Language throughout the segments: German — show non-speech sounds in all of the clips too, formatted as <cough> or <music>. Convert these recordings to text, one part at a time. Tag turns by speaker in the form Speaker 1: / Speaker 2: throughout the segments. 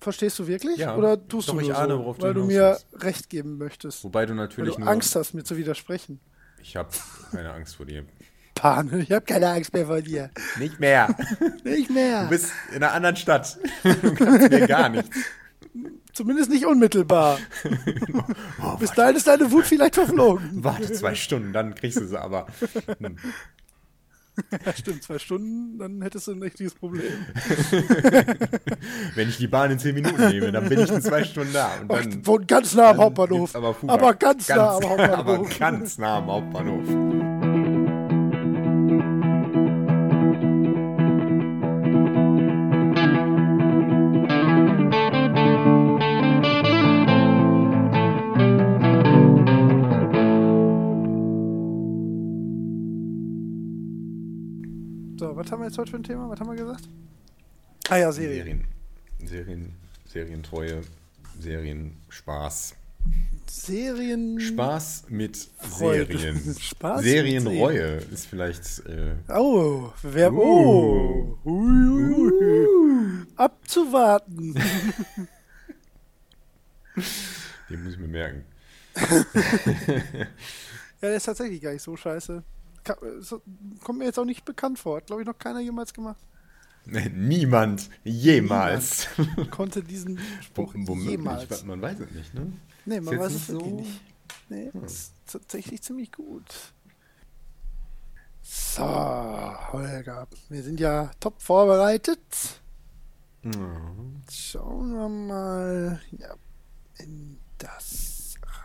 Speaker 1: Verstehst du wirklich?
Speaker 2: Ja,
Speaker 1: Oder tust
Speaker 2: doch,
Speaker 1: du
Speaker 2: ich
Speaker 1: nur
Speaker 2: ahne,
Speaker 1: so,
Speaker 2: du
Speaker 1: weil du mir
Speaker 2: willst.
Speaker 1: recht geben möchtest?
Speaker 2: Wobei du
Speaker 1: Weil
Speaker 2: natürlich
Speaker 1: du
Speaker 2: nur.
Speaker 1: Angst hast, mir zu widersprechen.
Speaker 2: Ich habe keine Angst vor dir.
Speaker 1: Pane, ich habe keine Angst mehr vor dir.
Speaker 2: Nicht mehr. <laughs>
Speaker 1: Nicht mehr.
Speaker 2: Du bist in einer anderen Stadt. <laughs> Du kannst mir gar nichts.
Speaker 1: Zumindest nicht unmittelbar. <laughs> Bis dahin ist deine Wut vielleicht verflogen.
Speaker 2: Warte zwei Stunden, dann kriegst du sie aber. Hm.
Speaker 1: Ja, <laughs> stimmt, zwei Stunden, dann hättest du ein richtiges Problem. <laughs>
Speaker 2: Wenn ich die Bahn in zehn Minuten nehme, dann bin ich in zwei Stunden da. Und dann,
Speaker 1: wohnt ganz nah am Hauptbahnhof.
Speaker 2: Aber,
Speaker 1: aber ganz, nah am <laughs>
Speaker 2: Aber
Speaker 1: Hauptbahnhof.
Speaker 2: ganz nah am Hauptbahnhof.
Speaker 1: Haben wir jetzt heute für ein Thema? Was haben wir gesagt? Ah ja, Serien.
Speaker 2: Serien. Serien, Serientreue, Serienspaß.
Speaker 1: Serien.
Speaker 2: Spaß mit
Speaker 1: Freude.
Speaker 2: Serien. <laughs>
Speaker 1: Spaß mit
Speaker 2: Serienreue ist vielleicht. Äh,
Speaker 1: Oh, wer.
Speaker 2: Uh.
Speaker 1: Oh. Hui, hui. Abzuwarten. <laughs> <laughs>
Speaker 2: den muss ich mir merken.
Speaker 1: Ja, der ist tatsächlich gar nicht so scheiße. Kommt mir jetzt auch nicht bekannt vor. Hat, glaube ich, noch keiner jemals gemacht.
Speaker 2: Niemand jemals.
Speaker 1: Konnte diesen <laughs> Spruch
Speaker 2: Womöglich,
Speaker 1: jemals.
Speaker 2: man weiß es nicht, ne?
Speaker 1: Nee, man weiß es wirklich
Speaker 2: so-
Speaker 1: nicht. Nee, ist tatsächlich ziemlich gut. So, Holger, wir sind ja top vorbereitet. Schauen wir mal ja, in das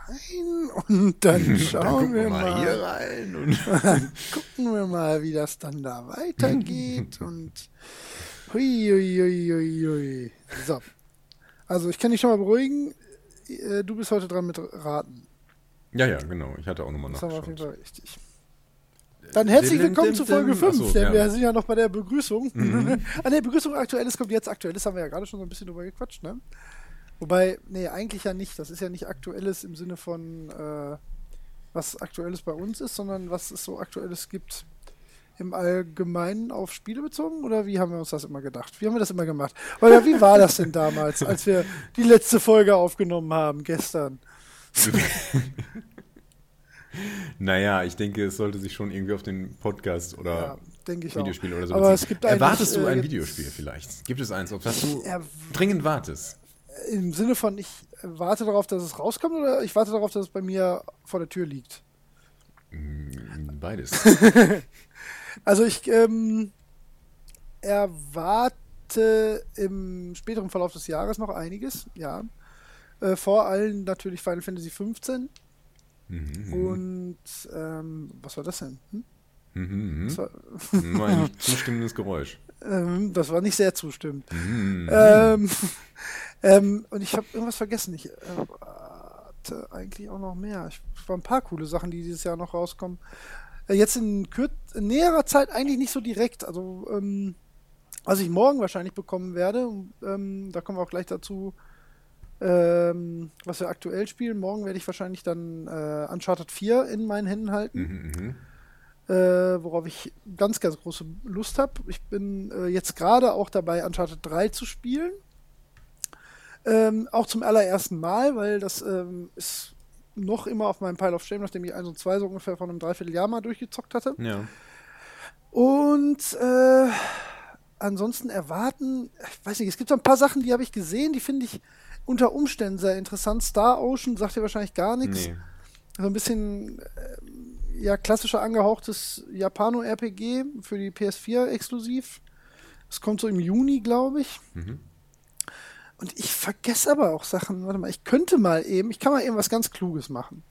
Speaker 1: rein und dann schauen wir mal,
Speaker 2: hier rein. Und <laughs>
Speaker 1: gucken wir mal, wie das dann da weitergeht <laughs> und hui, hui, hui, hui. So, also ich kann dich schon mal beruhigen. äh, Du bist heute dran mit Raten.
Speaker 2: ja, ja, genau. Ich hatte auch nochmal
Speaker 1: Das haben wir auf jeden
Speaker 2: nachgeschaut.
Speaker 1: Fall richtig. Dann herzlich willkommen zu Folge
Speaker 2: dim.
Speaker 1: 5,
Speaker 2: Ach so,
Speaker 1: denn
Speaker 2: ja. Mhm.
Speaker 1: wir sind ja noch bei der Begrüßung. <laughs> An der Begrüßung aktuelles kommt jetzt aktuelles, haben wir ja gerade schon so ein bisschen drüber gequatscht, ne? Wobei, nee, eigentlich ja nicht. Das ist ja nicht aktuelles im Sinne von, äh, was aktuelles bei uns ist, sondern was es so aktuelles gibt im Allgemeinen auf Spiele bezogen? Oder wie haben wir uns das immer gedacht? Wie haben wir das immer gemacht? Oder wie war das denn damals, als wir die letzte Folge aufgenommen haben, gestern? <laughs>
Speaker 2: Naja, ich denke, es sollte sich schon irgendwie auf den Podcast oder
Speaker 1: Ja, ich auch.
Speaker 2: Videospiel oder so
Speaker 1: Aber
Speaker 2: beziehen.
Speaker 1: es gibt
Speaker 2: Erwartest du
Speaker 1: äh,
Speaker 2: ein
Speaker 1: jetzt-
Speaker 2: Videospiel vielleicht? Gibt es eins, auf das du dringend wartest?
Speaker 1: Im Sinne von, ich warte darauf, dass es rauskommt oder ich warte darauf, dass es bei mir vor der Tür liegt?
Speaker 2: Mm, Beides. <laughs>
Speaker 1: Also ich ähm, erwarte im späteren Verlauf des Jahres noch einiges, ja. Äh, vor allem natürlich Final Fantasy 15
Speaker 2: Mhm,
Speaker 1: und ähm, was war das denn? Hm?
Speaker 2: mhm,
Speaker 1: Das,
Speaker 2: mhm.
Speaker 1: war,
Speaker 2: ein <laughs> zustimmendes Geräusch.
Speaker 1: Ähm, das war nicht sehr zustimmend.
Speaker 2: Mhm.
Speaker 1: Ähm, <laughs> ähm, und ich habe irgendwas vergessen. Ich erwarte eigentlich auch noch mehr. Ich, es waren ein paar coole Sachen, die dieses Jahr noch rauskommen. Äh, jetzt in, kür in näherer Zeit eigentlich nicht so direkt. Also, ähm, was ich morgen wahrscheinlich bekommen werde, ähm, da kommen wir auch gleich dazu, ähm, was wir aktuell spielen. Morgen werde ich wahrscheinlich dann äh, Uncharted 4 in meinen Händen halten
Speaker 2: Mhm, mhm.
Speaker 1: Äh, worauf ich ganz, ganz große Lust habe. Ich bin äh, jetzt gerade auch dabei, Uncharted 3 zu spielen. Ähm, auch zum allerersten Mal, weil das ähm, ist noch immer auf meinem Pile of Shame, nachdem ich 1 und 2 so ungefähr von einem Dreivierteljahr mal durchgezockt hatte.
Speaker 2: Ja.
Speaker 1: Und äh, ansonsten erwarten, ich weiß nicht, es gibt so ein paar Sachen, die habe ich gesehen, die finde ich unter Umständen sehr interessant. Star Ocean sagt dir wahrscheinlich gar nichts
Speaker 2: Nee.
Speaker 1: so ein bisschen ähm, ja klassischer angehauchtes Japano-RPG für die PS4 exklusiv. Es kommt so im Juni, glaube ich.
Speaker 2: Mhm.
Speaker 1: Und ich vergesse aber auch Sachen. Warte mal, ich könnte mal eben, ich kann mal eben was ganz Kluges machen.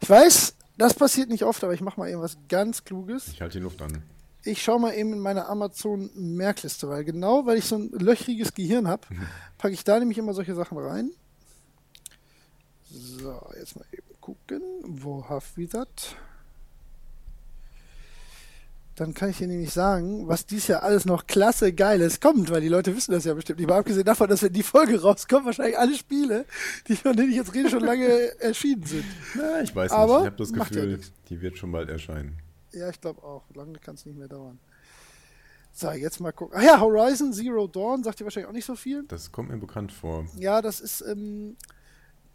Speaker 1: Ich weiß, das passiert nicht oft, aber ich mache mal eben was ganz Kluges.
Speaker 2: Ich halte die Luft an.
Speaker 1: Ich schaue mal eben in meine Amazon-Merkliste, weil genau, weil ich so ein löchriges Gehirn habe, packe ich da nämlich immer solche Sachen rein. So, jetzt mal eben gucken. Wo habe ich das? Dann kann ich dir nämlich sagen, was dies Jahr alles noch klasse Geiles kommt, weil die Leute wissen das ja bestimmt nicht. Mal abgesehen davon, dass wenn die Folge rauskommt, wahrscheinlich alle Spiele, die, von denen ich jetzt rede, schon lange <laughs> erschienen sind.
Speaker 2: Na, ich weiß nicht.
Speaker 1: Aber
Speaker 2: Ich habe das
Speaker 1: ja
Speaker 2: Gefühl,
Speaker 1: nix.
Speaker 2: die wird schon bald erscheinen.
Speaker 1: Ja, ich glaube auch. Lange kann es nicht mehr dauern. So, jetzt mal gucken. Ah ja, Horizon Zero Dawn sagt dir wahrscheinlich auch nicht so viel.
Speaker 2: Das kommt mir bekannt vor.
Speaker 1: Ja, das ist ähm,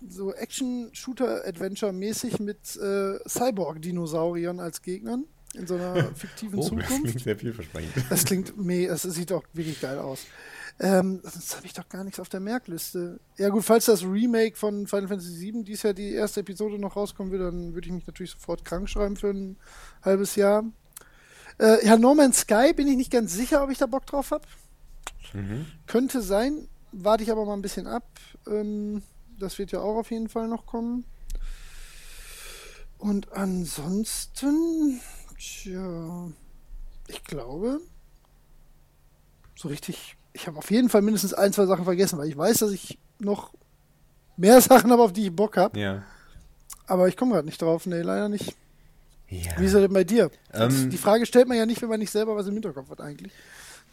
Speaker 1: so Action-Shooter-Adventure-mäßig mit äh, Cyborg-Dinosauriern als Gegnern in so einer <laughs> fiktiven
Speaker 2: Oh, das
Speaker 1: Zukunft.
Speaker 2: klingt sehr vielversprechend.
Speaker 1: Das klingt, meh, das sieht doch wirklich geil aus. Ähm, sonst habe ich doch gar nichts auf der Merkliste. Ja gut, falls das Remake von Final Fantasy VII dies Jahr die erste Episode noch rauskommen würde, dann würde ich mich natürlich sofort krank schreiben für ein halbes Jahr. Äh, ja, No Man's Sky bin ich nicht ganz sicher, ob ich da Bock drauf habe.
Speaker 2: Mhm.
Speaker 1: Könnte sein, warte ich aber mal ein bisschen ab. Ähm, das wird ja auch auf jeden Fall noch kommen. Und ansonsten, tja, ich glaube, so richtig, ich habe auf jeden Fall mindestens ein, zwei Sachen vergessen, weil ich weiß, dass ich noch mehr <laughs> Sachen habe, auf die ich Bock habe.
Speaker 2: Ja.
Speaker 1: Aber ich komme gerade nicht drauf. Nee, leider nicht.
Speaker 2: Ja.
Speaker 1: Wie ist er denn bei dir?
Speaker 2: Ähm,
Speaker 1: die Frage stellt man ja nicht, wenn man nicht selber was im Hinterkopf hat eigentlich.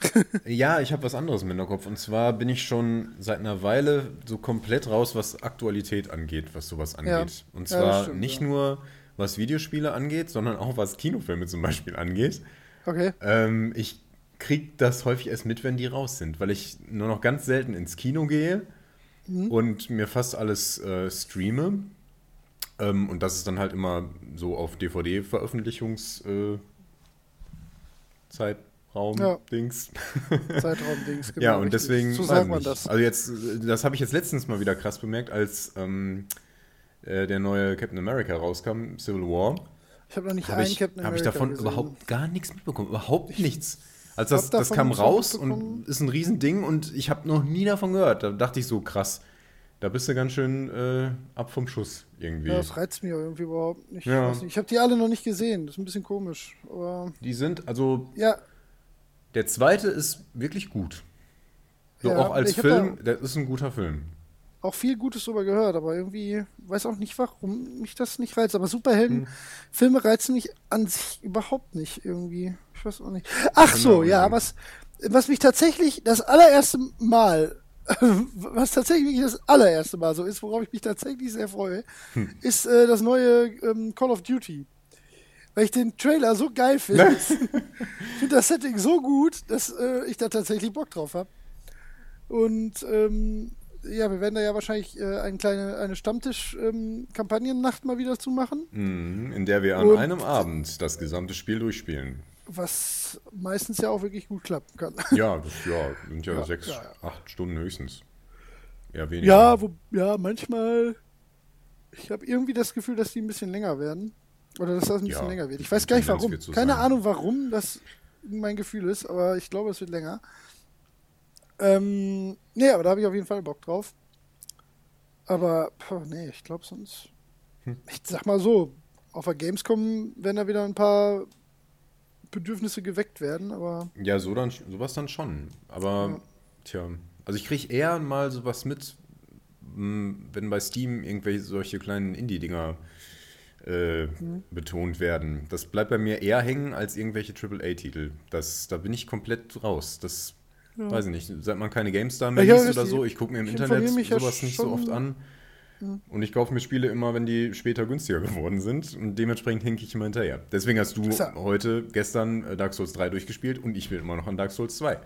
Speaker 1: <laughs>
Speaker 2: Ja, ich habe was anderes im Hinterkopf. Und zwar bin ich schon seit einer Weile so komplett raus, was Aktualität angeht, was sowas angeht. Und
Speaker 1: Ja,
Speaker 2: zwar
Speaker 1: das stimmt,
Speaker 2: nicht
Speaker 1: ja.
Speaker 2: nur was Videospiele angeht, sondern auch was Kinofilme zum Beispiel angeht.
Speaker 1: Okay.
Speaker 2: Ähm, ich krieg das häufig erst mit, wenn die raus sind, weil ich nur noch ganz selten ins Kino gehe
Speaker 1: Mhm.
Speaker 2: und mir fast alles äh, streame. Ähm, und das ist dann halt immer so auf DVD-Veröffentlichungs- äh,
Speaker 1: Ja.
Speaker 2: Dings. <laughs>
Speaker 1: Zeitraum-Dings. Genau,
Speaker 2: ja, und
Speaker 1: richtig.
Speaker 2: deswegen.
Speaker 1: So sagt man
Speaker 2: nicht.
Speaker 1: das.
Speaker 2: Also jetzt, äh, das habe ich jetzt letztens mal wieder krass bemerkt, als ähm, äh, der neue Captain America rauskam, Civil War.
Speaker 1: Ich habe noch nicht
Speaker 2: Habe
Speaker 1: einen
Speaker 2: ich,
Speaker 1: Captain
Speaker 2: hab ich
Speaker 1: America
Speaker 2: davon
Speaker 1: gesehen.
Speaker 2: überhaupt gar nichts mitbekommen. Überhaupt nichts. Also
Speaker 1: hab
Speaker 2: das, das kam raus und ist ein Riesending und ich habe noch nie davon gehört. Da dachte ich so, krass, da bist du ganz schön äh, ab vom Schuss irgendwie.
Speaker 1: Ja, das reizt mich irgendwie überhaupt nicht.
Speaker 2: Ja.
Speaker 1: Ich, ich habe die alle noch nicht gesehen. Das ist ein bisschen komisch. Aber
Speaker 2: Die sind, also
Speaker 1: ja,
Speaker 2: der zweite ist wirklich gut. So
Speaker 1: Ja,
Speaker 2: auch als
Speaker 1: ich hab
Speaker 2: Film, das ist ein guter Film.
Speaker 1: Auch viel Gutes drüber gehört, aber irgendwie weiß auch nicht, warum mich das nicht reizt. Aber Superhelden-Filme reizen mich an sich überhaupt nicht irgendwie. Ich weiß auch nicht. Ach so,
Speaker 2: Genau,
Speaker 1: ja, was, was mich tatsächlich das allererste Mal, <laughs> was tatsächlich das allererste Mal so ist, worauf ich mich tatsächlich sehr freue,
Speaker 2: Hm.
Speaker 1: ist äh, das neue ähm, Call of Duty. Weil ich den Trailer so geil finde. <laughs> ich finde das Setting so gut, dass äh, ich da tatsächlich Bock drauf habe. Und ähm, ja, wir werden da ja wahrscheinlich äh, eine kleine eine Stammtisch-Kampagnennacht mal wieder zu machen,
Speaker 2: Mhm, In der wir an
Speaker 1: Und-
Speaker 2: einem Abend das gesamte Spiel durchspielen.
Speaker 1: was meistens ja auch wirklich gut klappen kann. <laughs>
Speaker 2: Ja, das ja, sind ja,
Speaker 1: Ja,
Speaker 2: sechs,
Speaker 1: ja, ja.
Speaker 2: acht Stunden höchstens. Eher weniger.
Speaker 1: Ja, wo, ja, manchmal. Ich habe irgendwie das Gefühl, dass die ein bisschen länger werden. Oder dass das ein bisschen
Speaker 2: Ja,
Speaker 1: länger wird. Ich weiß gar nicht warum. Keine. Ahnung, warum das mein Gefühl ist, aber ich glaube, es wird länger. Ähm, nee, aber da habe ich auf jeden Fall Bock drauf. Aber, puh, nee, ich glaube sonst.
Speaker 2: Hm.
Speaker 1: Ich sag mal so, auf der Gamescom werden da wieder ein paar Bedürfnisse geweckt werden, aber
Speaker 2: Ja, so dann, sowas dann schon. Aber,
Speaker 1: Ja.
Speaker 2: tja, also ich kriege eher mal sowas mit, mh, wenn bei Steam irgendwelche solche kleinen Indie-Dinger äh,
Speaker 1: Mhm.
Speaker 2: betont werden. Das bleibt bei mir eher hängen als irgendwelche AAA-Titel. Da bin ich komplett raus. Das
Speaker 1: Ja.
Speaker 2: weiß ich nicht. Seit man keine GameStar mehr
Speaker 1: Ja,
Speaker 2: liest oder so, ich gucke mir im Internet
Speaker 1: mich ja
Speaker 2: sowas nicht so oft an. Und ich kaufe mir Spiele immer, wenn die später günstiger <laughs> geworden sind. Und dementsprechend hinke ich immer hinterher. Deswegen hast du
Speaker 1: ja-
Speaker 2: heute, gestern äh, Dark Souls 3 durchgespielt und ich bin immer noch an Dark Souls 2.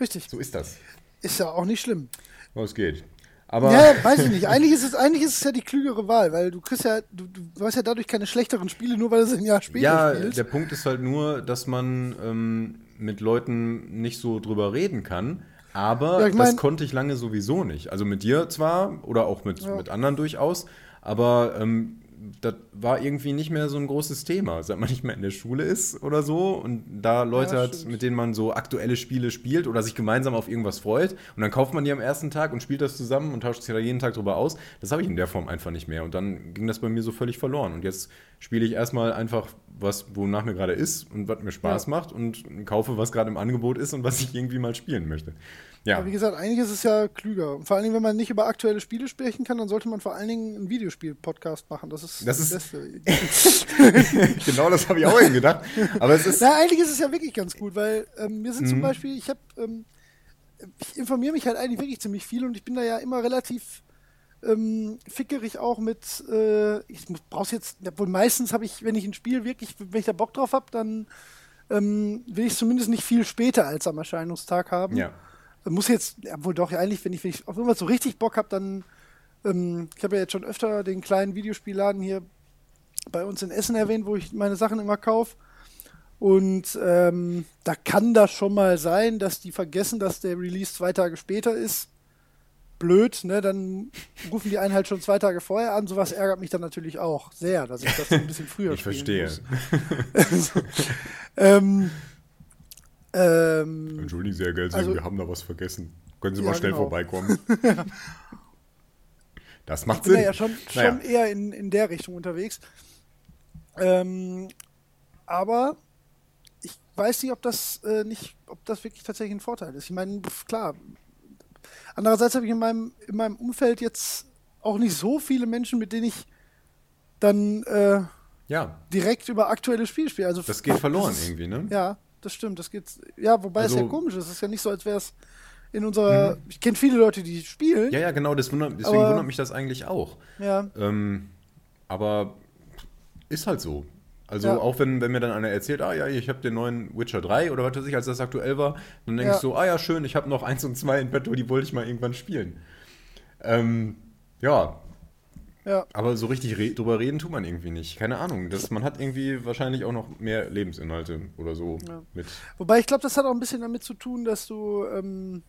Speaker 1: richtig.
Speaker 2: So ist das.
Speaker 1: Ist ja auch nicht schlimm.
Speaker 2: Was geht. Aber
Speaker 1: Ja, <laughs> weiß ich nicht. Eigentlich ist es, eigentlich ist es ja die klügere Wahl, weil du kriegst ja, du, du hast ja dadurch keine schlechteren Spiele, nur weil du es ein Jahr später
Speaker 2: ja,
Speaker 1: spielst.
Speaker 2: der Punkt ist halt nur, dass man ähm, mit Leuten nicht so drüber reden kann. Aber
Speaker 1: Ja, ich mein-
Speaker 2: das konnte ich lange sowieso nicht. Also mit dir zwar oder auch mit,
Speaker 1: Ja.
Speaker 2: mit anderen durchaus, aber ähm, das war irgendwie nicht mehr so ein großes Thema, seit man nicht mehr in der Schule ist oder so und da Leute
Speaker 1: Ja,
Speaker 2: hat, mit denen man so aktuelle Spiele spielt oder sich gemeinsam auf irgendwas freut und dann kauft man die am ersten Tag und spielt das zusammen und tauscht sich da jeden Tag drüber aus. Das habe ich in der Form einfach nicht mehr und dann ging das bei mir so völlig verloren und jetzt spiele ich erstmal einfach was, wonach mir gerade ist und was mir Spaß
Speaker 1: Ja.
Speaker 2: macht und kaufe, was gerade im Angebot ist und was ich irgendwie mal spielen möchte. Ja,
Speaker 1: Aber wie gesagt, eigentlich ist es ja klüger. Und vor allen Dingen, wenn man nicht über aktuelle Spiele sprechen kann, dann sollte man vor allen Dingen einen Videospiel-Podcast machen. Das ist
Speaker 2: Das
Speaker 1: die
Speaker 2: ist-
Speaker 1: beste. <laughs>
Speaker 2: genau das habe ich auch eben gedacht. Aber es ist
Speaker 1: Na, eigentlich ist es ja wirklich ganz gut, weil ähm, mir sind zum
Speaker 2: Mhm.
Speaker 1: Beispiel, ich habe, ähm, ich informiere mich halt eigentlich wirklich ziemlich viel und ich bin da ja immer relativ ähm, fickerig auch mit, äh, ich brauch's jetzt, obwohl meistens habe ich, wenn ich ein Spiel wirklich, wenn ich da Bock drauf habe, dann ähm, will ich zumindest nicht viel später als am Erscheinungstag haben.
Speaker 2: Ja.
Speaker 1: Muss jetzt, ja, wohl doch, eigentlich, wenn ich, wenn ich auf irgendwas so richtig Bock habe, dann, ähm, ich habe ja jetzt schon öfter den kleinen Videospielladen hier bei uns in Essen erwähnt, wo ich meine Sachen immer kaufe. Und ähm, da kann das schon mal sein, dass die vergessen, dass der Release zwei Tage später ist. Blöd, ne? Dann rufen die einen halt schon zwei Tage vorher an. Sowas ärgert mich dann natürlich auch sehr, dass ich das so ein bisschen früher
Speaker 2: Ich verstehe.
Speaker 1: muss. <laughs> ähm, ähm,
Speaker 2: Entschuldigen Sie, Herr Gelsing,
Speaker 1: Also-
Speaker 2: wir haben da was vergessen. Können Sie
Speaker 1: Ja,
Speaker 2: mal schnell
Speaker 1: genau.
Speaker 2: vorbeikommen? <laughs> <laughs> das macht
Speaker 1: ich bin
Speaker 2: Sinn.
Speaker 1: ja schon, schon
Speaker 2: Naja.
Speaker 1: eher in, in der Richtung unterwegs. Ähm, aber ich weiß nicht, ob das äh, nicht, ob das wirklich tatsächlich ein Vorteil ist. Ich meine, klar. Andererseits habe ich in meinem, in meinem Umfeld jetzt auch nicht so viele Menschen, mit denen ich dann äh,
Speaker 2: Ja,
Speaker 1: direkt über aktuelle Spiele spiele. Also
Speaker 2: das geht verloren
Speaker 1: das ist-
Speaker 2: irgendwie, ne?
Speaker 1: Ja, das stimmt. Das geht. Ja, wobei es
Speaker 2: Also-
Speaker 1: ja komisch ist. Es ist ja nicht so, als wäre es in unserer. Ich kenne viele Leute, die spielen.
Speaker 2: Ja, ja, genau, das wundert, deswegen
Speaker 1: Aber-
Speaker 2: wundert mich das eigentlich auch.
Speaker 1: Ja.
Speaker 2: Ähm, aber ist halt so. Also
Speaker 1: Ja.
Speaker 2: auch wenn, wenn mir dann einer erzählt, ah ja, ich habe den neuen Witcher 3 oder was weiß ich, als das aktuell war, dann denke
Speaker 1: Ja.
Speaker 2: ich so, ah ja, schön, ich habe noch 1 und 2 in petto, die wollte ich mal irgendwann spielen. Ähm, ja,
Speaker 1: ja.
Speaker 2: aber so richtig re drüber reden tut man irgendwie nicht. Keine Ahnung. Das, man hat irgendwie wahrscheinlich auch noch mehr Lebensinhalte oder so
Speaker 1: Ja.
Speaker 2: mit.
Speaker 1: Wobei ich glaube, das hat auch ein bisschen damit zu tun, dass du, ähm,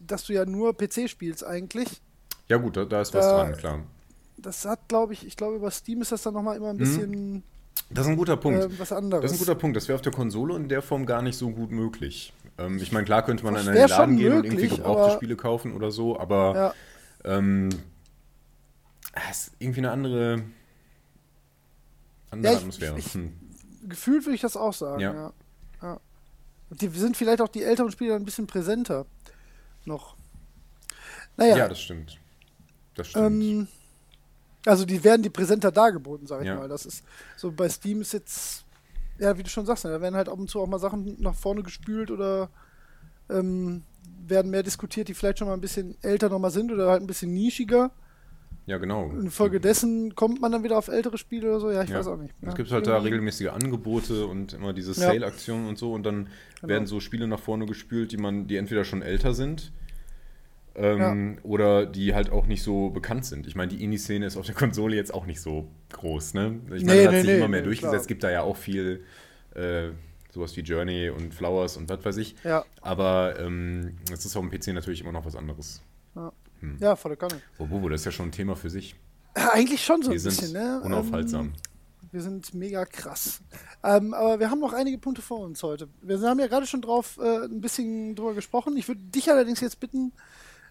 Speaker 1: dass du ja nur PC spielst eigentlich.
Speaker 2: Ja gut, da, da ist was
Speaker 1: Da-
Speaker 2: dran, klar.
Speaker 1: Das hat, glaube ich, ich glaube über Steam ist das dann nochmal immer ein bisschen
Speaker 2: Das ist ein guter Mhm. Punkt.
Speaker 1: äh, was anderes.
Speaker 2: Das ist ein guter Punkt. Das wäre auf der Konsole in der Form gar nicht so gut möglich. Ähm, ich meine, klar könnte man
Speaker 1: Das
Speaker 2: an einen Laden gehen und irgendwie
Speaker 1: möglich,
Speaker 2: gebrauchte Spiele kaufen oder so, aber
Speaker 1: ja,
Speaker 2: ähm, es ist irgendwie eine andere, andere
Speaker 1: Ja, ich-
Speaker 2: Atmosphäre.
Speaker 1: ich-
Speaker 2: hm.
Speaker 1: gefühlt würde ich das auch sagen. Ja.
Speaker 2: Ja.
Speaker 1: Ja. Die sind vielleicht auch die älteren Spieler ein bisschen präsenter noch. Naja,
Speaker 2: ja. das stimmt. Das stimmt.
Speaker 1: Ähm, also die werden die präsenter dargeboten, sag ich
Speaker 2: Ja.
Speaker 1: mal. Das ist so bei Steam ist jetzt, ja, wie du schon sagst, da werden halt ab und zu auch mal Sachen nach vorne gespült oder ähm, werden mehr diskutiert, die vielleicht schon mal ein bisschen älter nochmal sind oder halt ein bisschen nischiger.
Speaker 2: Ja, genau.
Speaker 1: Infolgedessen kommt man dann wieder auf ältere Spiele oder so. Ja, ich
Speaker 2: Ja.
Speaker 1: weiß auch nicht.
Speaker 2: Es
Speaker 1: Ja,
Speaker 2: gibt halt da regelmäßige Angebote und immer diese
Speaker 1: Ja.
Speaker 2: Sale-Aktionen und so und dann
Speaker 1: Genau.
Speaker 2: werden so Spiele nach vorne gespült, die man, die entweder schon älter sind ähm, oder die halt auch nicht so bekannt sind. Ich meine, die Indie-Szene ist auf der Konsole jetzt auch nicht so groß, ne? Ich meine,
Speaker 1: Nee,
Speaker 2: das hat
Speaker 1: nee,
Speaker 2: sich
Speaker 1: nee,
Speaker 2: immer mehr durchgesetzt. Es gibt da ja auch viel äh, sowas wie Journey und Flowers und was weiß ich.
Speaker 1: Ja,
Speaker 2: Aber ähm, es ist auf dem PC natürlich immer noch was anderes.
Speaker 1: Ja, volle Kanne.
Speaker 2: Obwohl, das ist ja schon ein Thema für sich.
Speaker 1: Eigentlich schon so
Speaker 2: Wir
Speaker 1: ein bisschen, ne?
Speaker 2: unaufhaltsam.
Speaker 1: Ähm, wir sind mega krass. Ähm, aber wir haben noch einige Punkte vor uns heute. Wir haben ja gerade schon drauf äh, ein bisschen drüber gesprochen. Ich würde dich allerdings jetzt bitten,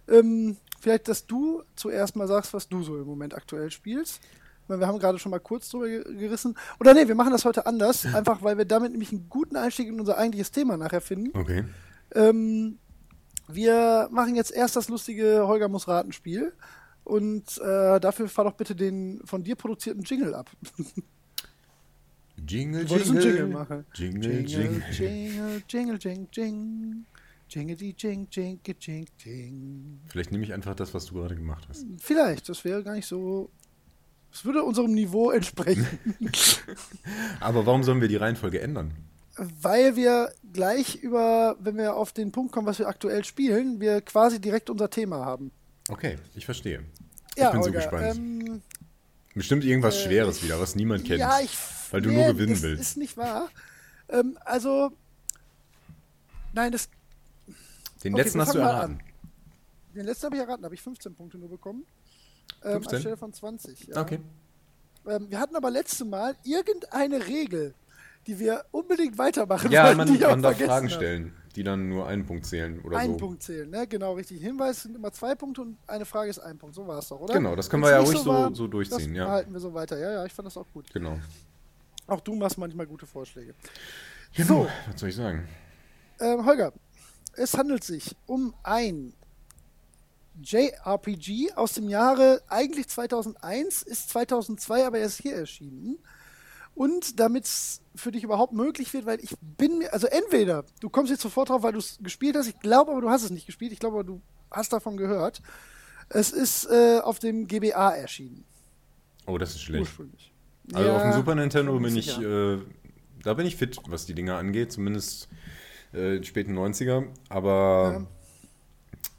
Speaker 1: ähm, vielleicht, dass du zuerst mal sagst, was du so im Moment aktuell spielst. Weil wir haben gerade schon mal kurz drüber ge- gerissen. Oder nee, wir machen das heute anders, <laughs> einfach weil wir damit nämlich einen guten Einstieg in unser eigentliches Thema nachher finden.
Speaker 2: Okay.
Speaker 1: Ähm, wir machen jetzt erst das lustige Holger muss raten Spiel. Und äh, dafür fahr doch bitte den von dir produzierten Jingle ab.
Speaker 2: Jingle,
Speaker 1: Du einen
Speaker 2: jingle.
Speaker 1: Jingle machen.
Speaker 2: Jingle, jingle.
Speaker 1: jingle, jingle, jing, jing. Jingle, jing, jing, jing, jing, jing.
Speaker 2: Vielleicht nehme ich einfach das, was du gerade gemacht hast.
Speaker 1: Vielleicht, das wäre gar nicht so. Es würde unserem Niveau entsprechen, <laughs>
Speaker 2: Aber warum sollen wir die Reihenfolge ändern?
Speaker 1: Weil wir gleich über, wenn wir auf den Punkt kommen, was wir aktuell spielen, wir quasi direkt unser Thema haben.
Speaker 2: Okay, ich verstehe.
Speaker 1: Ja,
Speaker 2: ich bin so
Speaker 1: Holger,
Speaker 2: gespannt.
Speaker 1: Ähm,
Speaker 2: Bestimmt irgendwas
Speaker 1: äh,
Speaker 2: Schweres wieder, was niemand kennt.
Speaker 1: Ja, ich.
Speaker 2: weil du
Speaker 1: nee,
Speaker 2: nur gewinnen
Speaker 1: ist,
Speaker 2: willst.
Speaker 1: Ist nicht wahr. Ähm, also. Nein, das,
Speaker 2: Den
Speaker 1: okay,
Speaker 2: letzten hast du erraten.
Speaker 1: den letzten habe ich erraten, habe ich 15 Punkte nur bekommen. Ähm,
Speaker 2: 15?
Speaker 1: anstelle von 20. Ja.
Speaker 2: Okay.
Speaker 1: Ähm, wir hatten aber letzte Mal irgendeine Regel, die wir unbedingt weitermachen
Speaker 2: Ja, man,
Speaker 1: die ich auch
Speaker 2: man darf Fragen
Speaker 1: habe.
Speaker 2: stellen, die dann nur einen Punkt zählen oder
Speaker 1: Einen
Speaker 2: so.
Speaker 1: Punkt zählen, ne? Genau, richtig. Hinweis sind immer zwei Punkte und eine Frage ist ein Punkt. So war es doch, oder?
Speaker 2: Genau, das können
Speaker 1: Wenn's
Speaker 2: wir ja ruhig so,
Speaker 1: war,
Speaker 2: so durchziehen,
Speaker 1: das
Speaker 2: ja.
Speaker 1: behalten wir so weiter. Ja, ja, ich fand das auch gut.
Speaker 2: Genau.
Speaker 1: Auch du machst manchmal gute Vorschläge.
Speaker 2: Genau. <laughs> Was soll ich sagen?
Speaker 1: Ähm, Holger, es handelt sich um ein JRPG aus dem Jahre eigentlich 2001, ist 2002 aber erst hier erschienen. Und damit es für dich überhaupt möglich wird, weil ich bin mir, also entweder du kommst jetzt sofort drauf, weil du es gespielt hast, ich glaube aber du hast es nicht gespielt, ich glaube aber du hast davon gehört. Es ist äh, auf dem GBA erschienen,
Speaker 2: Oh, das ist schlecht.
Speaker 1: ursprünglich.
Speaker 2: Also auf dem
Speaker 1: Ja,
Speaker 2: Super Nintendo
Speaker 1: bin
Speaker 2: ich äh, da bin ich fit, was die Dinger angeht, zumindest äh, späten 90er. Aber,
Speaker 1: Ja.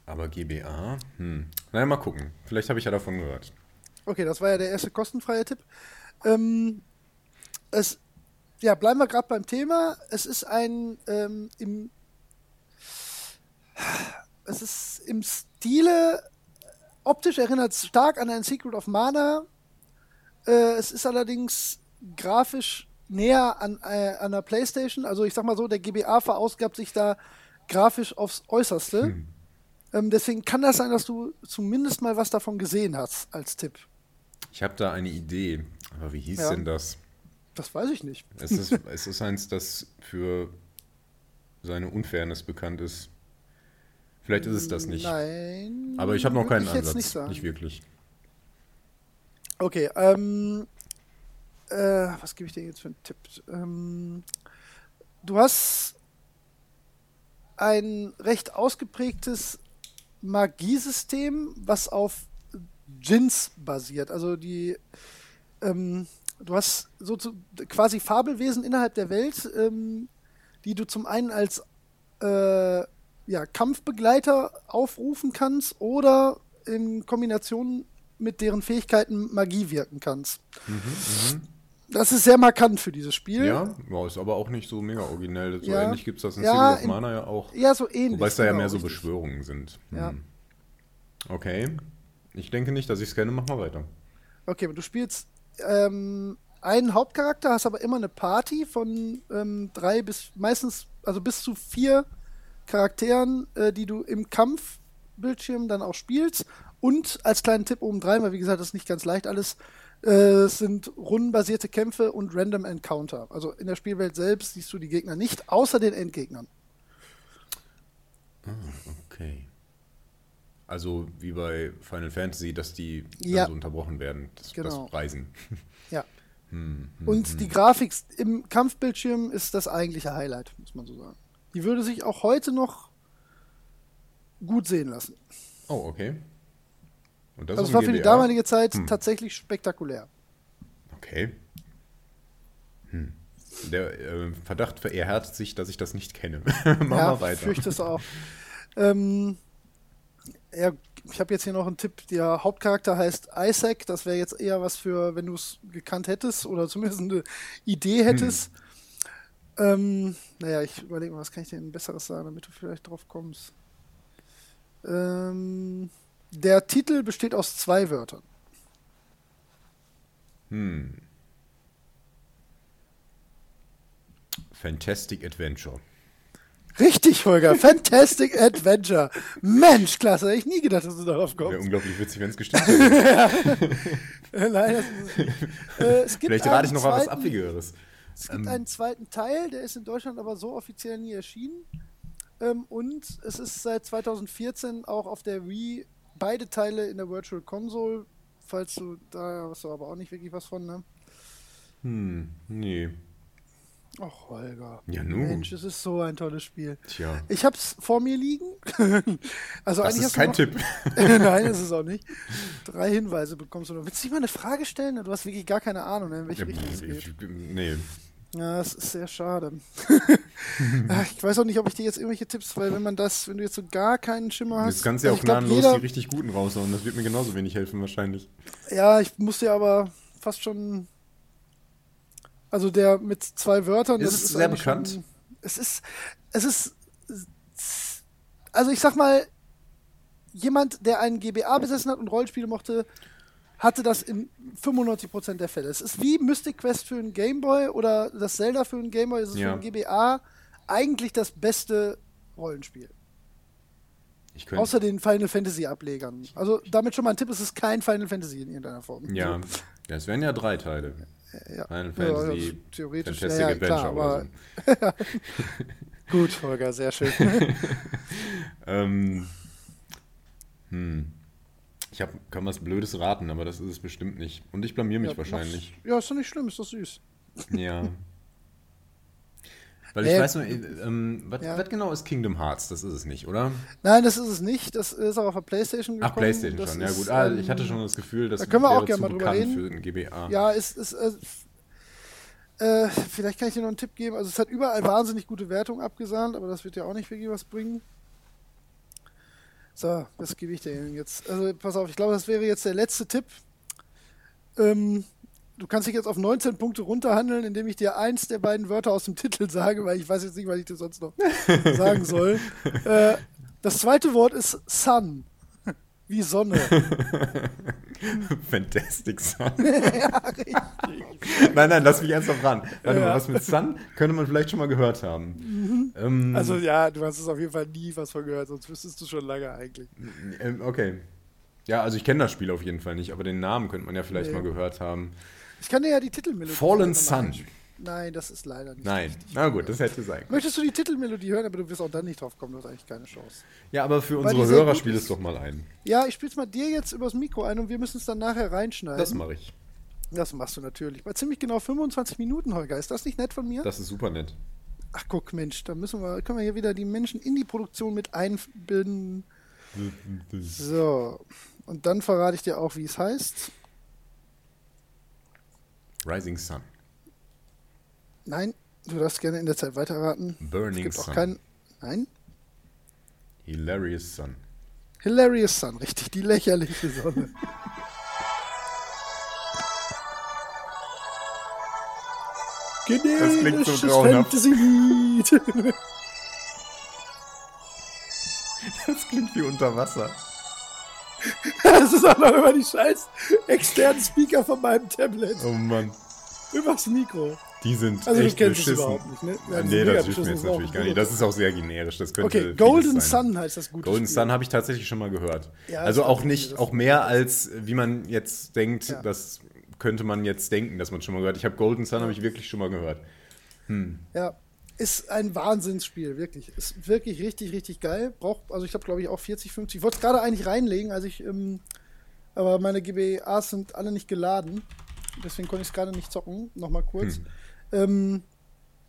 Speaker 2: aber GBA, hm. Naja, mal gucken. Vielleicht habe ich ja davon gehört.
Speaker 1: Okay, das war ja der erste kostenfreie Tipp. Ähm, es, ja, bleiben wir gerade beim Thema. Es ist ein ähm, im es ist im Stile optisch erinnert es stark an ein Secret of Mana. Äh, es ist allerdings grafisch näher an, äh, an der PlayStation. Also ich sag mal so, der GBA verausgabt sich da grafisch aufs Äußerste. Ähm, deswegen kann das sein, dass du zumindest mal was davon gesehen hast als Tipp.
Speaker 2: Ich habe da eine Idee. Aber wie hieß
Speaker 1: Ja.
Speaker 2: denn das?
Speaker 1: Das weiß ich nicht.
Speaker 2: Es ist, <laughs> es ist eins, das für seine Unfairness bekannt ist. Vielleicht ist es das nicht.
Speaker 1: Nein.
Speaker 2: Aber ich habe noch keinen
Speaker 1: ich jetzt
Speaker 2: Ansatz.
Speaker 1: Nicht, sagen.
Speaker 2: nicht wirklich.
Speaker 1: Okay, ähm, äh, was gebe ich dir jetzt für einen Tipp? Ähm, du hast ein recht ausgeprägtes Magiesystem, was auf Djinns basiert. Also die, ähm, du hast so zu, quasi Fabelwesen innerhalb der Welt, ähm, die du zum einen als äh, ja, Kampfbegleiter aufrufen kannst oder in Kombination mit deren Fähigkeiten Magie wirken kannst. Das ist sehr markant für dieses Spiel.
Speaker 2: Mhm, Ja, ja, ist aber auch nicht so mega originell. So
Speaker 1: Ja.
Speaker 2: ähnlich gibt es das in
Speaker 1: Ja,
Speaker 2: Secret of Mana ja auch.
Speaker 1: Ja, so ähnlich.
Speaker 2: Wobei es da ja
Speaker 1: genau,
Speaker 2: mehr so
Speaker 1: richtig.
Speaker 2: Beschwörungen sind.
Speaker 1: Ja.
Speaker 2: Hm. Okay. Ich denke nicht, dass ich es kenne. Mach mal weiter.
Speaker 1: Okay, aber du spielst ähm, einen Hauptcharakter, hast aber immer eine Party von ähm, drei bis meistens, also bis zu vier Charakteren, äh, die du im Kampfbildschirm dann auch spielst. Und als kleinen Tipp obendrein, weil wie gesagt, das ist nicht ganz leicht alles, äh, sind rundenbasierte Kämpfe und Random Encounter. Also in der Spielwelt selbst siehst du die Gegner nicht, außer den Endgegnern.
Speaker 2: Okay. Also wie bei Final Fantasy, dass die dann
Speaker 1: Ja.
Speaker 2: so unterbrochen werden. Das,
Speaker 1: Genau.
Speaker 2: das Reisen. <laughs>
Speaker 1: Ja.
Speaker 2: Hm, hm,
Speaker 1: Und
Speaker 2: hm.
Speaker 1: die Grafik im Kampfbildschirm ist das eigentliche Highlight, muss man so sagen. Die würde sich auch heute noch gut sehen lassen.
Speaker 2: Oh, okay. Und das
Speaker 1: also war für die damalige Zeit
Speaker 2: Hm.
Speaker 1: tatsächlich spektakulär.
Speaker 2: Okay. Hm. Der äh, Verdacht vererhärtet sich, dass ich das nicht kenne. <laughs> Mach
Speaker 1: ja,
Speaker 2: mal weiter.
Speaker 1: fürchte es auch. ähm, ja, ich habe jetzt hier noch einen Tipp. Der Hauptcharakter heißt Isaac. Das wäre jetzt eher was für, wenn du es gekannt hättest oder <laughs> zumindest eine Idee hättest. Ähm, naja, ich überlege mal, was kann ich dir denn Besseres sagen, damit du vielleicht drauf kommst. Ähm, der Titel besteht aus zwei Wörtern.
Speaker 2: Hm. Fantastic Adventure.
Speaker 1: Richtig, Holger. Fantastic Adventure. Mensch, klasse. Hätte ich nie gedacht, dass du darauf
Speaker 2: Wäre
Speaker 1: kommst.
Speaker 2: unglaublich witzig, wenn es gestimmt hätte. <laughs>
Speaker 1: Äh, Nein, das. Äh, es gibt
Speaker 2: Vielleicht rate ich noch mal was Abwegigeres.
Speaker 1: Es gibt
Speaker 2: Ähm.
Speaker 1: einen zweiten Teil, der ist in Deutschland aber so offiziell nie erschienen. Ähm, und es ist seit 2014 auch auf der Wii beide Teile in der Virtual Console. Falls du da hast du aber auch nicht wirklich was von, ne?
Speaker 2: Hm, nee.
Speaker 1: Ach, Holger.
Speaker 2: Ja, nun.
Speaker 1: Mensch, es ist so ein tolles Spiel.
Speaker 2: Tja.
Speaker 1: Ich hab's vor mir liegen. <laughs> also
Speaker 2: Das
Speaker 1: eigentlich
Speaker 2: ist kein
Speaker 1: noch-
Speaker 2: Tipp. <laughs>
Speaker 1: Nein, ist es auch nicht. Drei Hinweise bekommst du noch. Willst du nicht mal eine Frage stellen? Du hast wirklich gar keine Ahnung, in welche
Speaker 2: Ja,
Speaker 1: Richtung es geht.
Speaker 2: ich, nee.
Speaker 1: Ja, das ist sehr schade. <laughs> Ach, ich weiß auch nicht, ob ich dir jetzt irgendwelche Tipps, weil wenn man das, wenn du jetzt so gar keinen Schimmer hast.
Speaker 2: Jetzt kannst du ja auch gnadenlos
Speaker 1: jeder-
Speaker 2: die richtig guten raushauen. Das wird mir genauso wenig helfen wahrscheinlich.
Speaker 1: Ja, ich muss dir aber fast schon. Also der mit zwei Wörtern.
Speaker 2: Ist
Speaker 1: das
Speaker 2: es sehr
Speaker 1: eigentlich
Speaker 2: bekannt?
Speaker 1: Schon, es ist. Es ist. Also ich sag mal, jemand, der einen GBA besessen hat und Rollenspiele mochte, hatte das in 95% der Fälle. Es ist wie Mystic Quest für einen Gameboy oder das Zelda für einen Gameboy. Es ist
Speaker 2: Ja.
Speaker 1: für einen GBA eigentlich das beste Rollenspiel. Außer den Final Fantasy Ablegern. Also damit schon mal ein Tipp, es ist kein Final Fantasy in irgendeiner Form.
Speaker 2: ja, das wären ja drei Teile.
Speaker 1: Ja.
Speaker 2: Final
Speaker 1: Ja,
Speaker 2: Fantasy,
Speaker 1: ja, theoretisch,
Speaker 2: Fantastic
Speaker 1: ja, ja,
Speaker 2: Adventure
Speaker 1: klar,
Speaker 2: oder
Speaker 1: aber-
Speaker 2: so. <laughs>
Speaker 1: Gut, Holger, sehr schön. <laughs>
Speaker 2: Ähm, hm. Ich hab, kann was Blödes raten, aber das ist es bestimmt nicht. Und ich blamier mich
Speaker 1: ja,
Speaker 2: wahrscheinlich.
Speaker 1: Ja, ist doch nicht schlimm, ist doch süß.
Speaker 2: Ja. <laughs> Weil ich
Speaker 1: Äh,
Speaker 2: weiß nur, äh, ähm, was,
Speaker 1: ja.
Speaker 2: was genau ist Kingdom Hearts? Das ist es nicht, oder?
Speaker 1: Nein, das ist es nicht. Das ist auch auf der Playstation gekommen.
Speaker 2: Ach, Playstation
Speaker 1: Das
Speaker 2: schon. Ja gut. Ah,
Speaker 1: ähm,
Speaker 2: ich hatte schon das Gefühl, das
Speaker 1: da können wir auch gerne mal drüber reden. Ja, ist, ist, äh, vielleicht kann ich dir noch einen Tipp geben. Also es hat überall wahnsinnig gute Wertung abgesahnt, aber das wird ja auch nicht wirklich was bringen. So, was gebe ich dir jetzt? Also pass auf, ich glaube, das wäre jetzt der letzte Tipp. Ähm, du kannst dich jetzt auf 19 Punkte runterhandeln, indem ich dir eins der beiden Wörter aus dem Titel sage, weil ich weiß jetzt nicht, was ich dir sonst noch <laughs> sagen soll. Äh, das zweite Wort ist Sun. Wie Sonne. <laughs>
Speaker 2: Fantastic Sun. <laughs> ja, richtig. Nein, nein, lass mich ernsthaft ran. Warte ja. mal, was mit Sun könnte man vielleicht schon mal gehört haben.
Speaker 1: Mhm. Ähm, also ja, du hast es auf jeden Fall nie was von gehört, sonst wüsstest du schon lange eigentlich.
Speaker 2: Ähm, okay. Ja, also ich kenne das Spiel auf jeden Fall nicht, aber den Namen könnte man ja vielleicht nee. mal gehört haben.
Speaker 1: Ich kann dir ja die Titelmelodie
Speaker 2: Fallen Sun.
Speaker 1: Nein, das ist leider nicht.
Speaker 2: Nein, na gut, das hätte sein.
Speaker 1: Möchtest du die Titelmelodie hören, aber du wirst auch dann nicht drauf kommen, du hast eigentlich keine Chance.
Speaker 2: Ja, aber für Weil unsere Hörer spiel es doch mal ein.
Speaker 1: Ja, ich spiel's mal dir jetzt übers Mikro ein und wir müssen es dann nachher reinschneiden.
Speaker 2: Das mache ich.
Speaker 1: Das machst du natürlich. Bei ziemlich genau 25 Minuten, Holger. Ist das nicht nett von mir?
Speaker 2: Das ist super nett.
Speaker 1: Ach guck, Mensch, da müssen wir, können wir hier wieder die Menschen in die Produktion mit einbilden. <laughs> So. Und dann verrate ich dir auch, wie es heißt.
Speaker 2: Rising Sun.
Speaker 1: Nein, du darfst gerne in der Zeit weiterraten.
Speaker 2: Burning Sun.
Speaker 1: Kein, nein.
Speaker 2: Hilarious Sun.
Speaker 1: Hilarious Sun, richtig, die lächerliche Sonne. <laughs>
Speaker 2: das klingt so grauenhaft. das klingt wie unter Wasser.
Speaker 1: Noch immer die scheiß externen Speaker von meinem Tablet.
Speaker 2: Oh Mann.
Speaker 1: Übers Mikro.
Speaker 2: Die sind
Speaker 1: also
Speaker 2: echt
Speaker 1: du kennst beschissen. überhaupt nicht, ne?
Speaker 2: Ja, nee, das hilft mir jetzt natürlich gar nicht. Das ist auch sehr generisch. Das könnte
Speaker 1: okay, Golden Sun heißt das gute
Speaker 2: Golden
Speaker 1: Spiel.
Speaker 2: Sun habe ich tatsächlich schon mal gehört. Ja, also auch nicht, auch mehr als wie man jetzt denkt, ja. das könnte man jetzt denken, dass man schon mal gehört. Ich habe Golden Sun habe ich wirklich schon mal gehört. Hm.
Speaker 1: Ja, ist ein Wahnsinnsspiel, wirklich. Ist wirklich richtig, richtig geil. Braucht, also ich habe glaube ich auch 40, 50. Ich wollte es gerade eigentlich reinlegen, als ich, ähm, aber meine GBAs sind alle nicht geladen. Deswegen konnte ich es gerade nicht zocken. Nochmal kurz. Hm. Ähm,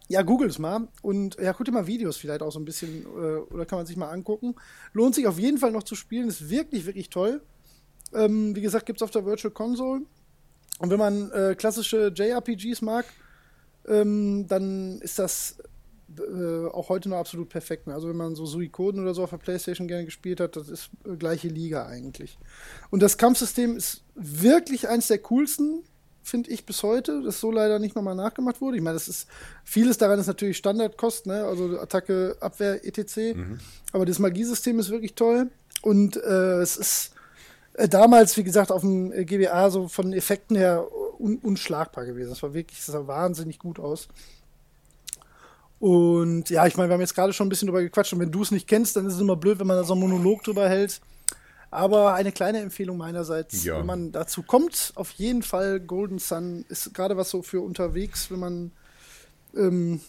Speaker 1: ja, google es mal und ja, guck dir mal Videos vielleicht auch so ein bisschen äh, oder kann man sich mal angucken. Lohnt sich auf jeden Fall noch zu spielen, ist wirklich, wirklich toll. Ähm, wie gesagt, gibt es auf der Virtual Console. Und wenn man äh, klassische JRPGs mag, ähm, dann ist das äh, auch heute noch absolut perfekt. Ne? Also wenn man so Suikoden oder so auf der Playstation gerne gespielt hat, das ist äh, gleiche Liga eigentlich. Und das Kampfsystem ist wirklich eins der coolsten finde ich bis heute, das so leider nicht nochmal nachgemacht wurde. Ich meine, das ist vieles daran ist natürlich Standardkost, ne? also Attacke, Abwehr, etc. Mhm. Aber das Magiesystem ist wirklich toll und äh, es ist äh, damals, wie gesagt, auf dem GBA so von Effekten her un unschlagbar gewesen. Das war wirklich, das sah wahnsinnig gut aus. Und ja, ich meine, wir haben jetzt gerade schon ein bisschen drüber gequatscht und wenn du es nicht kennst, dann ist es immer blöd, wenn man da so einen Monolog drüber hält. Aber eine kleine Empfehlung meinerseits, ja. wenn man dazu kommt, auf jeden Fall Golden Sun ist gerade was so für unterwegs, wenn man, ähm,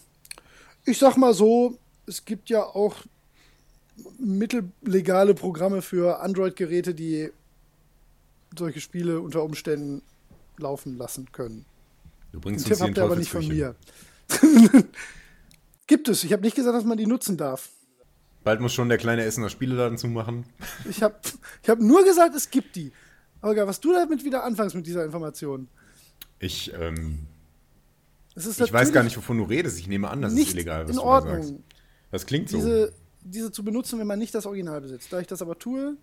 Speaker 1: ich sag mal so, es gibt ja auch mittellegale Programme für Android-Geräte, die solche Spiele unter Umständen laufen lassen können.
Speaker 2: Du bringst
Speaker 1: Den Tipp habt ihr aber nicht von mir. <laughs> Gibt es. Ich habe nicht gesagt, dass man die nutzen darf.
Speaker 2: Bald muss schon der kleine Essener Spieleladen zumachen.
Speaker 1: Ich habe ich hab nur gesagt, es gibt die. Holger, was du damit wieder anfängst mit dieser Information?
Speaker 2: Ich, ähm, ich weiß gar nicht, wovon du redest. Ich nehme an, das ist illegal,
Speaker 1: was in du Ordnung. da sagst.
Speaker 2: Das klingt so.
Speaker 1: Diese, diese zu benutzen, wenn man nicht das Original besitzt. Da ich das aber tue,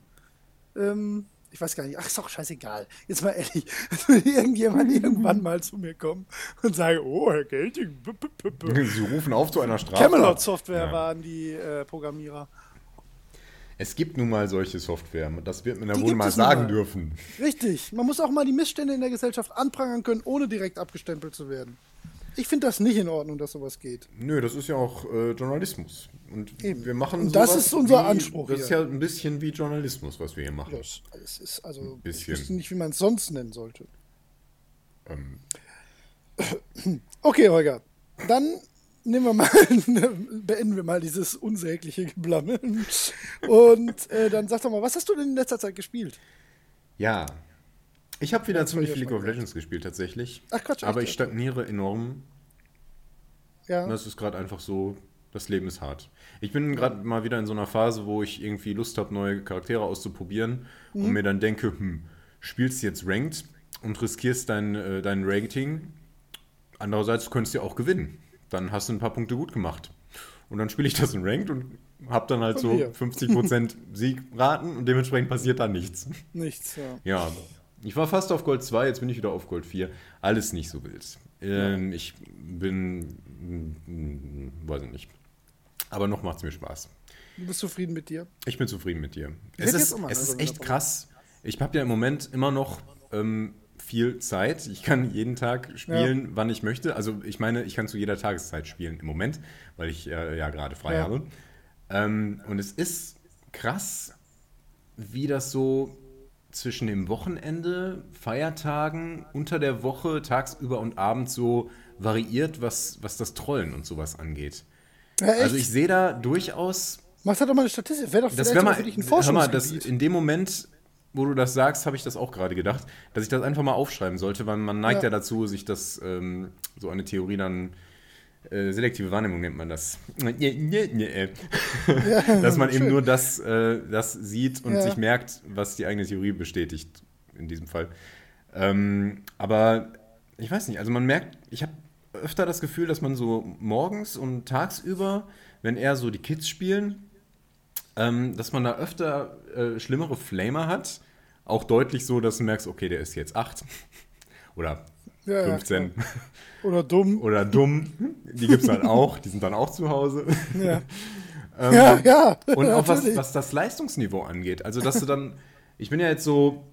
Speaker 1: ähm, ich weiß gar nicht, ach, ist doch scheißegal. Jetzt mal ehrlich, <laughs> irgendjemand <laughs> irgendwann mal zu mir kommen und sagen, oh, Herr Gelting. <laughs>
Speaker 2: Sie rufen auf zu einer Strafe.
Speaker 1: Camelot Software ja. waren die äh, Programmierer.
Speaker 2: Es gibt nun mal solche Software. Das wird man ja wohl mal sagen mal. dürfen.
Speaker 1: Richtig. Man muss auch mal die Missstände in der Gesellschaft anprangern können, ohne direkt abgestempelt zu werden. Ich finde das nicht in Ordnung, dass sowas geht.
Speaker 2: Nö, das ist ja auch äh, Journalismus. Und Eben. wir machen Und
Speaker 1: das ist unser
Speaker 2: wie,
Speaker 1: Anspruch.
Speaker 2: Das hier. ist ja ein bisschen wie Journalismus, was wir hier machen.
Speaker 1: Das, das ist also ein bisschen. ich wüsste nicht, wie man es sonst nennen sollte. Ähm. <clears throat> Okay, Holger. Dann nehmen wir mal, <laughs> beenden wir mal dieses unsägliche Geblammeln. <laughs> Und äh, dann sag doch mal, was hast du denn in letzter Zeit gespielt?
Speaker 2: Ja, ich habe wieder ziemlich viel League of Legends gespielt tatsächlich.
Speaker 1: Ach Quatsch.
Speaker 2: Aber ich stagniere enorm.
Speaker 1: Ja.
Speaker 2: Das ist gerade einfach so, das Leben ist hart. Ich bin gerade mal wieder in so einer Phase, wo ich irgendwie Lust habe, neue Charaktere auszuprobieren mhm. und mir dann denke, hm, spielst du jetzt Ranked und riskierst dein, äh, dein Rating andererseits könntest du ja auch gewinnen. Dann hast du ein paar Punkte gut gemacht. Und dann spiele ich das in Ranked und habe dann halt
Speaker 1: Von
Speaker 2: so
Speaker 1: mir.
Speaker 2: 50% <laughs> Siegraten und dementsprechend passiert da nichts.
Speaker 1: Nichts, ja.
Speaker 2: Ja, ich war fast auf Gold 2, jetzt bin ich wieder auf Gold 4. Alles nicht so wild. Ähm, Ich bin, mm, weiß ich nicht. Aber noch macht es mir Spaß.
Speaker 1: Du bist zufrieden mit dir.
Speaker 2: Ich bin zufrieden mit dir.
Speaker 1: Ich
Speaker 2: Es ist, es ist echt krass. Ich habe ja im Moment immer noch ähm, viel Zeit. Ich kann jeden Tag spielen, wann ich möchte. Also ich meine, ich kann zu jeder Tageszeit spielen im Moment, weil ich äh, ja gerade frei
Speaker 1: Ja.
Speaker 2: habe. Ähm, und es ist krass, wie das so zwischen dem Wochenende, Feiertagen, unter der Woche, tagsüber und abends so variiert, was, was das Trollen und sowas angeht.
Speaker 1: Ja?
Speaker 2: Also ich sehe da durchaus
Speaker 1: Mach da doch mal eine Statistik. Wäre doch
Speaker 2: das wäre mal,
Speaker 1: für dich ein
Speaker 2: hör mal, das,
Speaker 1: Forschungsgebiet.
Speaker 2: in dem Moment, wo du das sagst, habe ich das auch gerade gedacht, dass ich das einfach mal aufschreiben sollte, weil man neigt ja,
Speaker 1: Ja.
Speaker 2: dazu, sich das, ähm, so eine Theorie dann, äh, selektive Wahrnehmung nennt man das. <laughs> dass man eben nur das, äh, das sieht und
Speaker 1: Ja.
Speaker 2: sich merkt, was die eigene Theorie bestätigt, in diesem Fall. Ähm, aber ich weiß nicht, also man merkt, ich habe öfter das Gefühl, dass man so morgens und tagsüber, wenn eher so die Kids spielen, ähm, dass man da öfter äh, schlimmere Flamer hat. Auch deutlich so, dass du merkst, okay, der ist jetzt 8 <laughs> oder
Speaker 1: Ja, ja,
Speaker 2: 15
Speaker 1: Oder dumm. <laughs>
Speaker 2: oder dumm. Die gibt es halt auch, die sind dann auch zu Hause.
Speaker 1: Ja, <laughs> ja, ja.
Speaker 2: Und auch <laughs> was, was das Leistungsniveau angeht. Also, dass du dann, ich bin ja jetzt so,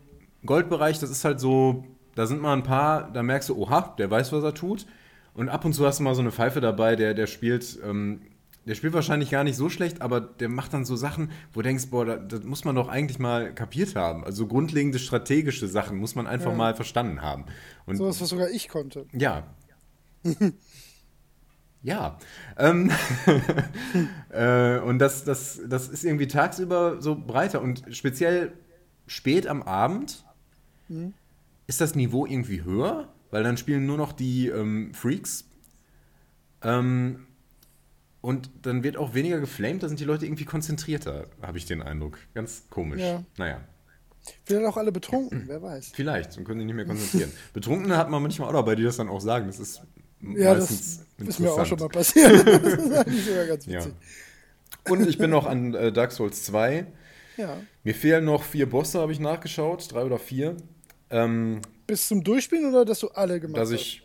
Speaker 2: Goldbereich, das ist halt so, da sind mal ein paar, da merkst du, oha, der weiß, was er tut. Und ab und zu hast du mal so eine Pfeife dabei, der, der spielt, ähm, der spielt wahrscheinlich gar nicht so schlecht, aber der macht dann so Sachen, wo du denkst, boah, da- das muss man doch eigentlich mal kapiert haben. Also grundlegende strategische Sachen muss man einfach
Speaker 1: Ja.
Speaker 2: mal verstanden haben. Und
Speaker 1: Sowas, was sogar ich konnte.
Speaker 2: ja. <laughs> ja. Ähm, <laughs> äh, und das, das, das ist irgendwie tagsüber so breiter und speziell spät am Abend
Speaker 1: Mhm.
Speaker 2: ist das Niveau irgendwie höher, weil dann spielen nur noch die ähm, Freaks. Ähm, und dann wird auch weniger geflamed, da sind die Leute irgendwie konzentrierter, habe ich den Eindruck. Ganz komisch.
Speaker 1: Ja.
Speaker 2: Naja.
Speaker 1: Vielleicht auch alle betrunken, wer weiß.
Speaker 2: Vielleicht, und können sich nicht mehr konzentrieren. <laughs> Betrunkene hat man manchmal auch dabei, die das dann auch sagen. Das ist
Speaker 1: Ja, das
Speaker 2: meistens
Speaker 1: ist mir auch schon mal passiert. <laughs> das ist eigentlich sogar ganz
Speaker 2: Ja.
Speaker 1: witzig.
Speaker 2: Und ich bin noch an äh, Dark Souls 2.
Speaker 1: Ja.
Speaker 2: Mir fehlen noch vier Bosse, habe ich nachgeschaut. Drei oder vier. Ähm,
Speaker 1: Bis zum Durchspielen oder dass du alle gemacht
Speaker 2: dass
Speaker 1: hast?
Speaker 2: ich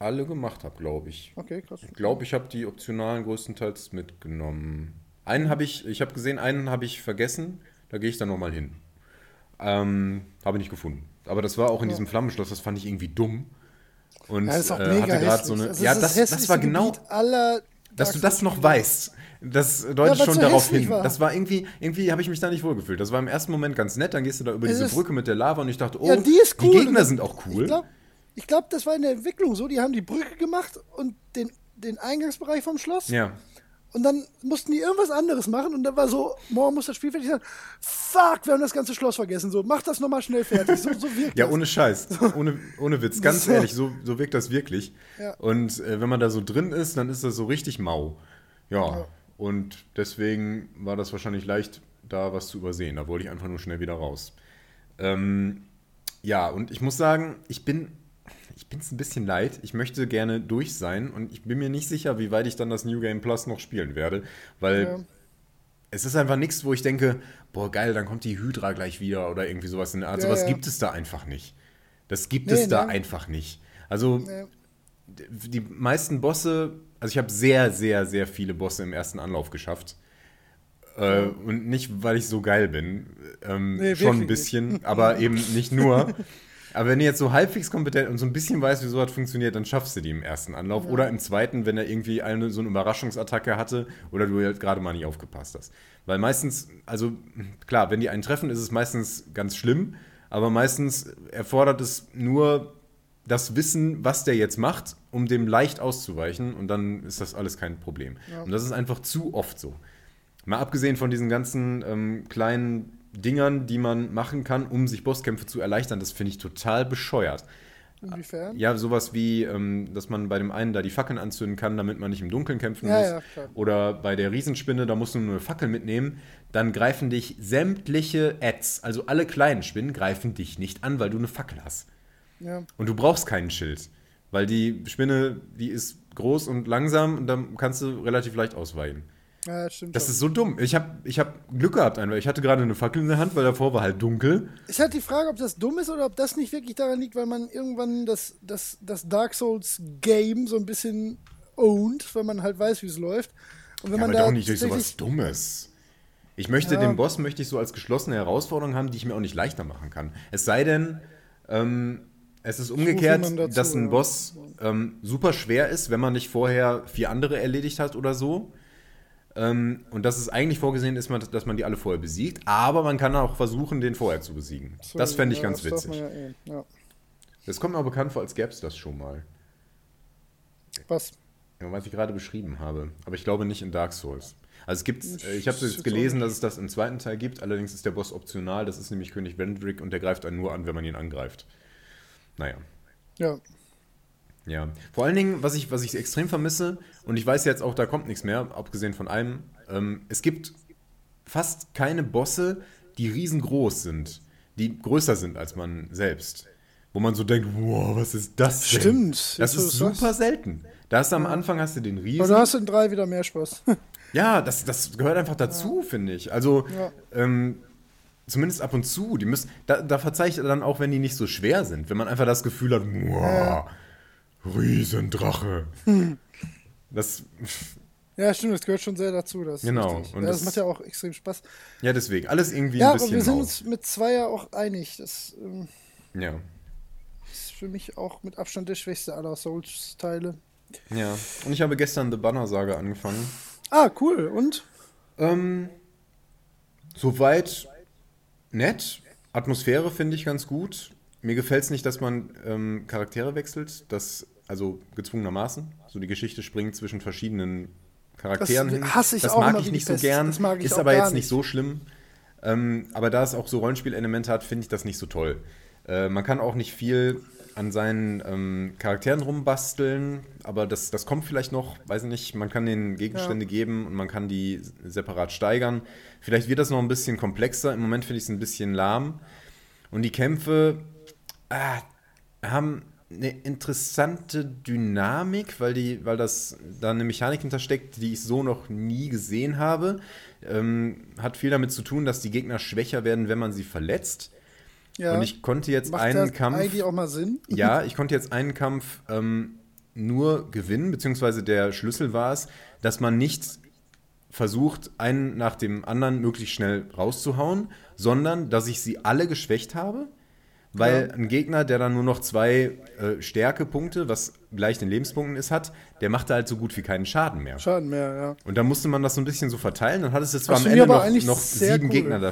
Speaker 2: alle gemacht habe, glaube ich.
Speaker 1: Okay, krass.
Speaker 2: Ich glaube, ich habe die optionalen größtenteils mitgenommen. Einen habe ich, ich habe gesehen, einen habe ich vergessen. Da gehe ich dann nochmal hin. Ähm, habe ich nicht gefunden. Aber das war auch in
Speaker 1: Ja.
Speaker 2: diesem Flammenschloss, das fand ich irgendwie dumm. Und
Speaker 1: Ja, das
Speaker 2: äh, hatte gerade so eine.
Speaker 1: Also
Speaker 2: ja, das, das
Speaker 1: hässlichste
Speaker 2: war genau. Dass du das noch weißt. Das deutet
Speaker 1: Ja,
Speaker 2: schon
Speaker 1: so
Speaker 2: darauf hin.
Speaker 1: war.
Speaker 2: Das war irgendwie, irgendwie habe ich mich da nicht wohlgefühlt. Das war im ersten Moment ganz nett, dann gehst du da über
Speaker 1: Es
Speaker 2: diese Brücke mit der Lava und ich dachte, oh,
Speaker 1: Ja, die ist cool.
Speaker 2: Gegner sind auch cool.
Speaker 1: Ich glaube, das war in der Entwicklung so. Die haben die Brücke gemacht und den, den Eingangsbereich vom Schloss.
Speaker 2: ja.
Speaker 1: Und dann mussten die irgendwas anderes machen und dann war so, morgen muss das Spiel fertig sein. Fuck, wir haben das ganze Schloss vergessen. So, mach das nochmal schnell fertig. So, so wirkt
Speaker 2: Ja,
Speaker 1: das.
Speaker 2: ohne Scheiß. Ohne, ohne Witz. Ganz
Speaker 1: So.
Speaker 2: ehrlich, so, so wirkt das wirklich.
Speaker 1: Ja.
Speaker 2: Und äh, wenn man da so drin ist, dann ist das so richtig mau. Ja.
Speaker 1: Ja.
Speaker 2: Und deswegen war das wahrscheinlich leicht, da was zu übersehen. Da wollte ich einfach nur schnell wieder raus. Ähm, ja, und ich muss sagen, ich bin ich bin es ein bisschen leid. Ich möchte gerne durch sein und ich bin mir nicht sicher, wie weit ich dann das New Game Plus noch spielen werde, weil
Speaker 1: Ja.
Speaker 2: es ist einfach nichts, wo ich denke, boah, geil, dann kommt die Hydra gleich wieder oder irgendwie sowas in der Art.
Speaker 1: Ja,
Speaker 2: sowas
Speaker 1: ja.
Speaker 2: gibt es da einfach nicht. Das gibt
Speaker 1: Nee,
Speaker 2: es da
Speaker 1: ne?
Speaker 2: einfach nicht. Also
Speaker 1: Ja.
Speaker 2: die meisten Bosse, also ich habe sehr, sehr, sehr viele Bosse im ersten Anlauf geschafft. Äh, und nicht, weil ich so geil bin. Ähm,
Speaker 1: Nee,
Speaker 2: schon ein bisschen, aber eben nicht nur. <laughs> Aber wenn du jetzt so halbwegs kompetent und so ein bisschen weißt, wie sowas funktioniert, dann schaffst du die im ersten Anlauf. Oder im zweiten, wenn er irgendwie eine, so eine Überraschungsattacke hatte oder du halt gerade mal nicht aufgepasst hast. Weil meistens, also klar, wenn die einen treffen, ist es meistens ganz schlimm. Aber meistens erfordert es nur das Wissen, was der jetzt macht, um dem leicht auszuweichen. Und dann ist das alles kein Problem.
Speaker 1: Ja.
Speaker 2: Und das ist einfach zu oft so. Mal abgesehen von diesen ganzen ähm, kleinen Dingern, die man machen kann, um sich Bosskämpfe zu erleichtern, das finde ich total bescheuert.
Speaker 1: Inwiefern?
Speaker 2: Ja, sowas wie, ähm, dass man bei dem einen da die Fackeln anzünden kann, damit man nicht im Dunkeln kämpfen
Speaker 1: Ja,
Speaker 2: muss.
Speaker 1: ja, klar.
Speaker 2: Oder bei der Riesenspinne, da musst du nur eine Fackel mitnehmen. Dann greifen dich sämtliche Ads, also alle kleinen Spinnen, greifen dich nicht an, weil du eine Fackel hast.
Speaker 1: Ja.
Speaker 2: Und du brauchst keinen Schild. Weil die Spinne, die ist groß und langsam und dann kannst du relativ leicht ausweichen.
Speaker 1: Ja, das stimmt.
Speaker 2: Das
Speaker 1: schon.
Speaker 2: ist so dumm. Ich habe ich hab Glück gehabt, einfach. Ich hatte gerade eine Fackel in der Hand, weil davor war halt dunkel.
Speaker 1: Ist halt die Frage, ob das dumm ist oder ob das nicht wirklich daran liegt, weil man irgendwann das, das, das Dark Souls Game so ein bisschen owned, weil man halt weiß, wie es läuft. Und wenn
Speaker 2: Ja,
Speaker 1: man
Speaker 2: aber
Speaker 1: da
Speaker 2: doch nicht durch sowas Dummes. Ich möchte
Speaker 1: Ja.
Speaker 2: den Boss möchte ich so als geschlossene Herausforderung haben, die ich mir auch nicht leichter machen kann. Es sei denn, ähm, es ist umgekehrt,
Speaker 1: dazu,
Speaker 2: dass ein. Boss ähm, super schwer ist, wenn man nicht vorher vier andere erledigt hat oder so. Ähm, und dass es eigentlich vorgesehen ist, man- dass man die alle vorher besiegt. Aber man kann auch versuchen, den vorher zu besiegen.
Speaker 1: So,
Speaker 2: das fände ich
Speaker 1: ja,
Speaker 2: ganz witzig.
Speaker 1: Ja, eh. ja.
Speaker 2: Das kommt mir aber bekannt vor, als gäbe es das schon mal.
Speaker 1: Was?
Speaker 2: Ja, was ich gerade beschrieben habe. Aber ich glaube nicht in Dark Souls. Also es gibt, ich habe jetzt gelesen,
Speaker 1: auch
Speaker 2: dass es das im zweiten Teil gibt. Allerdings ist der Boss optional. Das ist nämlich König Vendrick und der greift einen nur an, wenn man ihn angreift. Naja.
Speaker 1: Ja.
Speaker 2: Ja. Vor allen Dingen, was ich, was ich extrem vermisse, und ich weiß jetzt auch, da kommt nichts mehr, abgesehen von einem, ähm, es gibt fast keine Bosse, die riesengroß sind, die größer sind als man selbst. Wo man so denkt, wow, was ist das denn?
Speaker 1: Stimmt,
Speaker 2: Das ist super selten. Da hast du am Anfang hast du den Riesen.
Speaker 1: Aber du hast in drei wieder mehr Spaß. <laughs>
Speaker 2: Ja, das, das gehört einfach dazu, finde ich. Also,
Speaker 1: Ja.
Speaker 2: ähm, zumindest ab und zu. Die müssen, da, da verzeihe ich dann auch, wenn die nicht so schwer sind. Wenn man einfach das Gefühl hat, wow, Riesendrache. Das,
Speaker 1: ja, stimmt, das gehört schon sehr dazu. Das
Speaker 2: Genau, und
Speaker 1: ja, das,
Speaker 2: das-
Speaker 1: macht ja auch extrem Spaß.
Speaker 2: ja, deswegen. Alles irgendwie
Speaker 1: Ja,
Speaker 2: ein
Speaker 1: aber
Speaker 2: bisschen
Speaker 1: wir sind
Speaker 2: mau.
Speaker 1: uns mit zwei ja auch einig. Das ähm,
Speaker 2: Ja,
Speaker 1: ist für mich auch mit Abstand der schwächste aller Souls-Teile.
Speaker 2: ja. Und ich habe gestern The Banner-Saga angefangen.
Speaker 1: Ah, cool. Und?
Speaker 2: Ähm, soweit nett. Atmosphäre finde ich ganz gut. Mir gefällt es nicht, dass man ähm, Charaktere wechselt. Das, also gezwungenermaßen. So die Geschichte springt zwischen verschiedenen Charakteren
Speaker 1: Das
Speaker 2: hin.
Speaker 1: hasse ich
Speaker 2: das
Speaker 1: auch
Speaker 2: mag ich nicht so
Speaker 1: Pest.
Speaker 2: gern.
Speaker 1: Das mag ich
Speaker 2: ist aber jetzt nicht
Speaker 1: nicht.
Speaker 2: so schlimm. Ähm, aber da es auch so Rollenspielelemente hat, finde ich das nicht so toll. Äh, man kann auch nicht viel an seinen ähm, Charakteren rumbasteln, aber das, das kommt vielleicht noch, weiß ich nicht, man kann den Gegenstände geben und man kann die separat steigern. Vielleicht wird das noch ein bisschen komplexer. Im Moment finde ich es ein bisschen lahm. Und die Kämpfe ah, haben eine interessante Dynamik, weil, die, weil das da eine Mechanik hintersteckt, die ich so noch nie gesehen habe. Ähm, hat viel damit zu tun, dass die Gegner schwächer werden, wenn man sie verletzt.
Speaker 1: Ja.
Speaker 2: Und ich konnte jetzt
Speaker 1: Macht
Speaker 2: einen Kampf.
Speaker 1: eigentlich auch mal Sinn? <laughs>
Speaker 2: Ja, ich konnte jetzt einen Kampf ähm, nur gewinnen, beziehungsweise der Schlüssel war es, dass man nicht versucht, einen nach dem anderen möglichst schnell rauszuhauen, sondern dass ich sie alle geschwächt habe, weil
Speaker 1: Ja.
Speaker 2: ein Gegner, der dann nur noch zwei äh, Stärkepunkte, was gleich den Lebenspunkten ist, hat, der machte halt so gut wie keinen Schaden mehr.
Speaker 1: Schaden mehr, ja.
Speaker 2: Und da musste man das so ein bisschen so verteilen. Dann hattest du zwar
Speaker 1: Das
Speaker 2: am Ende noch, noch sieben
Speaker 1: cool.
Speaker 2: Gegner da,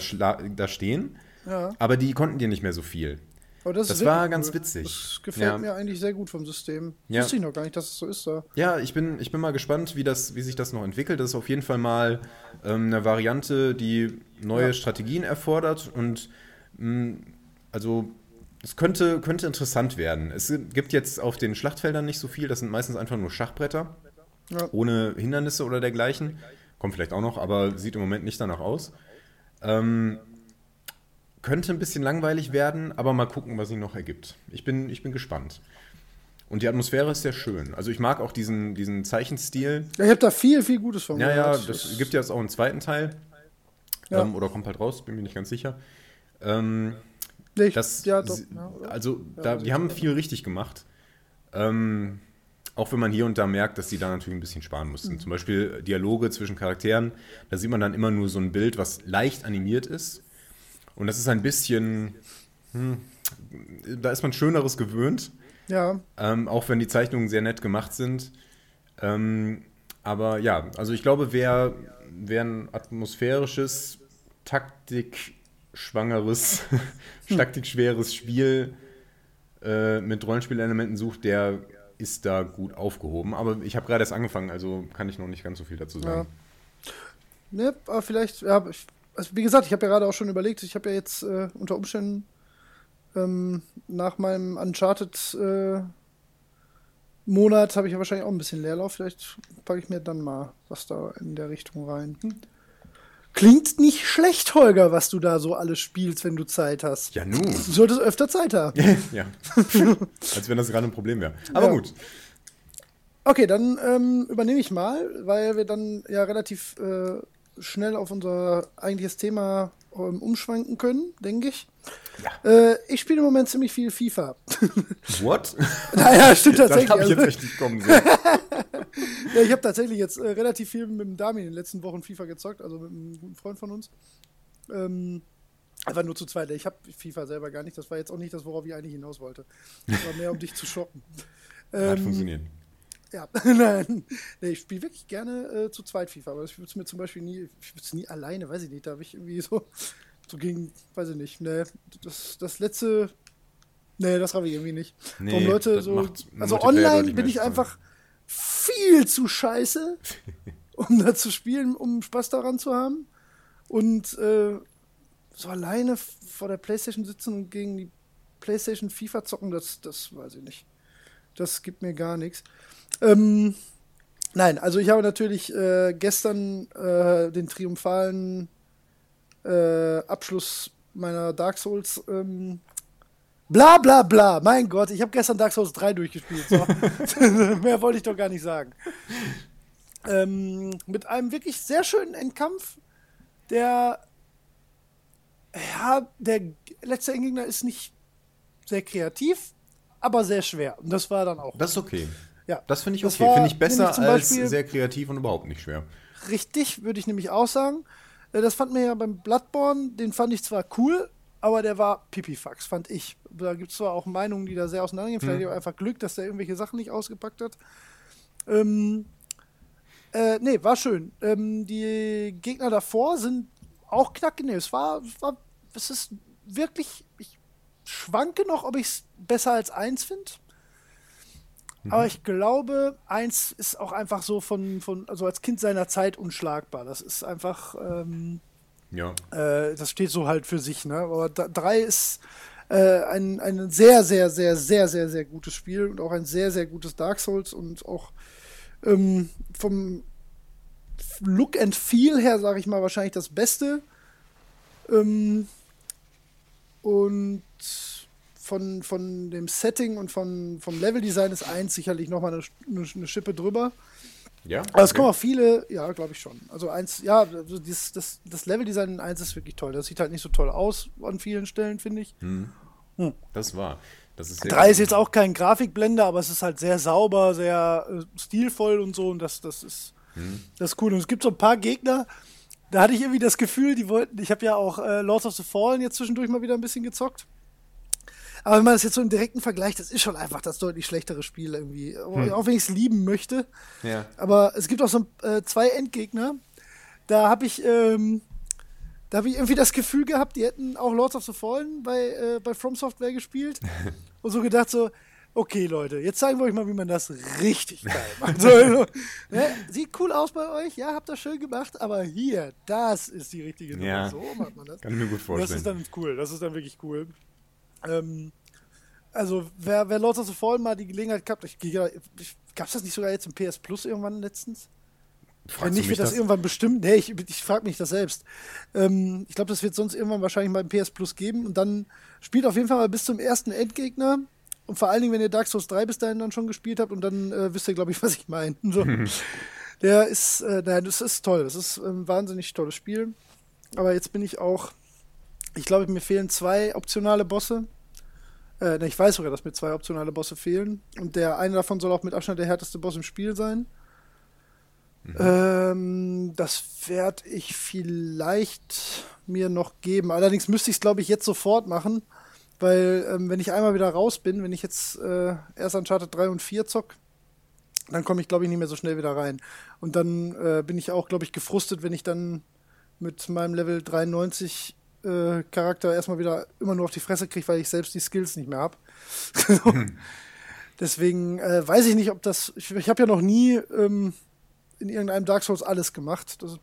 Speaker 2: da stehen,
Speaker 1: ja.
Speaker 2: aber die konnten dir nicht mehr so viel.
Speaker 1: Aber das,
Speaker 2: Das war ganz
Speaker 1: cool.
Speaker 2: witzig.
Speaker 1: Das gefällt
Speaker 2: Ja.
Speaker 1: mir eigentlich sehr gut vom System.
Speaker 2: Ja.
Speaker 1: Wusste ich noch gar nicht, dass es so ist da.
Speaker 2: Ja, ich bin, ich bin mal gespannt, wie, das, wie sich das noch entwickelt. Das ist auf jeden Fall mal ähm, eine Variante, die neue
Speaker 1: Ja.
Speaker 2: Strategien erfordert. Und mh, also es könnte, könnte interessant werden. Es gibt jetzt auf den Schlachtfeldern nicht so viel. Das sind meistens einfach nur Schachbretter,
Speaker 1: Ja.
Speaker 2: ohne Hindernisse oder dergleichen. Kommt vielleicht auch noch, aber sieht im Moment nicht danach aus. Ähm, könnte ein bisschen langweilig werden, aber mal gucken, was sich noch ergibt. Ich bin, ich bin gespannt. Und die Atmosphäre ist sehr schön. Also ich mag auch diesen, diesen Zeichenstil.
Speaker 1: Ja, ich habe da viel, viel Gutes von
Speaker 2: Ja, ja,
Speaker 1: gehört.
Speaker 2: das gibt ja jetzt auch einen zweiten Teil.
Speaker 1: Ja.
Speaker 2: Ähm, oder kommt halt raus, bin mir nicht ganz sicher. Ähm,
Speaker 1: Nee, ich-
Speaker 2: das,
Speaker 1: ja, doch. Ja, oder?
Speaker 2: also
Speaker 1: Ja,
Speaker 2: da,
Speaker 1: also
Speaker 2: die haben viel richtig gemacht. Ähm, auch wenn man hier und da merkt, dass die da natürlich ein bisschen sparen mussten.
Speaker 1: Mhm.
Speaker 2: Zum Beispiel Dialoge zwischen Charakteren, da sieht man dann immer nur so ein Bild, was leicht animiert ist. Und das ist ein bisschen, hm, da ist man Schöneres gewöhnt.
Speaker 1: ja,
Speaker 2: Ähm, auch wenn die Zeichnungen sehr nett gemacht sind. Ähm, aber ja, also ich glaube, wer, wer ein atmosphärisches, taktikschwangeres, <laughs> taktikschweres Spiel äh, mit Rollenspielelementen sucht, der ist da gut aufgehoben. Aber ich habe gerade erst angefangen, also kann ich noch nicht ganz so viel dazu sagen.
Speaker 1: Ne, aber vielleicht, ja, ich, also wie gesagt, ich habe ja gerade auch schon überlegt, ich habe ja jetzt äh, unter Umständen ähm, nach meinem Uncharted äh, Monat habe ich ja wahrscheinlich auch ein bisschen Leerlauf. Vielleicht packe ich mir dann mal was da in der Richtung rein. Klingt nicht schlecht, Holger, was du da so alles spielst, wenn du Zeit hast.
Speaker 2: Ja, nun.
Speaker 1: Du solltest öfter Zeit haben. <laughs>
Speaker 2: ja. Als wenn das gerade ein Problem wäre. Aber
Speaker 1: Ja.
Speaker 2: gut.
Speaker 1: Okay, dann ähm, übernehme ich mal, weil wir dann ja relativ äh, schnell auf unser eigentliches Thema umschwanken können, denke ich.
Speaker 2: Ja.
Speaker 1: Äh, ich spiele im Moment ziemlich viel FIFA. <laughs>
Speaker 2: What?
Speaker 1: naja, stimmt
Speaker 2: Das
Speaker 1: tatsächlich.
Speaker 2: habe ich
Speaker 1: Also,
Speaker 2: jetzt echt nicht kommen sehen. <laughs>
Speaker 1: ja, ich habe tatsächlich jetzt äh, relativ viel mit dem Dami in den letzten Wochen FIFA gezockt, also mit einem guten Freund von uns. Ähm, einfach nur zu zweit. Ich habe FIFA selber gar nicht. Das war jetzt auch nicht das, worauf ich eigentlich hinaus wollte. Das war mehr, um dich zu schocken.
Speaker 2: Hat
Speaker 1: Ähm,
Speaker 2: funktioniert.
Speaker 1: Ja, <laughs> nein. Nee, ich spiele wirklich gerne äh, zu zweit FIFA, aber ich würde es mir zum Beispiel nie, ich würde es nie alleine, weiß ich nicht, da habe ich irgendwie so, so gegen, weiß ich nicht, ne, das, das letzte, nee, das habe ich irgendwie nicht.
Speaker 2: Nee,
Speaker 1: Warum Leute so, also online bin ich einfach viel zu scheiße, <laughs> um da zu spielen, um Spaß daran zu haben. Und äh, so alleine vor der Playstation sitzen und gegen die Playstation FIFA zocken, das, das weiß ich nicht. Das gibt mir gar nichts. Ähm, nein, also ich habe natürlich äh, gestern äh, den triumphalen äh, Abschluss meiner Dark Souls ähm, bla bla bla. Mein Gott, ich habe gestern Dark Souls 3 durchgespielt. So. <laughs> Mehr wollte ich doch gar nicht sagen. Ähm, mit einem wirklich sehr schönen Endkampf, der ja, der letzte Endgegner ist nicht sehr kreativ, aber sehr schwer. Und das war dann auch
Speaker 2: Das ist okay.
Speaker 1: ja.
Speaker 2: Das finde ich okay. Finde ich besser als sehr kreativ und überhaupt nicht schwer.
Speaker 1: Richtig, würde ich nämlich auch sagen. Äh, Das fand mir ja beim Bloodborne, den fand ich zwar cool, aber der war Pipifax, fand ich. Da gibt es zwar auch Meinungen, die da sehr auseinandergehen. Vielleicht auch einfach Glück, dass der irgendwelche Sachen nicht ausgepackt hat. Ähm, äh, nee, war schön. Ähm, die Gegner davor sind auch knackig. Nee, es war, es war, es ist wirklich, ich schwanke noch, ob ich es besser als eins finde. Aber ich glaube, eins ist auch einfach so von, von, also als Kind seiner Zeit unschlagbar. Das ist einfach, ähm,
Speaker 2: Ja.
Speaker 1: äh, das steht so halt für sich, ne? Aber da, drei ist äh, ein, ein sehr, sehr, sehr, sehr, sehr, sehr gutes Spiel und auch ein sehr, sehr gutes Dark Souls und auch ähm, vom Look and Feel her, sage ich mal, wahrscheinlich das Beste. Ähm, und von, von dem Setting und von, vom Leveldesign ist eins sicherlich nochmal eine, eine, Schippe drüber.
Speaker 2: Ja.
Speaker 1: Aber es kommen auch viele, ja, glaube ich schon. Also eins, ja, also dieses, das, das Leveldesign in eins ist wirklich toll. Das sieht halt nicht so toll aus an vielen Stellen, finde ich.
Speaker 2: Das war. Das ist sehr
Speaker 1: Drei
Speaker 2: gut.
Speaker 1: ist jetzt auch kein Grafikblender, aber es ist halt sehr sauber, sehr äh, stilvoll und so und das, das ist das ist cool. Und es gibt so ein paar Gegner, da hatte ich irgendwie das Gefühl, die wollten, ich habe ja auch äh, Lords of the Fallen jetzt zwischendurch mal wieder ein bisschen gezockt. Aber wenn man das jetzt so im direkten Vergleich, das ist schon einfach das deutlich schlechtere Spiel irgendwie. Auch wenn ich es lieben möchte.
Speaker 2: Ja.
Speaker 1: Aber es gibt auch so äh, zwei Endgegner. Da habe ich, ähm, da habe ich irgendwie das Gefühl gehabt, die hätten auch Lords of the Fallen bei, äh, bei From Software gespielt. <laughs> und so gedacht so, okay Leute, jetzt zeigen wir euch mal, wie man das richtig geil <laughs> macht. So, also, ne? Sieht cool aus bei euch, ja, habt das schön gemacht, aber hier, das ist die richtige Nummer.
Speaker 2: Ja.
Speaker 1: So macht man das.
Speaker 2: Kann ich mir gut
Speaker 1: Das
Speaker 2: vorstellen.
Speaker 1: ist dann cool, das ist dann wirklich cool. Ähm, also, wer, wer Lords of the Fallen mal die Gelegenheit gehabt, ich, ich, gab's das nicht sogar jetzt im PS Plus irgendwann letztens? Wenn
Speaker 2: Fragst
Speaker 1: nicht,
Speaker 2: du mich
Speaker 1: wird das,
Speaker 2: das?
Speaker 1: irgendwann bestimmt. Nee, ich, ich frage mich das selbst. Ähm, ich glaube, das wird sonst irgendwann wahrscheinlich mal im PS Plus geben. Und dann spielt auf jeden Fall mal bis zum ersten Endgegner. Und vor allen Dingen, wenn ihr Dark Souls 3 bis dahin dann schon gespielt habt, und dann äh, wisst ihr, glaube ich, <laughs> was ich meine. So. <laughs> Der ist, äh, nein, das ist toll. Das ist ein wahnsinnig tolles Spiel. Aber jetzt bin ich auch, ich glaube, mir fehlen zwei optionale Bosse. Äh, ich weiß sogar, dass mir zwei optionale Bosse fehlen. Und der eine davon soll auch mit Abstand der härteste Boss im Spiel sein. Ähm, das werde ich vielleicht mir noch geben. Allerdings müsste ich es, glaube ich, jetzt sofort machen, weil ähm, wenn ich einmal wieder raus bin, wenn ich jetzt äh, erst Uncharted 3 und 4 zock, dann komme ich, glaube ich, nicht mehr so schnell wieder rein. Und dann äh, bin ich auch, glaube ich, gefrustet, wenn ich dann mit meinem Level 93 äh, Charakter erstmal wieder immer nur auf die Fresse kriege, weil ich selbst die Skills nicht mehr habe. <laughs> Deswegen äh, weiß ich nicht, ob das. Ich, ich habe ja noch nie ähm, in irgendeinem Dark Souls alles gemacht. Das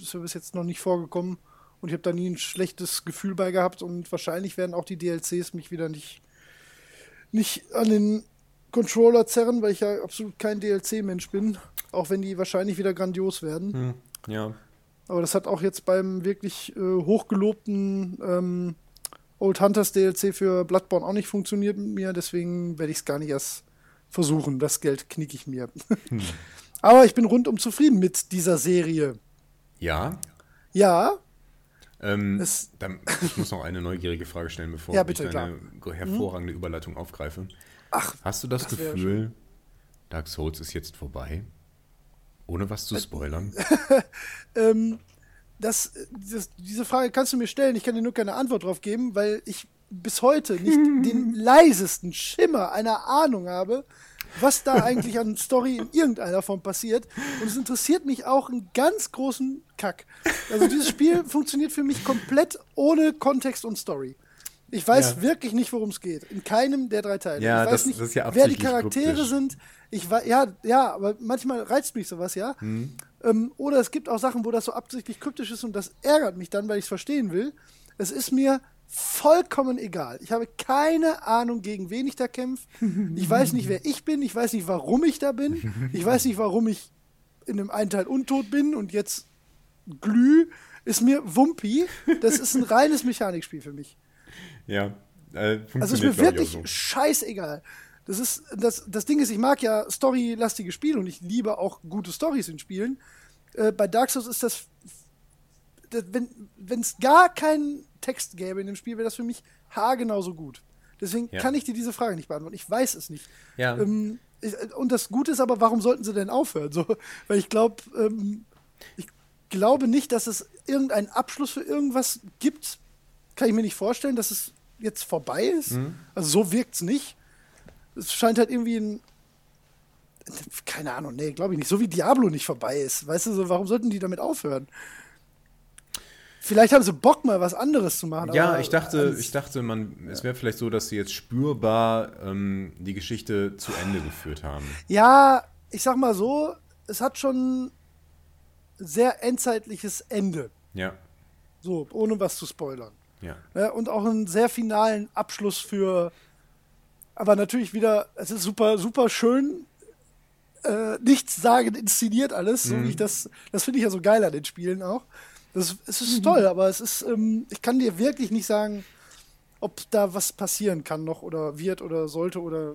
Speaker 1: ist ja bis jetzt noch nicht vorgekommen. Und ich habe da nie ein schlechtes Gefühl bei gehabt. Und wahrscheinlich werden auch die DLCs mich wieder nicht, nicht an den Controller zerren, weil ich ja absolut kein DLC-Mensch bin. Auch wenn die wahrscheinlich wieder grandios werden.
Speaker 2: Hm, ja.
Speaker 1: Aber das hat auch jetzt beim wirklich äh, hochgelobten ähm, Old Hunters DLC für Bloodborne auch nicht funktioniert mit mir, deswegen werde ich es gar nicht erst versuchen. Das Geld knicke ich mir. Hm. <laughs> Aber ich bin rundum zufrieden mit dieser Serie.
Speaker 2: Ja.
Speaker 1: Ja.
Speaker 2: Ähm, dann, ich muss noch eine neugierige Frage stellen, bevor
Speaker 1: ja, bitte,
Speaker 2: ich eine klar. hervorragende hm? Überleitung aufgreife.
Speaker 1: Ach,
Speaker 2: Hast du das, das Gefühl, Dark Souls ist jetzt vorbei? Ohne was zu spoilern? <laughs>
Speaker 1: ähm, das, das, diese Frage kannst du mir stellen, ich kann dir nur keine Antwort drauf geben, weil ich bis heute nicht <laughs> den leisesten Schimmer einer Ahnung habe, was da eigentlich an Story in irgendeiner Form passiert. Und es interessiert mich auch einen ganz großen Kack. Also dieses Spiel <laughs> funktioniert für mich komplett ohne Kontext und Story. Ich weiß ja. wirklich nicht, worum es geht. In keinem der drei Teile.
Speaker 2: Ja,
Speaker 1: ich weiß
Speaker 2: das,
Speaker 1: nicht,
Speaker 2: das ist ja
Speaker 1: wer die Charaktere kryptisch. sind. Ich war, ja, ja, aber manchmal reizt mich sowas, ja. Hm. Ähm, oder es gibt auch Sachen, wo das so absichtlich kryptisch ist und das ärgert mich dann, weil ich es verstehen will. Es ist mir vollkommen egal. Ich habe keine Ahnung, gegen wen ich da kämpfe. Ich weiß nicht, wer ich bin. Ich weiß nicht, warum ich da bin. Ich weiß nicht, warum ich in dem einen Teil untot bin und jetzt glüh. Ist mir Wumpi. Das ist ein reines Mechanikspiel für mich.
Speaker 2: Ja. Äh,
Speaker 1: also ist mir wirklich so. scheißegal. Das ist, das, das Ding ist, ich mag ja storylastige Spiele und ich liebe auch gute Stories in Spielen. Äh, bei Dark Souls ist das, das wenn es gar keinen Text gäbe in dem Spiel, wäre das für mich haargenauso gut. Deswegen ja. kann ich dir diese Frage nicht beantworten. Ich weiß es nicht.
Speaker 2: Ja.
Speaker 1: Ähm, ich, und das Gute ist aber, warum sollten sie denn aufhören? So, <laughs> weil ich glaube, ähm, ich glaube nicht, dass es irgendeinen Abschluss für irgendwas gibt. Kann ich mir nicht vorstellen, dass es jetzt vorbei ist. Mhm. Also so wirkt es nicht es scheint halt irgendwie ein. Keine Ahnung, nee, glaube ich nicht. So wie Diablo nicht vorbei ist. Weißt du, so, warum sollten die damit aufhören? Vielleicht haben sie Bock, mal was anderes zu machen.
Speaker 2: Ja, ich dachte, ich dachte, man, ja. es wäre vielleicht so, dass sie jetzt spürbar ähm, die Geschichte zu Ende geführt haben.
Speaker 1: Ja, ich sag mal so, es hat schon sehr endzeitliches Ende.
Speaker 2: Ja.
Speaker 1: So, ohne was zu spoilern.
Speaker 2: Ja.
Speaker 1: ja und auch einen sehr finalen Abschluss für aber natürlich wieder, es ist super, super schön, äh, nichts sagen, inszeniert alles, so mhm. wie ich das, das finde ich ja so geil an den Spielen auch. Das, es ist mhm. toll, aber es ist, ähm, ich kann dir wirklich nicht sagen, ob da was passieren kann noch oder wird oder sollte oder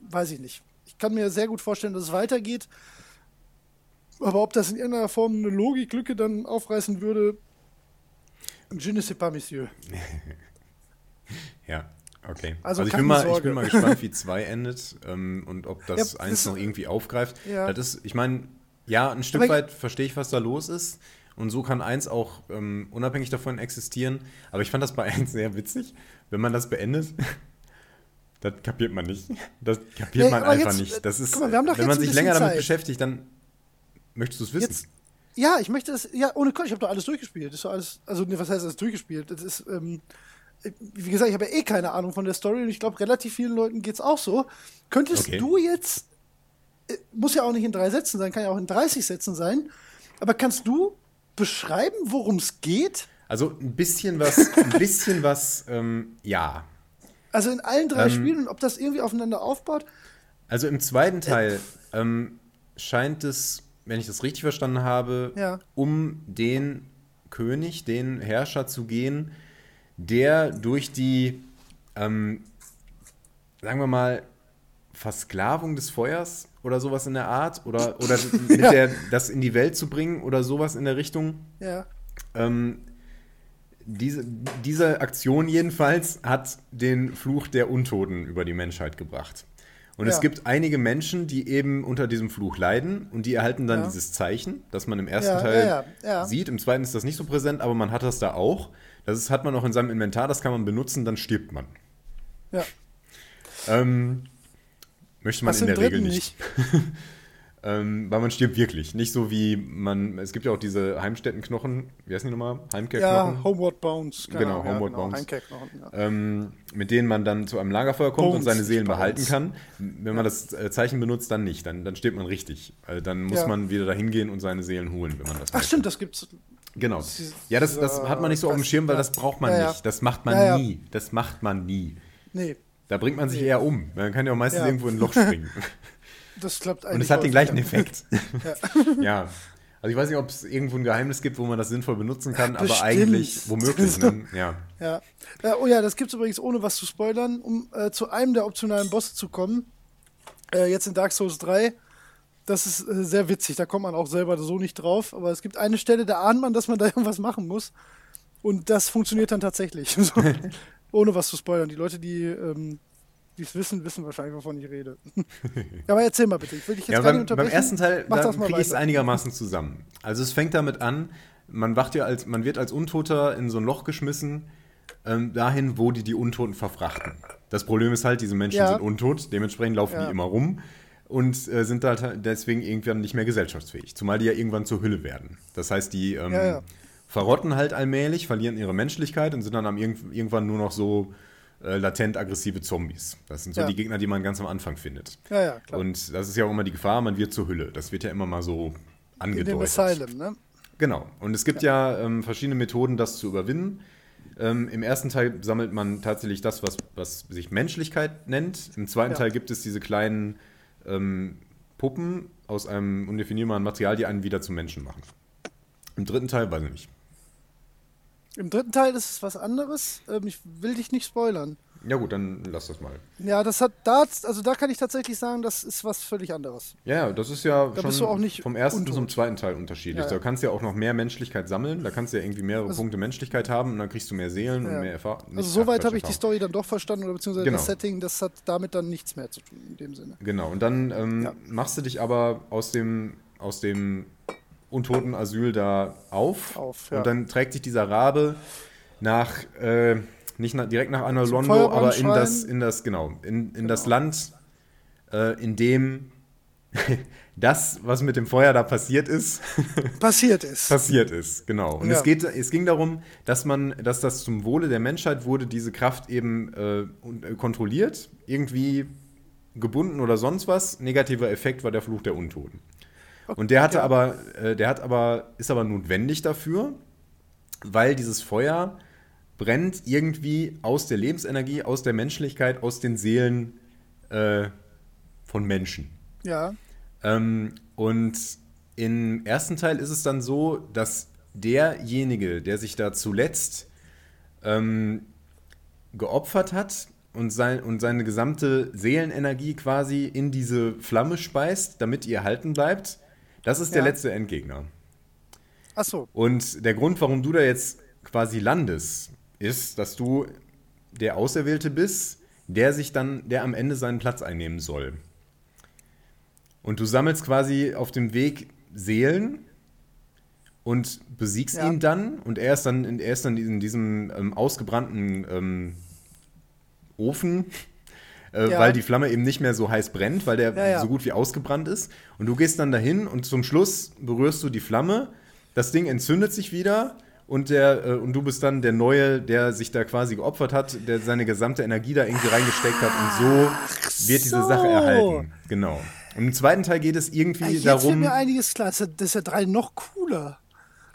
Speaker 1: weiß ich nicht. Ich kann mir sehr gut vorstellen, dass es weitergeht. Aber ob das in irgendeiner Form eine Logiklücke dann aufreißen würde, je ne sais pas, Monsieur. <laughs>
Speaker 2: ja. Okay. Also, also ich, bin mal, ich bin mal gespannt, wie 2 endet ähm, und ob das 1 ja, noch irgendwie aufgreift. Ja. Das ist, ich meine, ja, ein Stück Aber weit verstehe ich, was da los ist. Und so kann 1 auch ähm, unabhängig davon existieren. Aber ich fand das bei <laughs> 1 sehr witzig, wenn man das beendet. <laughs> das kapiert man nicht. Das kapiert nee, man einfach jetzt, nicht. Das ist, mal, wenn man sich länger Zeit. damit beschäftigt, dann möchtest du es wissen. Jetzt,
Speaker 1: ja, ich möchte das, ja, ohne Gott, ich habe doch alles durchgespielt. Das ist alles, also, was heißt alles durchgespielt? Das ist, ähm, wie gesagt, ich habe ja eh keine Ahnung von der Story und ich glaube, relativ vielen Leuten geht es auch so. Könntest okay. du jetzt, äh, muss ja auch nicht in drei Sätzen sein, kann ja auch in 30 Sätzen sein, aber kannst du beschreiben, worum es geht?
Speaker 2: Also ein bisschen was, <laughs> ein bisschen was, ähm, ja.
Speaker 1: Also in allen drei ähm, Spielen und ob das irgendwie aufeinander aufbaut?
Speaker 2: Also im zweiten Teil äh, ähm, scheint es, wenn ich das richtig verstanden habe,
Speaker 1: ja.
Speaker 2: um den König, den Herrscher zu gehen, der durch die, ähm, sagen wir mal, Versklavung des Feuers oder sowas in der Art oder, oder <laughs> mit ja. der, das in die Welt zu bringen oder sowas in der Richtung.
Speaker 1: Ja.
Speaker 2: Ähm, diese, diese Aktion jedenfalls hat den Fluch der Untoten über die Menschheit gebracht. Und ja. es gibt einige Menschen, die eben unter diesem Fluch leiden und die erhalten dann ja. dieses Zeichen, das man im ersten ja, Teil sieht. Im zweiten ist das nicht so präsent, aber man hat das da auch. Das hat man auch in seinem Inventar, das kann man benutzen, dann stirbt man.
Speaker 1: Ja.
Speaker 2: Ähm, möchte man Was in der Regel nicht. nicht. <laughs> ähm, weil man stirbt wirklich. Nicht so wie man, es gibt ja auch diese Heimstättenknochen, wie heißen die nochmal?
Speaker 1: Heimkehrknochen? Ja, Homeward Bones.
Speaker 2: Genau, Homeward ja, genau, Bones. Ja. Ähm, mit denen man dann zu einem Lagerfeuer kommt Bones, und seine Seelen behalten kann. Wenn man das äh, Zeichen benutzt, dann nicht. Dann, dann stirbt man richtig. Also dann muss man wieder dahin gehen und seine Seelen holen, wenn man das
Speaker 1: Ach möchte. stimmt, das gibt's
Speaker 2: Genau. Ja, das, das hat man nicht so auf dem Schirm, weil das braucht man ja, nicht. Das macht man ja, nie. Das macht man nie.
Speaker 1: Nee.
Speaker 2: Da bringt man sich nee. eher um. Man kann ja auch meistens irgendwo in ein Loch springen. <laughs>
Speaker 1: Das klappt eigentlich.
Speaker 2: Und es hat den gleichen Effekt. <laughs> ja. Also ich weiß nicht, ob es irgendwo ein Geheimnis gibt, wo man das sinnvoll benutzen kann, aber
Speaker 1: Bestimmt.
Speaker 2: eigentlich womöglich. Ne? <laughs> Ja.
Speaker 1: Ja. Oh ja, das gibt's übrigens ohne was zu spoilern, um äh, zu einem der optionalen Bosse zu kommen. Äh, jetzt in Dark Souls 3. Das ist äh, sehr witzig, da kommt man auch selber so nicht drauf. Aber es gibt eine Stelle, da ahnt man, dass man <laughs> da irgendwas machen muss. Und das funktioniert dann tatsächlich. <laughs> so, ohne was zu spoilern. Die Leute, die ähm, es wissen, wissen wahrscheinlich, wovon ich rede. <laughs> ja, aber erzähl mal bitte. Ich will dich jetzt
Speaker 2: Ja,
Speaker 1: gar
Speaker 2: beim,
Speaker 1: nicht
Speaker 2: beim
Speaker 1: unterbrechen.
Speaker 2: ersten Teil kriege ich es einigermaßen zusammen. Also es fängt damit an, man wacht ja als, man wird als Untoter in so ein Loch geschmissen, ähm, dahin, wo die die Untoten verfrachten. Das Problem ist halt, diese Menschen
Speaker 1: Ja.
Speaker 2: sind untot, dementsprechend laufen
Speaker 1: Ja.
Speaker 2: die immer rum und äh, sind halt deswegen irgendwann nicht mehr gesellschaftsfähig. Zumal die ja irgendwann zur Hülle werden. Das heißt, die ähm,
Speaker 1: Ja, ja.
Speaker 2: verrotten halt allmählich, verlieren ihre Menschlichkeit und sind dann am irgend, irgendwann nur noch so äh, latent aggressive Zombies. Das sind so
Speaker 1: Ja.
Speaker 2: die Gegner, die man ganz am Anfang findet.
Speaker 1: Ja, ja, klar.
Speaker 2: Und das ist ja auch immer die Gefahr, man wird zur Hülle. Das wird ja immer mal so
Speaker 1: in dem
Speaker 2: angedeutet.
Speaker 1: Asylum, ne?
Speaker 2: Genau. Und es gibt ja, ähm, verschiedene Methoden, das zu überwinden. Ähm, Im ersten Teil sammelt man tatsächlich das, was, was sich Menschlichkeit nennt. Im zweiten. Teil gibt es diese kleinen ähm, Puppen aus einem undefinierbaren Material, die einen wieder zum Menschen machen. Im dritten Teil weiß ich nicht.
Speaker 1: Im dritten Teil ist es was anderes. Ähm, ich will dich nicht spoilern.
Speaker 2: Ja gut, dann lass das mal.
Speaker 1: Ja, das hat da, also da kann ich tatsächlich sagen, das ist was völlig anderes.
Speaker 2: Ja, das ist ja
Speaker 1: Da
Speaker 2: schon vom ersten
Speaker 1: untot.
Speaker 2: zum zweiten Teil unterschiedlich.
Speaker 1: Ja, ja.
Speaker 2: Da kannst du ja auch noch mehr Menschlichkeit sammeln. Da kannst du ja irgendwie mehrere
Speaker 1: Also-
Speaker 2: Punkte Menschlichkeit haben und dann kriegst du mehr Seelen
Speaker 1: Ja.
Speaker 2: und mehr Erfahrung.
Speaker 1: Also soweit habe ich die Story dann doch verstanden, oder beziehungsweise
Speaker 2: Genau.
Speaker 1: das Setting, das hat damit dann nichts mehr zu tun in dem Sinne.
Speaker 2: Genau, und dann ähm, machst du dich aber aus dem, aus dem untoten Asyl da auf.
Speaker 1: Auf, ja.
Speaker 2: Und dann trägt sich dieser Rabe nach, äh, nicht nach, direkt nach Anno
Speaker 1: Zum
Speaker 2: Londo, aber in das, in das, genau, in, in das Land, äh, in dem <laughs> das, was mit dem Feuer da passiert ist, <laughs>
Speaker 1: Passiert ist.
Speaker 2: passiert ist, genau. Und
Speaker 1: Ja.
Speaker 2: es, geht, es ging darum, dass man, dass das zum Wohle der Menschheit wurde, diese Kraft eben äh, äh, kontrolliert, irgendwie gebunden oder sonst was. Negativer Effekt war der Fluch der Untoten. Und der hatte aber, äh, der hat aber, ist aber notwendig dafür, weil dieses Feuer brennt irgendwie aus der Lebensenergie, aus der Menschlichkeit, aus den Seelen äh, von Menschen.
Speaker 1: ja,
Speaker 2: Ähm, und im ersten Teil ist es dann so, dass derjenige, der sich da zuletzt ähm, geopfert hat und, sein, und seine gesamte Seelenenergie quasi in diese Flamme speist, damit ihr erhalten bleibt, das ist der
Speaker 1: Ja.
Speaker 2: letzte Endgegner.
Speaker 1: ach so.
Speaker 2: Und der Grund, warum du da jetzt quasi landest, ist, dass du der Auserwählte bist, der sich dann, der am Ende seinen Platz einnehmen soll. Und du sammelst quasi auf dem Weg Seelen und besiegst
Speaker 1: Ja.
Speaker 2: ihn dann und er ist dann, in- er ist dann in diesem ähm, ausgebrannten ähm, Ofen, äh,
Speaker 1: Ja.
Speaker 2: weil die Flamme eben nicht mehr so heiß brennt, weil der
Speaker 1: Ja, ja.
Speaker 2: so gut wie ausgebrannt ist. Und du gehst dann dahin und zum Schluss berührst du die Flamme, das Ding entzündet sich wieder und, der, äh, und du bist dann der Neue, der sich da quasi geopfert hat, der seine gesamte Energie da irgendwie reingesteckt hat und so wird diese
Speaker 1: so.
Speaker 2: Sache erhalten. Genau. Und im zweiten Teil geht es irgendwie
Speaker 1: Ah, Jetzt
Speaker 2: darum.
Speaker 1: mir einiges klar. Das ist ja drei noch cooler.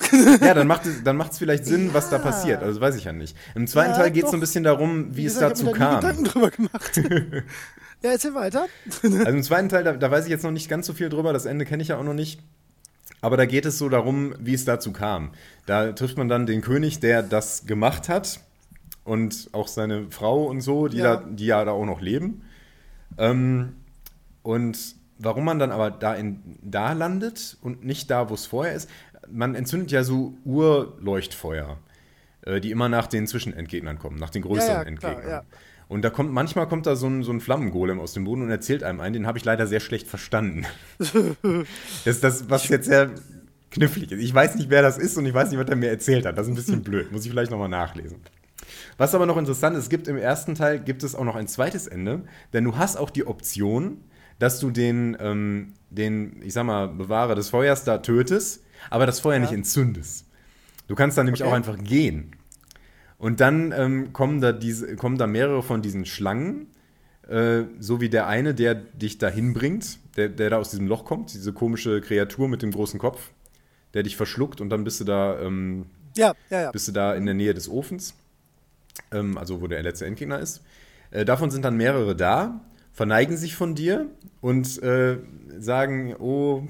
Speaker 1: <laughs>
Speaker 2: Ja, dann macht es dann macht's vielleicht Sinn, was da passiert. Also weiß ich ja nicht. Im zweiten
Speaker 1: Ja,
Speaker 2: Teil geht es so ein bisschen darum, wie, es
Speaker 1: gesagt,
Speaker 2: dazu
Speaker 1: ich
Speaker 2: kam.
Speaker 1: Gedanken drüber gemacht. <laughs> ja, erzähl weiter.
Speaker 2: Also im zweiten Teil, da, da weiß ich jetzt noch nicht ganz so viel drüber, das Ende kenne ich ja auch noch nicht. Aber da geht es so darum, wie es dazu kam. Da trifft man dann den König, der das gemacht hat und auch seine Frau und so, die,
Speaker 1: Ja.
Speaker 2: Da, die ja da auch noch leben. Ähm, und warum man dann aber da, in, da landet und nicht da, wo es vorher ist, man entzündet ja so Urleuchtfeuer, äh, die immer nach den Zwischenendgegnern kommen, nach den größeren
Speaker 1: Ja, ja, klar,
Speaker 2: Endgegnern.
Speaker 1: ja.
Speaker 2: Und da kommt, manchmal kommt da so ein, so ein Flammengolem aus dem Boden und erzählt einem einen, den habe ich leider sehr schlecht verstanden. <laughs> das ist das, was jetzt sehr knifflig ist. Ich weiß nicht, wer das ist und ich weiß nicht, was er mir erzählt hat. Das ist ein bisschen <laughs> blöd. Muss ich vielleicht nochmal nachlesen. Was aber noch interessant ist, es gibt im ersten Teil gibt es auch noch ein zweites Ende, denn du hast auch die Option, dass du den, ähm, den ich sag mal, Bewahrer des Feuers da tötest, aber das Feuer
Speaker 1: Ja.
Speaker 2: nicht entzündest. Du kannst dann nämlich
Speaker 1: Okay.
Speaker 2: auch einfach gehen. Und dann ähm, kommen, da diese, kommen da mehrere von diesen Schlangen, äh, so wie der eine, der dich dahin bringt, der, der da aus diesem Loch kommt, diese komische Kreatur mit dem großen Kopf, der dich verschluckt und dann bist du da, ähm,
Speaker 1: Ja, ja, ja.
Speaker 2: bist du da in der Nähe des Ofens, ähm, also wo der letzte Endgegner ist. Äh, davon sind dann mehrere da, verneigen sich von dir und äh, sagen, oh,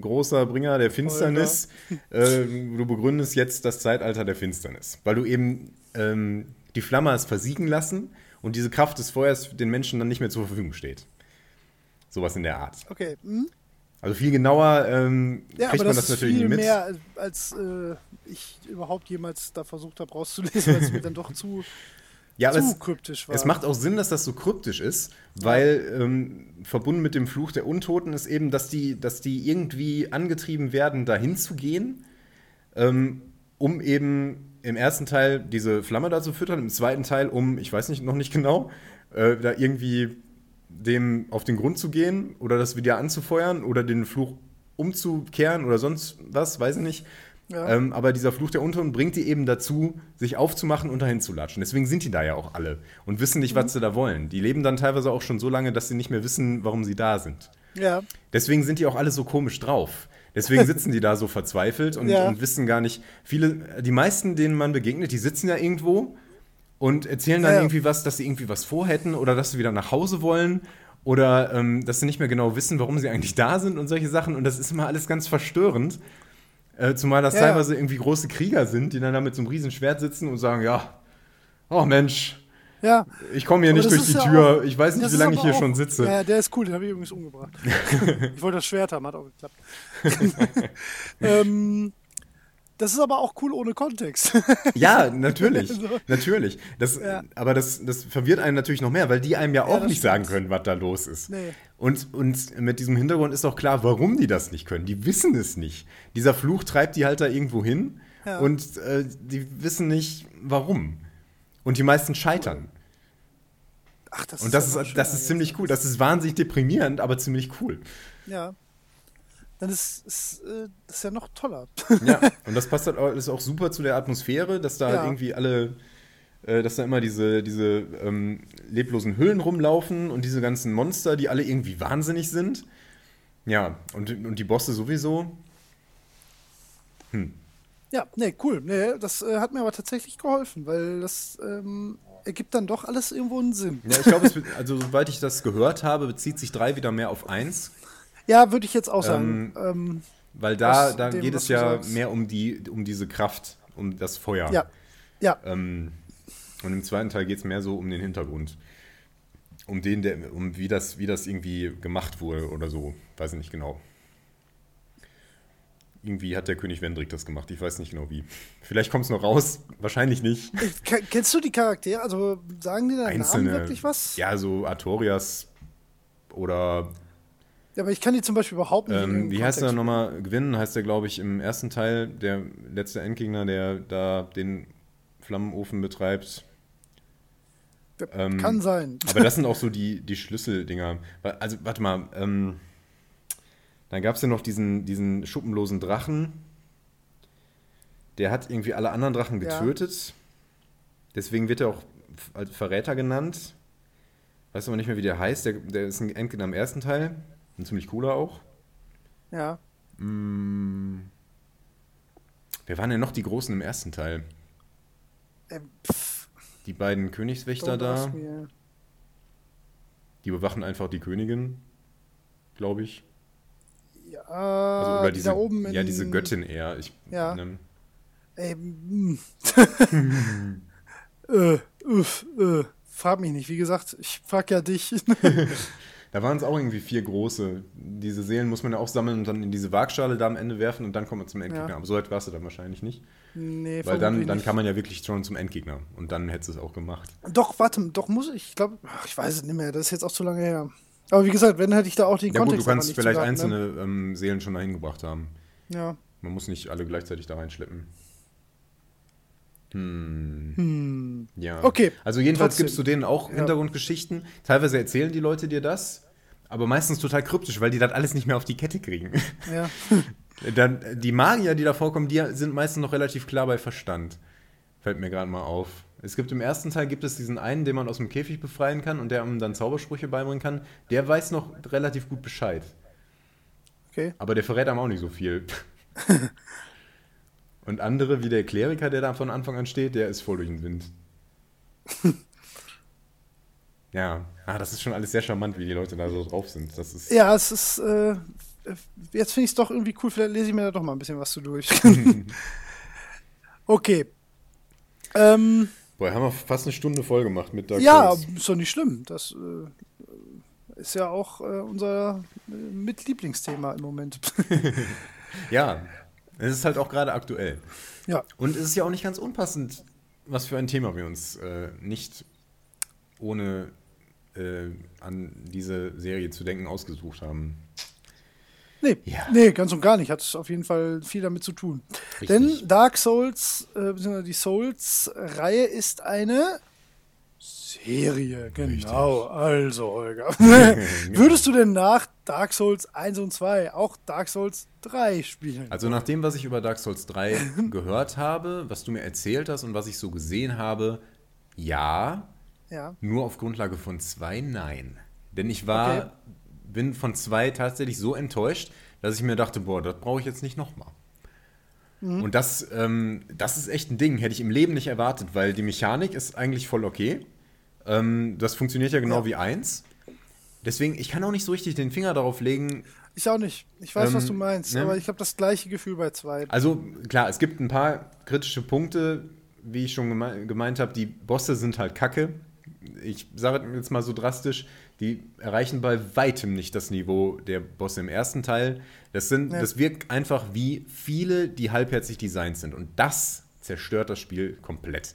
Speaker 2: großer Bringer der Finsternis. Äh, du begründest jetzt das Zeitalter der Finsternis, weil du eben ähm, die Flamme hast versiegen lassen und diese Kraft des Feuers den Menschen dann nicht mehr zur Verfügung steht. Sowas in der Art.
Speaker 1: Okay. Hm?
Speaker 2: Also viel genauer ähm,
Speaker 1: Ja,
Speaker 2: kriegt
Speaker 1: aber
Speaker 2: man
Speaker 1: das,
Speaker 2: das
Speaker 1: ist
Speaker 2: natürlich
Speaker 1: viel
Speaker 2: nicht mit.
Speaker 1: mehr, als, als äh, ich überhaupt jemals da versucht habe rauszulesen, weil es mir dann doch zu,
Speaker 2: Ja,
Speaker 1: zu
Speaker 2: es,
Speaker 1: kryptisch war.
Speaker 2: es macht auch Sinn, dass das so kryptisch ist, weil ähm, verbunden mit dem Fluch der Untoten ist eben, dass die, dass die irgendwie angetrieben werden, dahin zu gehen, ähm, um eben im ersten Teil diese Flamme da zu füttern, im zweiten Teil, um, ich weiß nicht, noch nicht genau, äh, da irgendwie dem auf den Grund zu gehen oder das wieder anzufeuern oder den Fluch umzukehren oder sonst was, weiß ich nicht.
Speaker 1: Ja.
Speaker 2: Ähm, aber dieser Fluch der Untoten bringt die eben dazu, sich aufzumachen und dahin zu latschen. Deswegen sind die da ja auch alle und wissen nicht, was sie da wollen. Die leben dann teilweise auch schon so lange, dass sie nicht mehr wissen, warum sie da sind.
Speaker 1: ja,
Speaker 2: Deswegen sind die auch alle so komisch drauf. Deswegen <laughs> sitzen die da so verzweifelt und,
Speaker 1: Ja.
Speaker 2: und wissen gar nicht. Viele, die meisten, denen man begegnet, die sitzen ja irgendwo und erzählen dann
Speaker 1: ja.
Speaker 2: irgendwie was, dass sie irgendwie was vorhätten oder dass sie wieder nach Hause wollen oder ähm, dass sie nicht mehr genau wissen, warum sie eigentlich da sind und solche Sachen. Und das ist immer alles ganz verstörend. Äh, zumal das
Speaker 1: Ja,
Speaker 2: teilweise irgendwie große Krieger sind, die dann da mit so einem riesen Schwert sitzen und sagen, ja, oh Mensch,
Speaker 1: ja.
Speaker 2: ich komme hier
Speaker 1: Aber
Speaker 2: nicht durch die
Speaker 1: ja
Speaker 2: Tür,
Speaker 1: auch-
Speaker 2: ich weiß nicht, wie lange ich hier
Speaker 1: auch-
Speaker 2: schon sitze.
Speaker 1: Ja, der ist cool, den habe ich übrigens umgebracht. <laughs> ich wollte das Schwert haben, hat auch geklappt. <laughs> ähm, das ist aber auch cool ohne Kontext. <laughs>
Speaker 2: Ja, <laughs> natürlich. <laughs>
Speaker 1: So.
Speaker 2: Natürlich. Das,
Speaker 1: Ja.
Speaker 2: Aber das, das verwirrt einen natürlich noch mehr, weil die einem ja auch
Speaker 1: das
Speaker 2: nicht sagen
Speaker 1: stimmt.
Speaker 2: können, was da los ist.
Speaker 1: Nee.
Speaker 2: Und, und mit diesem Hintergrund ist auch klar, warum die das nicht können. Die wissen es nicht. Dieser Fluch treibt die halt da irgendwo hin
Speaker 1: Ja.
Speaker 2: und äh, die wissen nicht, warum. Und die meisten scheitern.
Speaker 1: Ach, das
Speaker 2: Und das
Speaker 1: ja noch
Speaker 2: ist, das ist ziemlich cool. Das ist wahnsinnig deprimierend, aber ziemlich cool.
Speaker 1: Ja. Dann ist, ist äh, das ist ja noch toller.
Speaker 2: Ja, <laughs> und das passt halt auch, ist auch super zu der Atmosphäre, dass da
Speaker 1: Ja.
Speaker 2: halt irgendwie alle, äh, dass da immer diese, diese ähm, leblosen Hüllen rumlaufen und diese ganzen Monster, die alle irgendwie wahnsinnig sind. Ja, und, und die Bosse sowieso.
Speaker 1: Ja, nee, cool. Nee, das äh, hat mir aber tatsächlich geholfen, weil das ähm, ergibt dann doch alles irgendwo einen Sinn.
Speaker 2: Ja, ich glaube, also soweit ich das gehört habe, bezieht sich drei wieder mehr auf eins.
Speaker 1: Ja, würde ich jetzt auch sagen. Ähm,
Speaker 2: Weil da, da
Speaker 1: dem,
Speaker 2: geht es ja
Speaker 1: sagst.
Speaker 2: mehr um die, um diese Kraft, um das Feuer.
Speaker 1: ja, ja,
Speaker 2: Ähm, und im zweiten Teil geht es mehr so um den Hintergrund. Um den, der, um wie das, wie das irgendwie gemacht wurde oder so. Weiß ich nicht genau. Irgendwie hat der König Wendrik das gemacht. Ich weiß nicht genau wie. Vielleicht kommt es noch raus. Wahrscheinlich nicht.
Speaker 1: Ich- ke- Kennst du die Charaktere? Also sagen die deinen
Speaker 2: Einzelne.
Speaker 1: Namen wirklich was?
Speaker 2: Ja, so Artorias oder
Speaker 1: Ja, aber ich kann die zum Beispiel überhaupt nicht.
Speaker 2: ähm, wie heißt er
Speaker 1: Kontext
Speaker 2: nochmal? Gwyn heißt er, glaube ich, im ersten Teil. Der letzte Endgegner, der da den Flammenofen betreibt.
Speaker 1: Ja,
Speaker 2: ähm,
Speaker 1: Kann sein.
Speaker 2: Aber das sind <laughs> auch so die, die Schlüsseldinger. Also, warte mal. Ähm, dann gab es ja noch diesen, diesen schuppenlosen Drachen. Der hat irgendwie alle anderen Drachen
Speaker 1: Ja.
Speaker 2: getötet. Deswegen wird er auch als Verräter genannt. Weiß aber nicht mehr, wie der heißt. Der, der ist ein Endgegner im ersten Teil. Ein ziemlich cooler auch.
Speaker 1: Ja.
Speaker 2: Mm. Wer waren denn noch die Großen im ersten Teil?
Speaker 1: Ähm, pff,
Speaker 2: Die beiden Königswächter da. Die bewachen einfach die Königin, glaube ich.
Speaker 1: Ja,
Speaker 2: Also, oder
Speaker 1: die
Speaker 2: diese,
Speaker 1: da oben
Speaker 2: ja, diese Göttin eher. Ich,
Speaker 1: Ja.
Speaker 2: ne,
Speaker 1: Ey, mm. <laughs> äh, uff, äh, frag mich nicht. Wie gesagt, ich frag ja dich. <laughs>
Speaker 2: da waren es auch irgendwie vier große. Diese Seelen muss man ja auch sammeln und dann in diese Waagschale da am Ende werfen und dann kommt man zum Endgegner.
Speaker 1: Ja.
Speaker 2: Aber so weit warst du dann wahrscheinlich nicht.
Speaker 1: nee,
Speaker 2: Weil dann, dann
Speaker 1: nicht.
Speaker 2: kann man ja wirklich schon zum Endgegner. Und dann hättest du es auch gemacht.
Speaker 1: Doch, warte, doch muss ich. Ich glaube, ich weiß es nicht mehr. Das ist jetzt auch zu lange her. Aber wie gesagt, wenn hätte ich da auch den
Speaker 2: Ja gut,
Speaker 1: Kontext
Speaker 2: du
Speaker 1: aber
Speaker 2: kannst vielleicht
Speaker 1: gehabt,
Speaker 2: einzelne ähm, Seelen schon dahin gebracht haben.
Speaker 1: Ne? Ja.
Speaker 2: Man muss nicht alle gleichzeitig da reinschleppen.
Speaker 1: Hm.
Speaker 2: Ja.
Speaker 1: Okay,
Speaker 2: Also jedenfalls
Speaker 1: trotzdem.
Speaker 2: gibst du denen auch
Speaker 1: Ja.
Speaker 2: Hintergrundgeschichten. Teilweise erzählen die Leute dir das, aber meistens total kryptisch, weil die das alles nicht mehr auf die Kette kriegen.
Speaker 1: Ja. <laughs>
Speaker 2: Dann, die Magier, die da vorkommen, die sind meistens noch relativ klar bei Verstand. Fällt mir gerade mal auf. Es gibt im ersten Teil gibt es diesen einen, den man aus dem Käfig befreien kann und der ihm dann Zaubersprüche beibringen kann. Der weiß noch relativ gut Bescheid.
Speaker 1: Okay.
Speaker 2: Aber der verrät einem auch nicht so viel. <laughs> und andere, wie der Kleriker, der da von Anfang an steht, der ist voll durch den Wind. <laughs> Ja, ah, das ist schon alles sehr charmant, wie die Leute da so drauf sind. Das ist
Speaker 1: Ja, es ist. Äh, jetzt finde ich es doch irgendwie cool. Vielleicht lese ich mir da doch mal ein bisschen was zu durch. <laughs> okay. Ähm,
Speaker 2: Boah, haben wir fast eine Stunde voll gemacht mit Dark
Speaker 1: ja,
Speaker 2: Souls.
Speaker 1: ist doch nicht schlimm. Das äh, ist ja auch äh, unser äh, Mitlieblingsthema im Moment. <laughs>
Speaker 2: Ja, es ist halt auch gerade aktuell.
Speaker 1: ja.
Speaker 2: Und es ist ja auch nicht ganz unpassend, was für ein Thema wir uns äh, nicht ohne äh, an diese Serie zu denken ausgesucht haben.
Speaker 1: Nee,
Speaker 2: Ja.
Speaker 1: nee, ganz und gar nicht. Hat auf jeden Fall viel damit zu tun.
Speaker 2: Richtig.
Speaker 1: Denn Dark Souls, äh, beziehungsweise die Souls-Reihe ist eine Serie. Genau. Also, Holger. <laughs> <laughs> Würdest du denn nach Dark Souls 1 und 2 auch Dark Souls 3 spielen?
Speaker 2: Also nach dem, was ich über Dark Souls 3 <laughs> gehört habe, was du mir erzählt hast und was ich so gesehen habe, ja,
Speaker 1: ja.
Speaker 2: nur auf Grundlage von 2 nein. Denn ich war,
Speaker 1: Okay.
Speaker 2: bin von 2 tatsächlich so enttäuscht, dass ich mir dachte, boah, das brauche ich jetzt nicht nochmal.
Speaker 1: Mhm.
Speaker 2: Und das, ähm, das ist echt ein Ding, hätte ich im Leben nicht erwartet, weil die Mechanik ist eigentlich voll okay. Ähm, das funktioniert ja genau
Speaker 1: Ja.
Speaker 2: wie 1. Deswegen, ich kann auch nicht so richtig den Finger darauf legen,
Speaker 1: Ich auch nicht. Ich weiß, was
Speaker 2: Ähm,
Speaker 1: du meinst,
Speaker 2: ne?
Speaker 1: aber ich habe das gleiche Gefühl bei 2.
Speaker 2: Also klar, es gibt ein paar kritische Punkte, wie ich schon geme gemeint habe. Die Bosse sind halt kacke. Ich sage jetzt mal so drastisch, die erreichen bei weitem nicht das Niveau der Bosse im ersten Teil. Das, sind,
Speaker 1: Ja.
Speaker 2: das wirkt einfach wie viele, die halbherzig designt sind. Und das zerstört das Spiel komplett.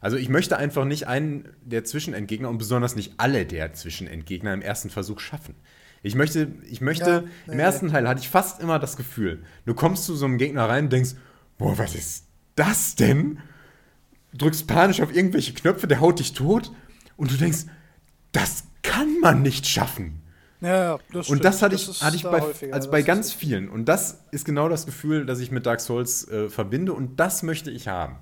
Speaker 2: Also ich möchte einfach nicht einen der Zwischenendgegner und besonders nicht alle der Zwischenendgegner im ersten Versuch schaffen. Ich möchte, ich möchte,
Speaker 1: Ja,
Speaker 2: im
Speaker 1: nee,
Speaker 2: ersten Teil hatte ich fast immer das Gefühl, du kommst zu so einem Gegner rein und denkst, boah, was ist das denn? Drückst panisch auf irgendwelche Knöpfe, der haut dich tot und du denkst, das kann man nicht schaffen.
Speaker 1: Ja, ja, das
Speaker 2: Und
Speaker 1: stimmt.
Speaker 2: das hatte ich,
Speaker 1: ist
Speaker 2: hatte ich bei,
Speaker 1: häufiger,
Speaker 2: also
Speaker 1: das
Speaker 2: bei ganz vielen. Und das ist genau das Gefühl, das ich mit Dark Souls äh, verbinde und das möchte ich haben.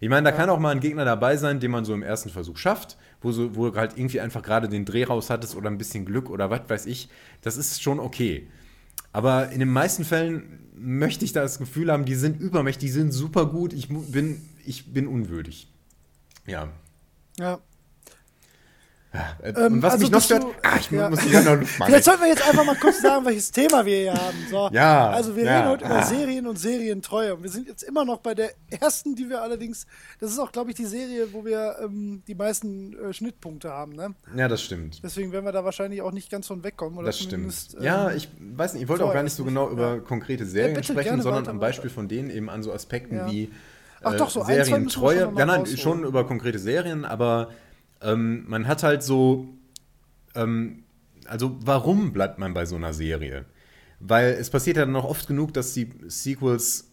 Speaker 2: Ich meine, da kann auch mal ein Gegner dabei sein, den man so im ersten Versuch schafft, wo, so, wo du halt irgendwie einfach gerade den Dreh raus hattest oder ein bisschen Glück oder was weiß ich. Das ist schon okay. Aber in den meisten Fällen möchte ich da das Gefühl haben, die sind übermächtig, die sind super gut, ich bin, ich bin unwürdig. Ja.
Speaker 1: Ja.
Speaker 2: Äh,
Speaker 1: Ähm,
Speaker 2: und was
Speaker 1: also
Speaker 2: mich noch
Speaker 1: bist du-
Speaker 2: stört, ah, ich
Speaker 1: ja.
Speaker 2: muss die noch <laughs> Luft machen.
Speaker 1: Vielleicht sollten wir jetzt einfach mal kurz sagen, welches Thema wir hier haben. So. <laughs>
Speaker 2: Ja,
Speaker 1: Also wir
Speaker 2: ja,
Speaker 1: reden heute über
Speaker 2: ah.
Speaker 1: Serien und Serientreue. Und wir sind jetzt immer noch bei der ersten, die wir allerdings, das ist auch, glaube ich, die Serie, wo wir ähm, die meisten äh, Schnittpunkte haben. Ne?
Speaker 2: Ja, das stimmt.
Speaker 1: Deswegen werden wir da wahrscheinlich auch nicht ganz von wegkommen. Oder
Speaker 2: Das stimmt.
Speaker 1: ähm,
Speaker 2: ja, ich weiß nicht, ich wollte auch gar nicht so genau über konkrete Serien sprechen, sondern
Speaker 1: weiter,
Speaker 2: am. Beispiel von denen eben an so Aspekten wie
Speaker 1: Ach
Speaker 2: äh,
Speaker 1: doch, so ein, wir
Speaker 2: Serientreue.
Speaker 1: noch
Speaker 2: ja, nein,
Speaker 1: rausholen.
Speaker 2: schon über konkrete Serien, aber ähm, man hat halt so, ähm, also warum bleibt man bei so einer Serie? Weil es passiert ja dann noch oft genug, dass die Sequels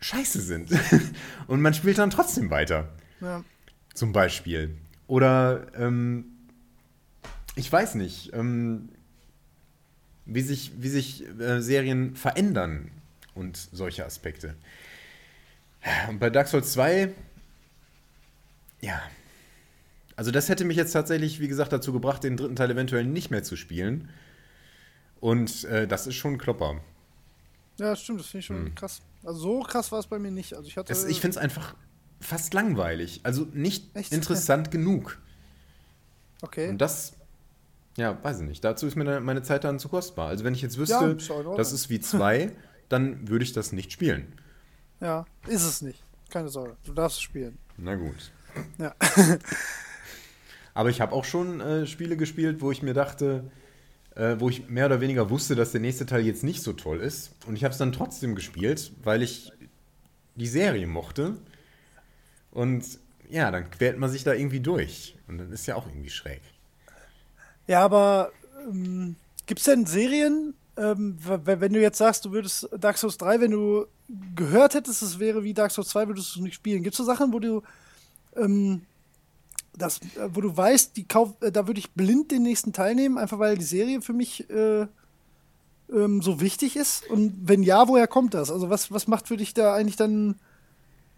Speaker 2: scheiße sind <laughs> und man spielt dann trotzdem weiter
Speaker 1: ja.
Speaker 2: zum Beispiel. Oder ähm, ich weiß nicht, ähm, wie sich, wie sich äh, Serien verändern und solche Aspekte. Und bei Dark Souls 2, ja. Also das hätte mich jetzt tatsächlich, wie gesagt, dazu gebracht, den dritten Teil eventuell nicht mehr zu spielen. Und äh, das ist schon ein Klopper.
Speaker 1: ja, das stimmt, das finde ich schon krass. Also so krass war es bei mir nicht. Also ich hatte.
Speaker 2: Hm. Ich finde es einfach fast langweilig. Also nicht
Speaker 1: Echt?
Speaker 2: interessant genug.
Speaker 1: okay.
Speaker 2: Und das, ja, weiß ich nicht. Dazu ist mir meine Zeit dann zu kostbar. Also wenn ich jetzt
Speaker 1: Ja,
Speaker 2: wüsste,
Speaker 1: Ordnung.
Speaker 2: das ist wie zwei, <laughs> dann würde ich das nicht spielen.
Speaker 1: Ja, ist es nicht. Keine Sorge. Du darfst spielen.
Speaker 2: Na gut.
Speaker 1: Ja. <laughs>
Speaker 2: Aber ich habe auch schon äh, Spiele gespielt, wo ich mir dachte, äh, wo ich mehr oder weniger wusste, dass der nächste Teil jetzt nicht so toll ist. Und ich habe es dann trotzdem gespielt, weil ich die Serie mochte. Und ja, dann quält man sich da irgendwie durch. Und dann ist ja auch irgendwie schräg.
Speaker 1: Ja, aber ähm, gibt es denn Serien, ähm, wenn du jetzt sagst, du würdest Dark Souls 3, wenn du gehört hättest, es wäre wie Dark Souls 2, würdest du es nicht spielen. Gibt es so Sachen, wo du ähm, das, äh, wo du weißt, die Kauf, äh, da würde ich blind den nächsten Teil nehmen, einfach weil die Serie für mich äh, ähm, so wichtig ist? Und wenn ja, woher kommt das? Also was, was macht für dich da eigentlich dann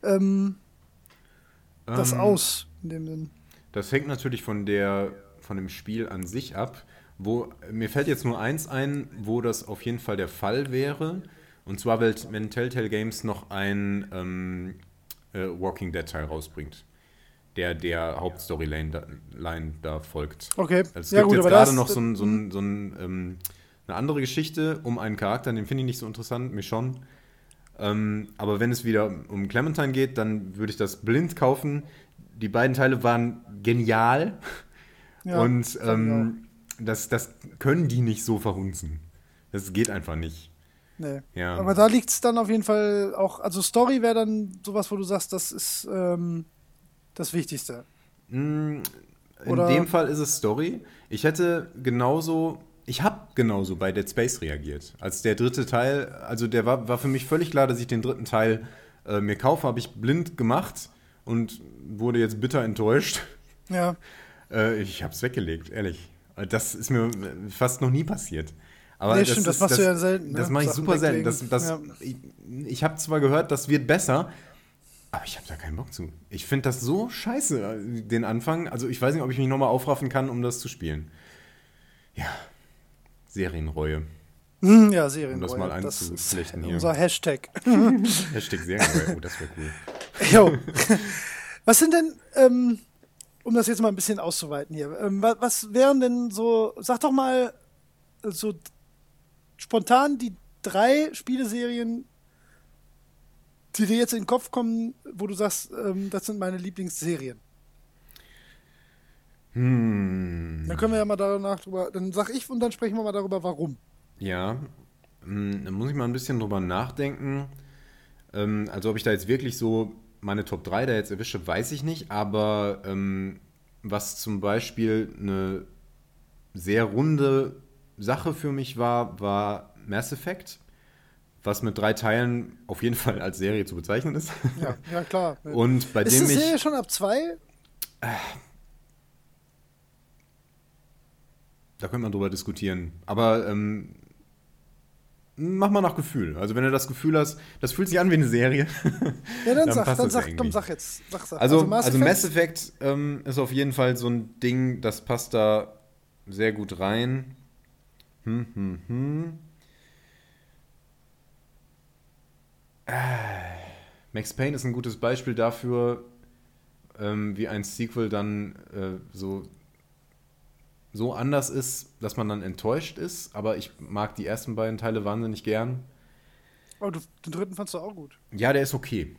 Speaker 1: ähm, das
Speaker 2: Ähm,
Speaker 1: aus? In dem Sinn?
Speaker 2: Das hängt natürlich von der von dem Spiel an sich ab. Wo, mir fällt jetzt nur eins ein, wo das auf jeden Fall der Fall wäre. Und zwar, wenn Telltale Games noch ein ähm, äh, Walking Dead Teil rausbringt. der der Hauptstoryline da, Line da folgt.
Speaker 1: Okay.
Speaker 2: Also es
Speaker 1: Ja,
Speaker 2: gibt
Speaker 1: gut,
Speaker 2: jetzt gerade noch so, ein, so, ein, so ein, ähm, eine andere Geschichte um einen Charakter, den finde ich nicht so interessant, mich schon. Ähm, aber wenn es wieder um Clementine geht, dann würde ich das blind kaufen. Die beiden Teile waren genial
Speaker 1: Ja,
Speaker 2: und ähm, das, das können die nicht so verhunzen. Das geht einfach nicht.
Speaker 1: Nee.
Speaker 2: Ja.
Speaker 1: Aber da liegt es dann auf jeden Fall auch, also Story wäre dann sowas, wo du sagst, das ist ähm, das Wichtigste.
Speaker 2: Mm, In
Speaker 1: Oder-
Speaker 2: dem Fall ist es Story. Ich hätte genauso, ich habe genauso bei Dead Space reagiert. Als der dritte Teil, also der war, war für mich völlig klar, dass ich den dritten Teil äh, mir kaufe, habe ich blind gemacht und wurde jetzt bitter enttäuscht.
Speaker 1: Ja. <laughs>
Speaker 2: Äh, ich habe es weggelegt, ehrlich. Das ist mir fast noch nie passiert. Aber
Speaker 1: Nee, stimmt, das machst du ja selten, ne?
Speaker 2: Das mache ich
Speaker 1: Sachen
Speaker 2: super selten. Das, das,
Speaker 1: Ja.
Speaker 2: Ich, ich habe zwar gehört, das wird besser, aber ich habe da keinen Bock zu. Ich finde das so scheiße, den Anfang. Also ich weiß nicht, ob ich mich nochmal aufraffen kann, um das zu spielen. Ja, Serienreue.
Speaker 1: Hm, Ja, Serien.
Speaker 2: Um das mal
Speaker 1: das ist
Speaker 2: einzuflechten hier.
Speaker 1: unser Hashtag.
Speaker 2: Hashtag Serienreue. Oh, das wäre cool. <laughs>
Speaker 1: Jo. Was sind denn, ähm, um das jetzt mal ein bisschen auszuweiten hier, ähm, was, was wären denn so, sag doch mal äh, so spontan die drei Spieleserien, die dir jetzt in den Kopf kommen, wo du sagst, ähm, das sind meine Lieblingsserien.
Speaker 2: Hm.
Speaker 1: Dann können wir ja mal danach drüber, dann sag ich und dann sprechen wir mal darüber, warum.
Speaker 2: Ja, mm, da muss ich mal ein bisschen drüber nachdenken. Ähm, also ob ich da jetzt wirklich so meine Top 3 da jetzt erwische, weiß ich nicht. Aber ähm, was zum Beispiel eine sehr runde Sache für mich war, war Mass Effect. Was mit drei Teilen auf jeden Fall als Serie zu bezeichnen ist.
Speaker 1: Ja, <laughs> ja klar.
Speaker 2: Und bei
Speaker 1: ist
Speaker 2: dem
Speaker 1: die
Speaker 2: ich.
Speaker 1: Serie schon ab zwei?
Speaker 2: Da könnte man drüber diskutieren. Aber ähm, mach mal nach Gefühl. Also wenn du das Gefühl hast, das fühlt sich an wie eine Serie. <laughs>
Speaker 1: Ja, dann, <laughs>
Speaker 2: Dann
Speaker 1: sag, dann sag,
Speaker 2: irgendwie.
Speaker 1: komm, sag jetzt. Sag, sag.
Speaker 2: Also, also Mass Effect, ähm, ist auf jeden Fall so ein Ding, das passt da sehr gut rein. Hm, hm, hm. Äh, Max Payne ist ein gutes Beispiel dafür, ähm, wie ein Sequel dann äh, so, so anders ist, dass man dann enttäuscht ist. Aber ich mag die ersten beiden Teile wahnsinnig gern.
Speaker 1: Oh, du, den dritten fandst du auch gut.
Speaker 2: Ja, der ist okay.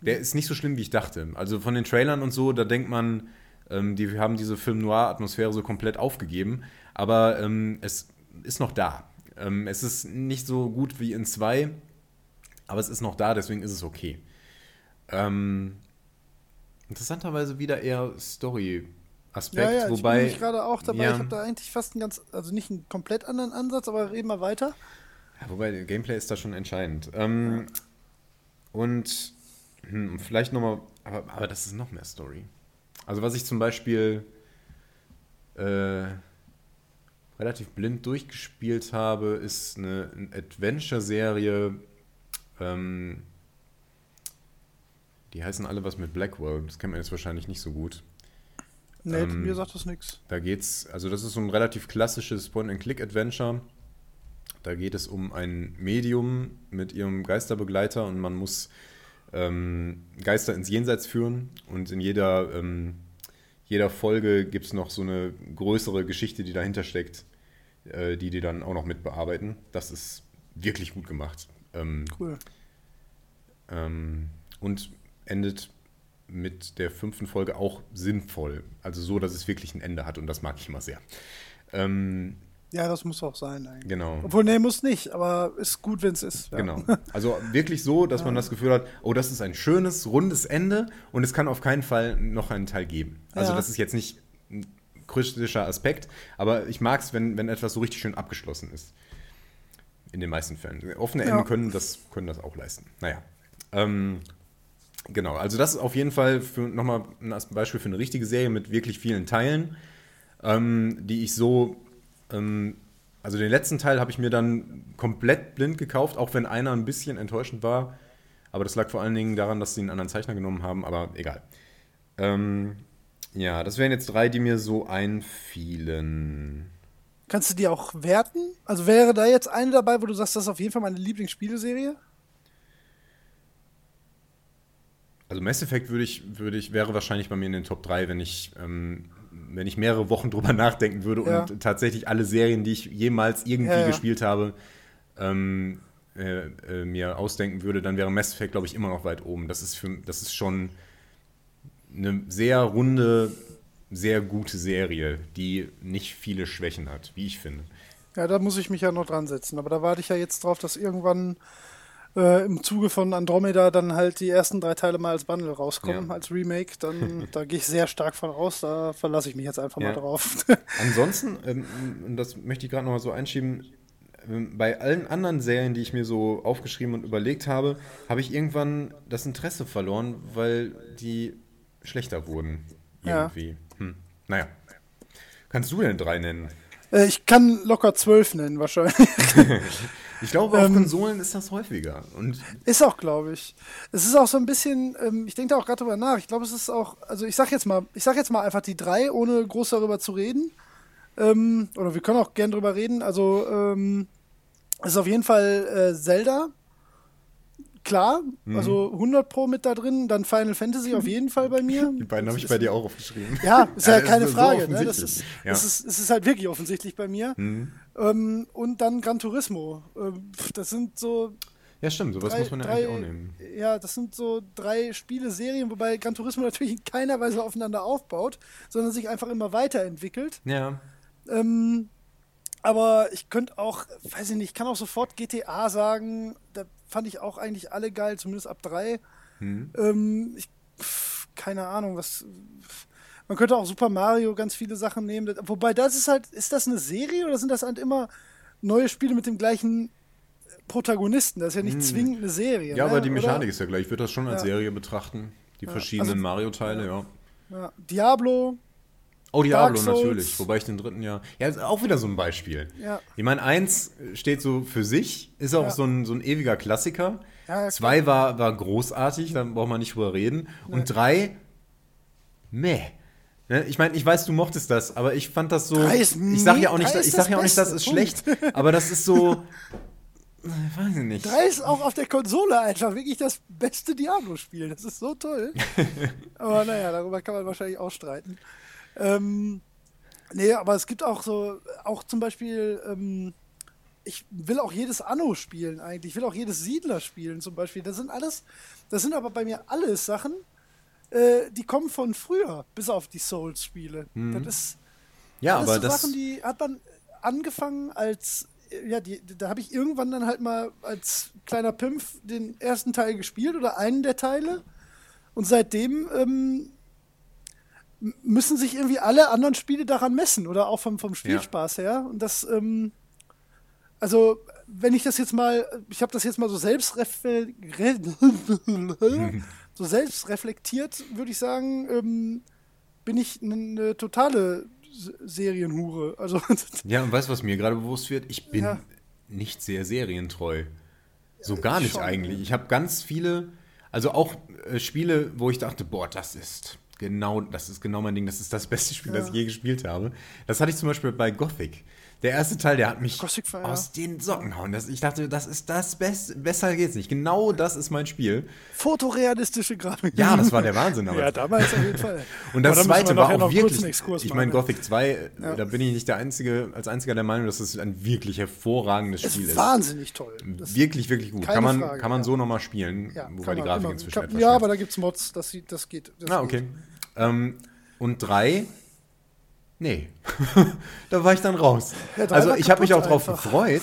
Speaker 2: Der ist nicht so schlimm, wie ich dachte. Also von den Trailern und so, da denkt man, ähm, die haben diese Film-Noir-Atmosphäre so komplett aufgegeben. Aber ähm, es ist noch da. Ähm, es ist nicht so gut wie in 2, aber es ist noch da, deswegen ist es okay. Ähm, interessanterweise wieder eher Story-Aspekt,
Speaker 1: Ja, ja, ich
Speaker 2: wobei.
Speaker 1: bin nämlich gerade auch dabei.
Speaker 2: Ja.
Speaker 1: Ich habe da eigentlich fast einen ganz, also nicht einen komplett anderen Ansatz, aber reden wir weiter.
Speaker 2: Ja, wobei, Gameplay ist da schon entscheidend. Ähm, und hm, vielleicht nochmal, aber, aber das ist noch mehr Story. Also was ich zum Beispiel äh, relativ blind durchgespielt habe, ist eine, eine Adventure-Serie. Ähm, die heißen alle was mit Blackwell. Das kennt man jetzt wahrscheinlich nicht so gut.
Speaker 1: Nee,
Speaker 2: Ähm,
Speaker 1: mir sagt das nichts.
Speaker 2: Da geht's, also das ist so ein relativ klassisches Point-and-Click-Adventure. Da geht es um ein Medium mit ihrem Geisterbegleiter und man muss ähm, Geister ins Jenseits führen und in jeder, ähm, jeder Folge gibt es noch so eine größere Geschichte, die dahinter steckt, äh, die die dann auch noch mit bearbeiten. Das ist wirklich gut gemacht. Ähm,
Speaker 1: Cool.
Speaker 2: ähm, und endet mit der fünften Folge auch sinnvoll. Also so, dass es wirklich ein Ende hat und das mag ich immer sehr. Ähm,
Speaker 1: Ja, das muss auch sein eigentlich.
Speaker 2: genau.
Speaker 1: Obwohl, nee, muss nicht, aber ist gut, wenn es ist. Ja.
Speaker 2: Genau. <laughs> Also wirklich so, dass man das Gefühl hat, oh, das ist ein schönes, rundes Ende und es kann auf keinen Fall noch einen Teil geben. Also
Speaker 1: Ja.
Speaker 2: das ist jetzt nicht ein kritischer Aspekt, aber ich mag es, wenn, wenn etwas so richtig schön abgeschlossen ist. In den meisten Fällen. Offene
Speaker 1: Ja.
Speaker 2: Enden können das, können das auch leisten. Naja. Ähm, genau, also das ist auf jeden Fall nochmal ein Beispiel für eine richtige Serie mit wirklich vielen Teilen, ähm, die ich so ähm, also den letzten Teil habe ich mir dann komplett blind gekauft, auch wenn einer ein bisschen enttäuschend war. Aber das lag vor allen Dingen daran, dass sie einen anderen Zeichner genommen haben, aber egal. Ähm, ja, das wären jetzt drei, die mir so einfielen.
Speaker 1: Kannst du die auch werten? Also wäre da jetzt eine dabei, wo du sagst, das ist auf jeden Fall meine Lieblingsspieleserie?
Speaker 2: Also Mass Effect würde ich, würde ich, wäre wahrscheinlich bei mir in den Top 3, wenn ich, ähm, wenn ich mehrere Wochen <laughs> drüber nachdenken würde
Speaker 1: Ja.
Speaker 2: und tatsächlich alle Serien, die ich jemals irgendwie
Speaker 1: Ja, ja.
Speaker 2: gespielt habe, ähm, äh, äh, mir ausdenken würde, dann wäre Mass Effect, glaube ich, immer noch weit oben. Das ist, für, das ist schon eine sehr runde, sehr gute Serie, die nicht viele Schwächen hat, wie ich finde.
Speaker 1: Ja, da muss ich mich ja noch dran setzen. Aber da warte ich ja jetzt drauf, dass irgendwann äh, im Zuge von Andromeda dann halt die ersten drei Teile mal als Bundle rauskommen,
Speaker 2: Ja.
Speaker 1: als Remake. Dann, <laughs> da gehe ich sehr stark von aus. Da verlasse ich mich jetzt einfach
Speaker 2: Ja.
Speaker 1: mal drauf. <laughs>
Speaker 2: Ansonsten, ähm, und das möchte ich gerade noch mal so einschieben, ähm, bei allen anderen Serien, die ich mir so aufgeschrieben und überlegt habe, habe ich irgendwann das Interesse verloren, weil die schlechter wurden.
Speaker 1: Ja.
Speaker 2: Irgendwie. Hm. Naja. Kannst du denn drei nennen?
Speaker 1: äh, ich kann locker zwölf nennen, wahrscheinlich. <laughs>
Speaker 2: Ich glaube, auf
Speaker 1: Ähm,
Speaker 2: Konsolen ist das häufiger. Und
Speaker 1: Ist auch, glaube ich. Es ist auch so ein bisschen, ähm, ich denke da auch gerade drüber nach. Ich glaube, es ist auch, also ich sag jetzt mal, ich sag jetzt mal einfach die drei, ohne groß darüber zu reden. Ähm, oder wir können auch gern drüber reden. Also, ähm, es ist auf jeden Fall äh, Zelda. Klar,
Speaker 2: Mhm.
Speaker 1: also 100 Pro mit da drin. Dann Final Fantasy auf jeden Fall bei mir.
Speaker 2: die beiden habe ich bei dir auch aufgeschrieben.
Speaker 1: Ja, ist ja,
Speaker 2: das
Speaker 1: keine
Speaker 2: so
Speaker 1: Frage. Ne? Das, ist,
Speaker 2: Ja.
Speaker 1: das ist, es ist halt wirklich offensichtlich bei mir.
Speaker 2: Mhm.
Speaker 1: Ähm, und dann Gran Turismo. Ähm, pf, das sind so
Speaker 2: Ja, stimmt, sowas
Speaker 1: drei,
Speaker 2: muss man ja
Speaker 1: drei,
Speaker 2: eigentlich auch nehmen.
Speaker 1: Ja, das sind so drei Spiele-Serien, wobei Gran Turismo <laughs> natürlich in keiner Weise aufeinander aufbaut, sondern sich einfach immer weiterentwickelt.
Speaker 2: Ja.
Speaker 1: Ähm, aber ich könnte auch, weiß ich nicht, ich kann auch sofort GTA sagen. Da fand ich auch eigentlich alle geil, zumindest ab drei.
Speaker 2: Hm.
Speaker 1: Ähm, ich, pf, keine Ahnung, was. Man könnte auch Super Mario ganz viele Sachen nehmen. Wobei das ist halt, ist das eine Serie oder sind das halt immer neue Spiele mit dem gleichen Protagonisten? Das ist ja nicht zwingend eine Serie.
Speaker 2: Hm. Ja,
Speaker 1: ne?
Speaker 2: aber die
Speaker 1: Oder?
Speaker 2: Mechanik ist ja gleich. Ich würde das schon als
Speaker 1: Ja.
Speaker 2: Serie betrachten. Die verschiedenen
Speaker 1: also-
Speaker 2: Mario-Teile, ja.
Speaker 1: Ja. Diablo,
Speaker 2: Oh, Diablo natürlich. Wobei ich den dritten ja. Ja, ist auch wieder so ein Beispiel.
Speaker 1: Ja.
Speaker 2: Ich meine, eins steht so für sich, ist auch
Speaker 1: Ja.
Speaker 2: so, ein, so ein ewiger Klassiker.
Speaker 1: Ja, ja,
Speaker 2: Zwei war, war großartig, da braucht man nicht drüber reden. Und drei, meh. Ne, Ich meine, ich weiß, du mochtest das, aber ich fand das so.
Speaker 1: Drei ist
Speaker 2: ich sag ja auch nicht, ich sag ja auch nicht, das ist schlecht, aber das ist so. <laughs> Weiß ich nicht.
Speaker 1: Drei ist auch auf der Konsole einfach wirklich das beste Diablo-Spiel. Das ist so toll. <laughs> aber naja, darüber kann man wahrscheinlich auch streiten. Ähm, nee, aber es gibt auch so, auch zum Beispiel, ähm, ich will auch jedes Anno spielen eigentlich. Ich will auch jedes Siedler spielen zum Beispiel. Das sind alles, das sind aber bei mir alles Sachen, äh, die kommen von früher, bis auf die Souls-Spiele. Das ist
Speaker 2: Ja, aber
Speaker 1: so
Speaker 2: das.
Speaker 1: Sachen, die hat man angefangen als, ja, die, da habe ich irgendwann dann halt mal als kleiner Pimpf den ersten Teil gespielt oder einen der Teile. Und seitdem ähm, müssen sich irgendwie alle anderen Spiele daran messen oder auch vom, vom Spielspaß her. Und das, ähm, also, wenn ich das jetzt mal, ich habe das jetzt mal so selbst <laughs> <laughs> so selbst reflektiert, würde ich sagen, ähm, bin ich eine totale Serienhure. Also, <laughs>
Speaker 2: Ja, und weißt du, was mir gerade bewusst wird? Ich bin
Speaker 1: Ja.
Speaker 2: nicht sehr serientreu. So gar nicht
Speaker 1: schon.
Speaker 2: eigentlich. Ich habe ganz viele, also auch äh, Spiele, wo ich dachte, boah, das ist genau, das ist genau mein Ding, das ist das beste Spiel, das ich je gespielt habe. Das hatte ich zum Beispiel bei Gothic. Der erste Teil, der hat mich aus den Socken hauen. Das, ich dachte, das ist das Beste, besser geht's nicht. Genau das ist mein Spiel.
Speaker 1: fotorealistische Grafik.
Speaker 2: Ja, das war der Wahnsinn. Aber <laughs>
Speaker 1: Ja, damals auf jeden Fall. <laughs>
Speaker 2: und das zweite war auch wirklich.
Speaker 1: Exkurs
Speaker 2: Ich meine,
Speaker 1: ne?
Speaker 2: Gothic 2, äh,
Speaker 1: Ja.
Speaker 2: da bin ich nicht der Einzige, als einziger der Meinung, dass es ein wirklich hervorragendes
Speaker 1: Das
Speaker 2: Spiel
Speaker 1: ist
Speaker 2: ist.
Speaker 1: wahnsinnig toll. Das,
Speaker 2: Wirklich, wirklich gut. Kann man,
Speaker 1: Frage,
Speaker 2: kann man
Speaker 1: ja.
Speaker 2: so nochmal spielen,
Speaker 1: ja,
Speaker 2: wobei die Grafik
Speaker 1: immer-
Speaker 2: inzwischen
Speaker 1: kann,
Speaker 2: etwas
Speaker 1: Ja,
Speaker 2: schmerzt.
Speaker 1: aber da gibt es Mods, das, sieht, das geht. Das
Speaker 2: Ah,
Speaker 1: geht.
Speaker 2: okay. Ähm, und drei, nee. <laughs> da war ich dann raus.
Speaker 1: Ja,
Speaker 2: also ich habe mich auch drauf
Speaker 1: einfach.
Speaker 2: gefreut,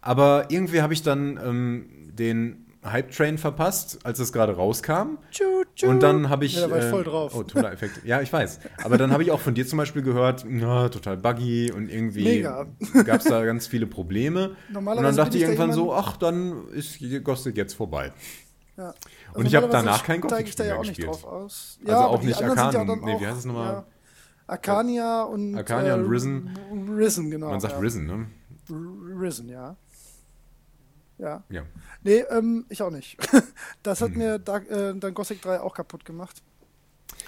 Speaker 2: aber irgendwie habe ich dann ähm, den Hype-Train verpasst, als es gerade rauskam.
Speaker 1: Tschu, tschu.
Speaker 2: Und dann habe ich.
Speaker 1: Ja, da war ich
Speaker 2: äh,
Speaker 1: voll drauf.
Speaker 2: Oh, toller Effekt. Ja, ich weiß. Aber dann habe ich auch von dir zum Beispiel gehört, na, total buggy und irgendwie <laughs> gab es da ganz viele Probleme. und
Speaker 1: Normalerweise
Speaker 2: dann dachte ich
Speaker 1: da
Speaker 2: irgendwann so, ach, dann ist Gothic jetzt vorbei.
Speaker 1: Ja. Also
Speaker 2: Und ich habe danach kein
Speaker 1: ja
Speaker 2: mehr
Speaker 1: auch nicht
Speaker 2: gespielt.
Speaker 1: drauf aus.
Speaker 2: Also auch nicht Arcanum.
Speaker 1: Ja
Speaker 2: Nee, wie heißt es nochmal?
Speaker 1: Arcania und.
Speaker 2: Arcania und Risen.
Speaker 1: Risen, genau.
Speaker 2: Man sagt
Speaker 1: ja.
Speaker 2: Risen, ne?
Speaker 1: Risen, ja. Ja.
Speaker 2: Ja.
Speaker 1: Nee, ähm, ich auch nicht. <laughs> das
Speaker 2: Hm.
Speaker 1: hat mir da, äh, dann Gothic 3 auch kaputt gemacht.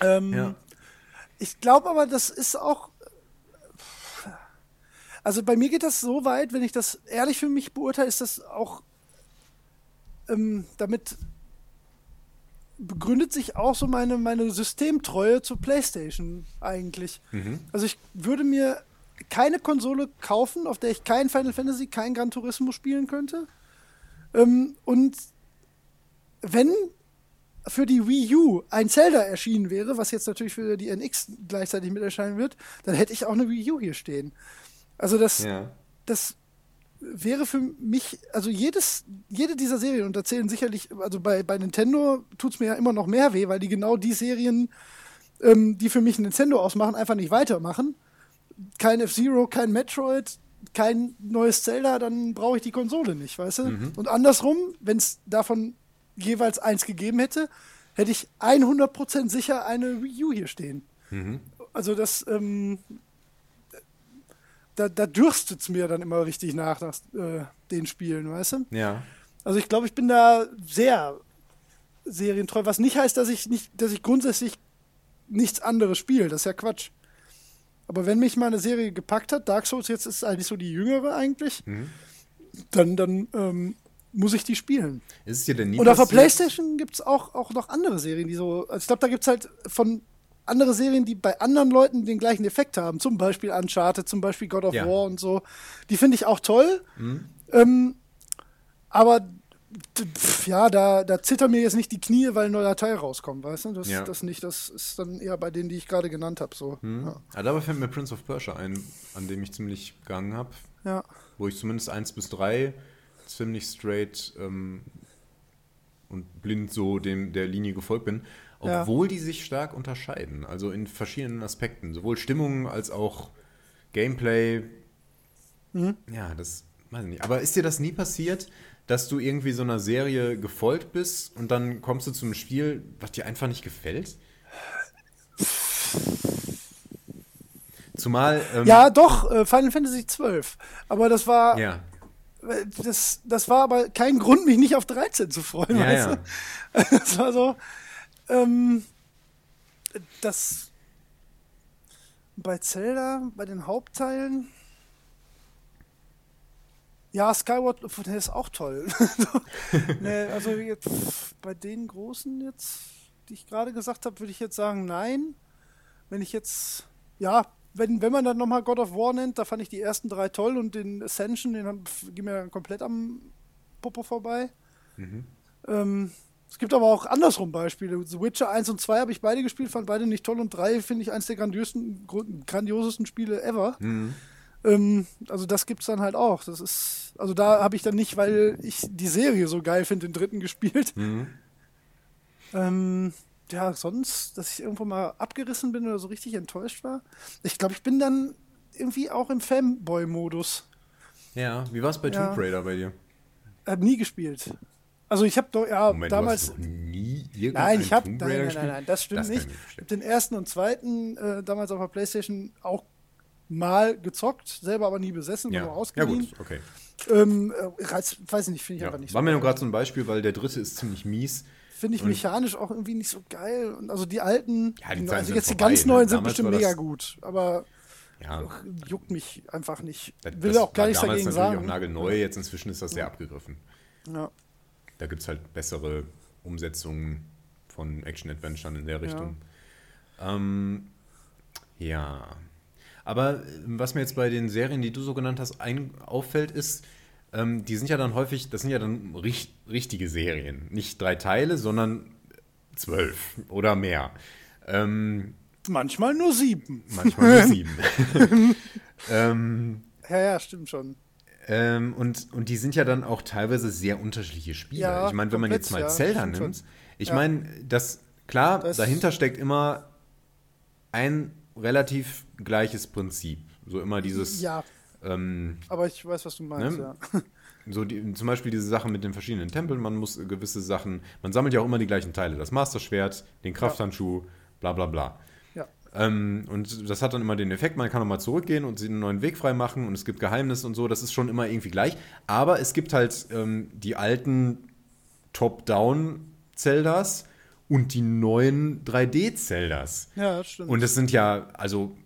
Speaker 1: Ähm,
Speaker 2: Ja.
Speaker 1: Ich glaube aber, das ist auch. Also bei mir geht das so weit, wenn ich das ehrlich für mich beurteile, ist das auch ähm, damit begründet sich auch so meine, meine Systemtreue zur PlayStation eigentlich. Also ich würde mir keine Konsole kaufen, auf der ich kein Final Fantasy, kein Gran Turismo spielen könnte. Ähm, und wenn für die Wii U ein Zelda erschienen wäre, was jetzt natürlich für die NX gleichzeitig mit erscheinen wird, dann hätte ich auch eine Wii U hier stehen. Also das,
Speaker 2: Ja.
Speaker 1: das wäre für mich, also jedes, jede dieser Serien, und da zählen sicherlich, also bei, bei Nintendo tut es mir ja immer noch mehr weh, weil die genau die Serien, ähm, die für mich Nintendo ausmachen, einfach nicht weitermachen. Kein F-Zero, kein Metroid, kein neues Zelda, dann brauche ich die Konsole nicht, weißt du? Und andersrum, wenn es davon jeweils eins gegeben hätte, hätte ich 100% sicher eine Wii U hier stehen. Also das, ähm, da, da dürstet es mir dann immer richtig nach, nach äh, den Spielen, weißt du?
Speaker 2: Ja.
Speaker 1: Also ich glaube, ich bin da sehr serientreu, was nicht heißt, dass ich nicht, dass ich grundsätzlich nichts anderes spiele. Das ist ja Quatsch. Aber wenn mich mal eine Serie gepackt hat, Dark Souls jetzt ist eigentlich so die jüngere eigentlich, dann, dann ähm, muss ich die spielen.
Speaker 2: Ist es dir denn nie
Speaker 1: Und auf der? PlayStation gibt es auch, auch noch andere Serien, die so. Also ich glaube, da gibt es halt von andere Serien, die bei anderen Leuten den gleichen Effekt haben. Zum Beispiel Uncharted, zum Beispiel God of
Speaker 2: Ja.
Speaker 1: War und so. Die finde ich auch toll. Ähm, aber pf, ja, da, da zittern mir jetzt nicht die Knie, weil ein neuer Teil rauskommt, weißt du? Das,
Speaker 2: Ja.
Speaker 1: das nicht. Das ist dann eher bei denen, die ich gerade genannt habe. So. Ja.
Speaker 2: Ah, dabei fällt mir Prince of Persia ein, an dem ich ziemlich gegangen habe.
Speaker 1: ja.
Speaker 2: Wo ich zumindest 1 bis 3 ziemlich straight ähm, und blind so dem der Linie gefolgt bin.
Speaker 1: Ja.
Speaker 2: Obwohl die sich stark unterscheiden. Also in verschiedenen Aspekten. Sowohl Stimmung als auch Gameplay.
Speaker 1: Mhm.
Speaker 2: Ja, das weiß ich nicht. Aber ist dir das nie passiert, dass du irgendwie so einer Serie gefolgt bist und dann kommst du zu einem Spiel, was dir einfach nicht gefällt? Zumal. Ähm,
Speaker 1: ja, doch, äh, Final Fantasy XII. Aber das war.
Speaker 2: ja.
Speaker 1: Äh, Das, das war aber kein Grund, mich nicht auf 13 zu freuen,
Speaker 2: Ja,
Speaker 1: weißt
Speaker 2: ja.
Speaker 1: du? <laughs> Das war so, ähm, das bei Zelda, bei den Hauptteilen, ja, Skyward, der ist auch toll. <laughs> nee, also jetzt, bei den großen jetzt, die ich gerade gesagt habe, würde ich jetzt sagen, nein. Wenn ich jetzt, ja, wenn, wenn man dann nochmal God of War nennt, da fand ich die ersten drei toll und den Ascension, den ging mir dann komplett am Popo vorbei. Ähm, es gibt aber auch andersrum Beispiele. The Witcher 1 und 2 habe ich beide gespielt, fand beide nicht toll und 3 finde ich eins der grandiosesten, Spiele ever. Ähm, also das gibt's dann halt auch. Das ist, also da habe ich dann nicht, weil ich die Serie so geil finde, den dritten gespielt. Ähm, ja, sonst, dass ich irgendwo mal abgerissen bin oder so richtig enttäuscht war. Ich glaube, ich bin dann irgendwie auch im Fanboy-Modus.
Speaker 2: Ja, wie war es bei
Speaker 1: Ja.
Speaker 2: Tomb Raider bei dir?
Speaker 1: Hab nie gespielt. Also ich habe doch, ja,
Speaker 2: Moment,
Speaker 1: damals.
Speaker 2: noch nie
Speaker 1: Nein, ich habe nein, nein, nein, nein, das stimmt
Speaker 2: kann
Speaker 1: nicht.
Speaker 2: ich
Speaker 1: habe den ersten und zweiten äh, damals auf der PlayStation auch mal gezockt, selber aber nie besessen,
Speaker 2: Ja.
Speaker 1: nur
Speaker 2: ja,
Speaker 1: ausgeliehen.
Speaker 2: gut, okay.
Speaker 1: Ähm, äh, reiz, weiß ich nicht, finde ich
Speaker 2: Ja.
Speaker 1: einfach nicht
Speaker 2: War
Speaker 1: so
Speaker 2: mir nur gerade so ein Beispiel, weil der dritte ist ziemlich mies.
Speaker 1: Finde ich
Speaker 2: und-
Speaker 1: mechanisch auch irgendwie nicht so geil. Und also die alten,
Speaker 2: Ja, die
Speaker 1: die, also
Speaker 2: sind
Speaker 1: jetzt die
Speaker 2: vorbei,
Speaker 1: ganz
Speaker 2: ne?
Speaker 1: neuen sind
Speaker 2: Damals
Speaker 1: bestimmt
Speaker 2: das-
Speaker 1: mega gut, aber
Speaker 2: Ja,
Speaker 1: juckt mich einfach nicht.
Speaker 2: das,
Speaker 1: Will
Speaker 2: das
Speaker 1: auch gar nichts dagegen sagen.
Speaker 2: auch nagelneu, jetzt inzwischen ist das sehr abgegriffen.
Speaker 1: Ja.
Speaker 2: Da gibt es halt bessere Umsetzungen von Action-Adventuren in der Richtung. Ähm, ja. Aber äh, was mir jetzt bei den Serien, die du so genannt hast, ein, auffällt, ist, ähm, die sind ja dann häufig, das sind ja dann richt, richtige Serien. Nicht drei Teile, sondern zwölf oder mehr. Ähm,
Speaker 1: Manchmal nur sieben.
Speaker 2: manchmal nur <laughs> sieben. <laughs> ähm,
Speaker 1: Ja, ja, stimmt schon.
Speaker 2: Ähm, und, und die sind ja dann auch teilweise sehr unterschiedliche Spiele.
Speaker 1: Ja,
Speaker 2: ich meine, wenn man jetzt mal
Speaker 1: ja,
Speaker 2: Zelda nimmt, ich
Speaker 1: Ja.
Speaker 2: meine, das, klar,
Speaker 1: Das-
Speaker 2: dahinter steckt immer ein relativ gleiches Prinzip. So immer dieses,
Speaker 1: Ja,
Speaker 2: ähm,
Speaker 1: aber ich weiß, was du meinst,
Speaker 2: Ne?
Speaker 1: ja. <laughs>
Speaker 2: so die, zum Beispiel diese Sache mit den verschiedenen Tempeln, man muss gewisse Sachen, man sammelt ja auch immer die gleichen Teile. Das Masterschwert, den Krafthandschuh, bla bla bla. Ähm, und das hat dann immer den Effekt, man kann nochmal zurückgehen und sich einen neuen Weg freimachen und es gibt Geheimnisse und so, das ist schon immer irgendwie gleich. Aber es gibt halt ähm, die alten Top-Down-Zeldas und die neuen 3D-Zeldas.
Speaker 1: Ja, das stimmt.
Speaker 2: Und das sind ja, also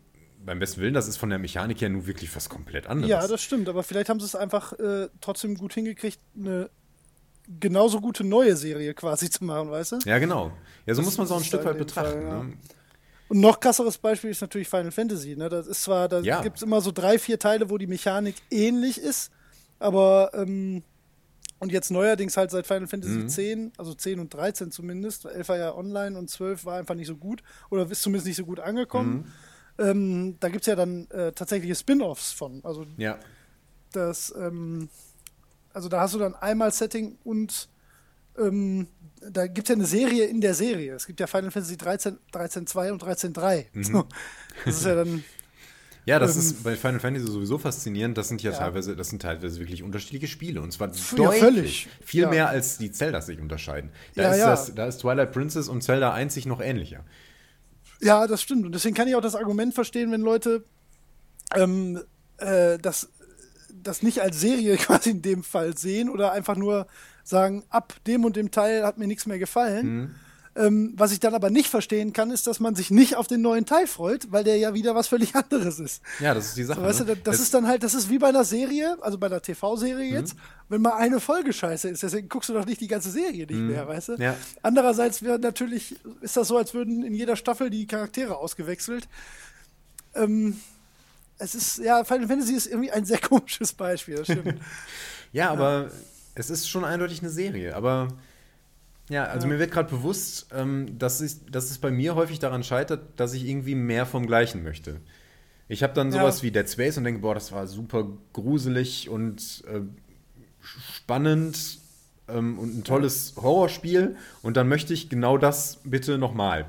Speaker 2: beim besten Willen, das ist von der Mechanik her nun wirklich was komplett anderes.
Speaker 1: ja, das stimmt, aber vielleicht haben sie es einfach äh, trotzdem gut hingekriegt, eine genauso gute neue Serie quasi zu machen, weißt du?
Speaker 2: Ja, genau. Ja, so
Speaker 1: Das
Speaker 2: muss man es auch ein Stück
Speaker 1: halt
Speaker 2: weit
Speaker 1: dem Fall,
Speaker 2: betrachten.
Speaker 1: ja.
Speaker 2: ne?
Speaker 1: Und noch krasseres Beispiel ist natürlich Final Fantasy. Ne? Das ist zwar, da
Speaker 2: Ja.
Speaker 1: gibt es immer so drei, vier Teile, wo die Mechanik ähnlich ist, aber ähm, und jetzt neuerdings halt seit Final Fantasy
Speaker 2: Mhm.
Speaker 1: 10, also 10 und 13 zumindest, 11 war ja online und 12 war einfach nicht so gut oder ist zumindest nicht so gut angekommen.
Speaker 2: Mhm.
Speaker 1: Ähm, da gibt es ja dann äh, tatsächliche Spin-Offs von. Also
Speaker 2: Ja.
Speaker 1: das, ähm, also da hast du dann einmal Setting und ähm, da gibt es ja eine Serie in der Serie. Es gibt ja Final Fantasy 13, 13.2 und 13.3.
Speaker 2: Mhm.
Speaker 1: So. Das ist ja dann,
Speaker 2: Ja, das
Speaker 1: Ähm,
Speaker 2: ist bei Final Fantasy sowieso faszinierend. Das sind ja,
Speaker 1: Ja.
Speaker 2: teilweise, das sind teilweise wirklich unterschiedliche Spiele. Und zwar
Speaker 1: Ja,
Speaker 2: deutlich.
Speaker 1: völlig.
Speaker 2: Viel
Speaker 1: Ja.
Speaker 2: mehr als die Zeldas sich unterscheiden. Da, ist. Das, da ist Twilight Princess und Zelda einzig noch ähnlicher.
Speaker 1: ja, das stimmt. Und deswegen kann ich auch das Argument verstehen, wenn Leute ähm, äh, das, das nicht als Serie <laughs> quasi in dem Fall sehen oder einfach nur sagen, ab dem und dem Teil hat mir nichts mehr gefallen.
Speaker 2: Mhm.
Speaker 1: Ähm, was ich dann aber nicht verstehen kann, ist, dass man sich nicht auf den neuen Teil freut, weil der ja wieder was völlig <laughs> anderes ist.
Speaker 2: Ja, das ist die Sache.
Speaker 1: So, weißt du,
Speaker 2: ne?
Speaker 1: das, das
Speaker 2: Es-
Speaker 1: ist dann halt, das ist wie bei einer Serie, also bei einer
Speaker 2: Mhm.
Speaker 1: TV-Serie jetzt, wenn mal eine Folge scheiße ist, deswegen guckst du doch nicht die ganze Serie nicht mehr, weißt du?
Speaker 2: Mhm. Ja.
Speaker 1: Andererseits wäre natürlich, ist das so, als würden in jeder Staffel die Charaktere ausgewechselt. Ähm, es ist, ja, Final Fantasy ist irgendwie ein sehr <laughs> komisches Beispiel, das stimmt.
Speaker 2: Ja, aber es ist schon eindeutig eine Serie. Aber ja, also
Speaker 1: Ja.
Speaker 2: mir wird gerade bewusst, ähm, dass, ich, dass es bei mir häufig daran scheitert, dass ich irgendwie mehr vom Gleichen möchte. Ich habe dann
Speaker 1: Ja.
Speaker 2: sowas wie Dead Space und denke, boah, das war super gruselig und äh, spannend ähm, und ein tolles Horrorspiel. Und dann möchte ich genau das bitte nochmal.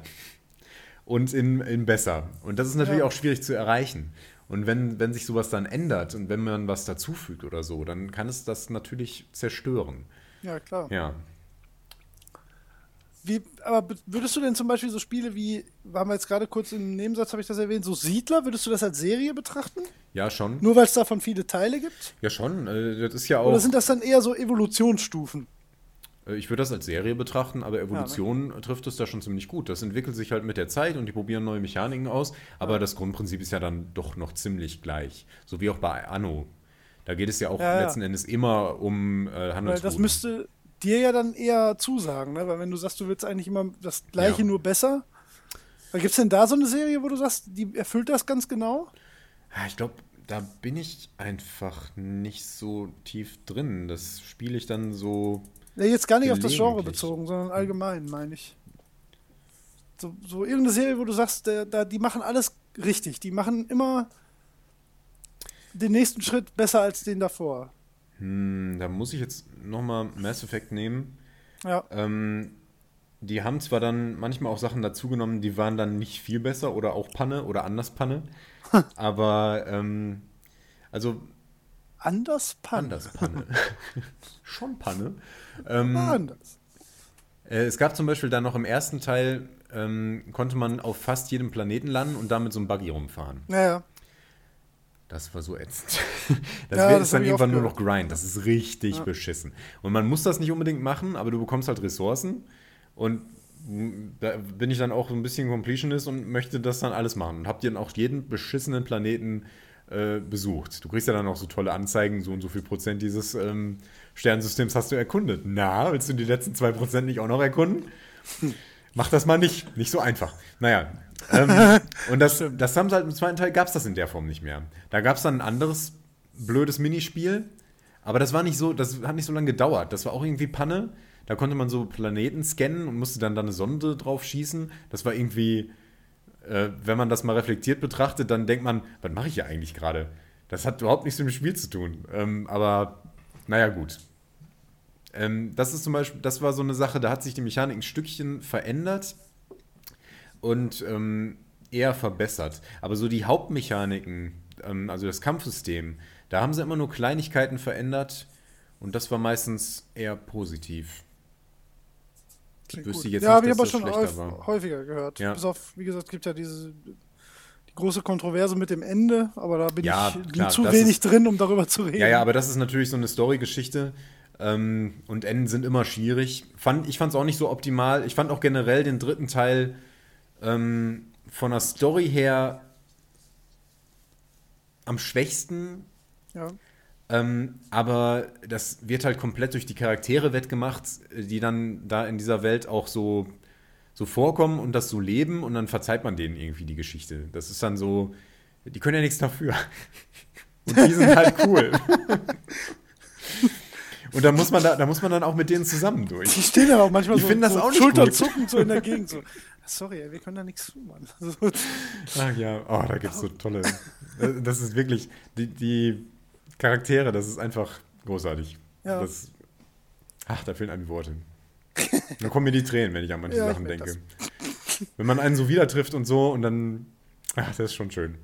Speaker 2: Und in, in besser. Und das ist natürlich
Speaker 1: Ja.
Speaker 2: auch schwierig zu erreichen. Und wenn, wenn sich sowas dann ändert und wenn man was dazufügt oder so, dann kann es das natürlich zerstören.
Speaker 1: ja, klar.
Speaker 2: Ja.
Speaker 1: Wie, aber würdest du denn zum Beispiel so Spiele wie, haben wir jetzt gerade kurz im Nebensatz, habe ich das erwähnt, so Siedler, würdest du das als Serie betrachten?
Speaker 2: Ja, schon.
Speaker 1: Nur weil es davon viele Teile gibt?
Speaker 2: Ja, schon. Äh, Das ist ja auch.
Speaker 1: Oder sind das dann eher so Evolutionsstufen?
Speaker 2: Äh, Ich würde das als Serie betrachten, aber
Speaker 1: ne?
Speaker 2: Evolution trifft es da schon ziemlich gut. Das entwickelt sich halt mit der Zeit und die probieren neue Mechaniken aus, aber das Grundprinzip ist ja dann doch noch ziemlich gleich. So wie auch bei Anno. Da geht es ja auch
Speaker 1: Ja, ja.
Speaker 2: letzten Endes immer um äh,
Speaker 1: Weil das
Speaker 2: Handelsrouten.
Speaker 1: müsste dir ja dann eher zusagen, ne? Weil wenn du sagst, du willst eigentlich immer das Gleiche,
Speaker 2: Ja.
Speaker 1: nur besser. Gibt es denn da so eine Serie, wo du sagst, die erfüllt das ganz genau?
Speaker 2: Ja, Ich glaube, da bin ich einfach nicht so tief drin. Das spiele ich dann so.
Speaker 1: Ja, jetzt gar nicht auf das Genre bezogen, sondern allgemein, meine ich. So, so irgendeine Serie, wo du sagst, der, da, die machen alles richtig. Die machen immer den nächsten Schritt besser als den davor.
Speaker 2: Hm, da muss ich jetzt nochmal Mass Effect nehmen.
Speaker 1: Ja,
Speaker 2: Ähm, die haben zwar dann manchmal auch Sachen dazugenommen, die waren dann nicht viel besser oder auch Panne oder anders Panne. <laughs> aber ähm, also
Speaker 1: anders Pan.
Speaker 2: anders Panne. <laughs> Schon Panne. Ähm,
Speaker 1: Anders.
Speaker 2: Äh, es gab zum Beispiel dann noch im ersten Teil, ähm, konnte man auf fast jedem Planeten landen und damit so ein Buggy rumfahren.
Speaker 1: Ja, ja.
Speaker 2: Das war so ätzend. <laughs> Das
Speaker 1: Ja, das
Speaker 2: ist dann irgendwann nur noch. Grind. Das ist richtig
Speaker 1: Ja.
Speaker 2: beschissen. Und man muss das nicht unbedingt machen, aber du bekommst halt Ressourcen. Und da bin ich dann auch so ein bisschen Completionist und möchte das dann alles machen. Und hab dir dann auch jeden beschissenen Planeten äh, besucht. Du kriegst ja dann auch so tolle Anzeigen, so und so viel Prozent dieses ähm, Sternsystems hast du erkundet. Na, willst du die letzten zwei Prozent nicht auch noch erkunden? Mach das mal nicht. Nicht so einfach. Naja. Ähm, <laughs> und das, das haben sie halt im zweiten Teil gab es das in der Form nicht mehr. Da gab es dann ein anderes blödes Minispiel, aber das war nicht so, das hat nicht so lange gedauert. Das war auch irgendwie Panne. Da konnte man so Planeten scannen und musste dann da eine Sonde drauf schießen. Das war irgendwie, äh, wenn man das mal reflektiert betrachtet, dann denkt man, was mache ich hier eigentlich gerade? Das hat überhaupt nichts mit dem Spiel zu tun. Ähm, aber naja, gut. Ähm, das ist zum Beispiel, das war so eine Sache, da hat sich die Mechanik ein Stückchen verändert und ähm, eher verbessert. Aber so die Hauptmechaniken, ähm, also das Kampfsystem, da haben sie immer nur Kleinigkeiten verändert und das war meistens eher positiv.
Speaker 1: Klingt
Speaker 2: wüsste
Speaker 1: gut.
Speaker 2: jetzt
Speaker 1: ja,
Speaker 2: nicht,
Speaker 1: habe
Speaker 2: dass
Speaker 1: ich aber
Speaker 2: das
Speaker 1: schon
Speaker 2: schlechter war.
Speaker 1: häufiger gehört.
Speaker 2: Ja.
Speaker 1: Bis auf, wie gesagt, es gibt ja diese die große Kontroverse mit dem Ende, aber da bin
Speaker 2: Ja,
Speaker 1: ich
Speaker 2: klar,
Speaker 1: zu wenig
Speaker 2: ist-
Speaker 1: drin, um darüber zu reden.
Speaker 2: Ja, ja, aber das ist natürlich so eine Story-Geschichte. Ähm, und Enden sind immer schwierig. Fand, ich fand es auch nicht so optimal. Ich fand auch generell den dritten Teil ähm, von der Story her am schwächsten.
Speaker 1: Ja.
Speaker 2: Ähm, aber das wird halt komplett durch die Charaktere wettgemacht, die dann da in dieser Welt auch so, so vorkommen und das so leben und dann verzeiht man denen irgendwie die Geschichte. Das ist dann so, die können ja nichts dafür. <laughs> Und die sind halt cool. <laughs> Und da muss man da, da muss man dann auch mit denen zusammen durch.
Speaker 1: Die stehen ja auch manchmal
Speaker 2: Die
Speaker 1: so,
Speaker 2: finden das
Speaker 1: so
Speaker 2: auch nicht
Speaker 1: Schultern
Speaker 2: gut.
Speaker 1: zucken so in der Gegend. So. Sorry, ey, wir können da nichts tun, Mann. <laughs>
Speaker 2: Ach ja, oh, da gibt es so tolle. Das ist wirklich, die, die Charaktere, das ist einfach großartig.
Speaker 1: Ja.
Speaker 2: Das, ach, da fehlen einem die Worte. Da kommen mir die Tränen, wenn ich an manche
Speaker 1: Ja,
Speaker 2: Sachen denke. Wenn man einen so wieder trifft und so und dann, ach, das ist schon schön.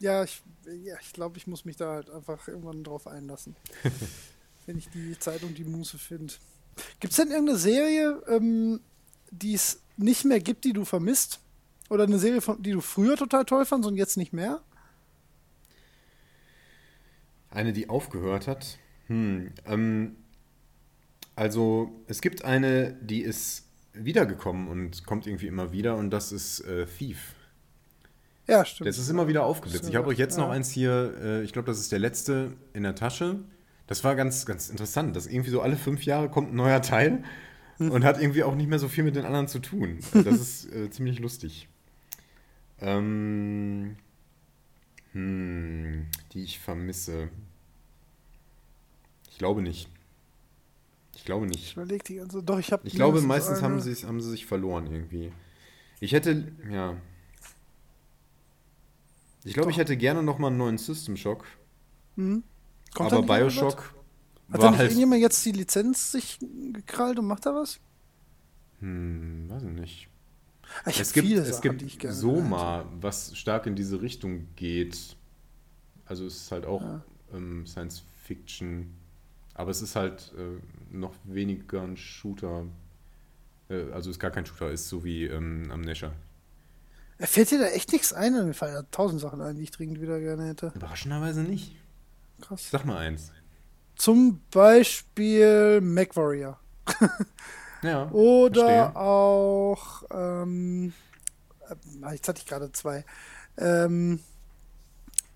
Speaker 1: ja, ich, ja, ich glaube, ich muss mich da halt einfach irgendwann drauf einlassen. <laughs> wenn ich die Zeit und die Muße finde. Gibt es denn irgendeine Serie, ähm, die es nicht mehr gibt, die du vermisst? Oder eine Serie, von, die du früher total toll fandst und jetzt nicht mehr?
Speaker 2: Eine, die aufgehört hat. Hm, ähm, also es gibt eine, die ist wiedergekommen und kommt irgendwie immer wieder und das ist äh, Thief.
Speaker 1: Ja, stimmt.
Speaker 2: Das ist immer wieder aufgeblitzt. Ich habe euch jetzt noch
Speaker 1: Ja.
Speaker 2: eins hier, äh, ich glaube, das ist der letzte in der Tasche. Das war ganz, ganz interessant, dass irgendwie so alle fünf Jahre kommt ein neuer Teil und hat irgendwie auch nicht mehr so viel mit den anderen zu tun. Das ist äh, ziemlich lustig. Ähm, hm, die ich vermisse. Ich glaube nicht. Ich glaube
Speaker 1: Ich
Speaker 2: nicht.
Speaker 1: überlege die ganze Doch, ich habe.
Speaker 2: Ich glaube, meistens haben sie, haben sie sich verloren irgendwie. Ich hätte, ja. Ich glaube, ich hätte gerne noch mal einen neuen System Shock.
Speaker 1: Hm? Kommt da
Speaker 2: aber? Bioshock
Speaker 1: Hat da
Speaker 2: war
Speaker 1: nicht
Speaker 2: halt.
Speaker 1: irgendjemand jetzt die Lizenz sich gekrallt und macht da was?
Speaker 2: Hm, weiß ich nicht.
Speaker 1: Ah, Ich
Speaker 2: Es gibt, es
Speaker 1: Sachen,
Speaker 2: gibt
Speaker 1: die
Speaker 2: Soma, was stark in diese Richtung geht. Also es ist halt auch
Speaker 1: Ja.
Speaker 2: ähm, Science Fiction, aber es ist halt äh, noch weniger ein Shooter. Äh, also ist gar kein Shooter, ist so wie ähm, Amnesia.
Speaker 1: Äh, Fällt dir da echt nichts ein? Mir fallen da tausend Sachen ein, die ich dringend wieder gerne hätte.
Speaker 2: Überraschenderweise nicht.
Speaker 1: Krass.
Speaker 2: Sag mal eins.
Speaker 1: Zum Beispiel MacWarrior. <laughs>
Speaker 2: Ja.
Speaker 1: Oder
Speaker 2: verstehe.
Speaker 1: auch, ähm, äh, jetzt hatte ich gerade zwei. Ähm,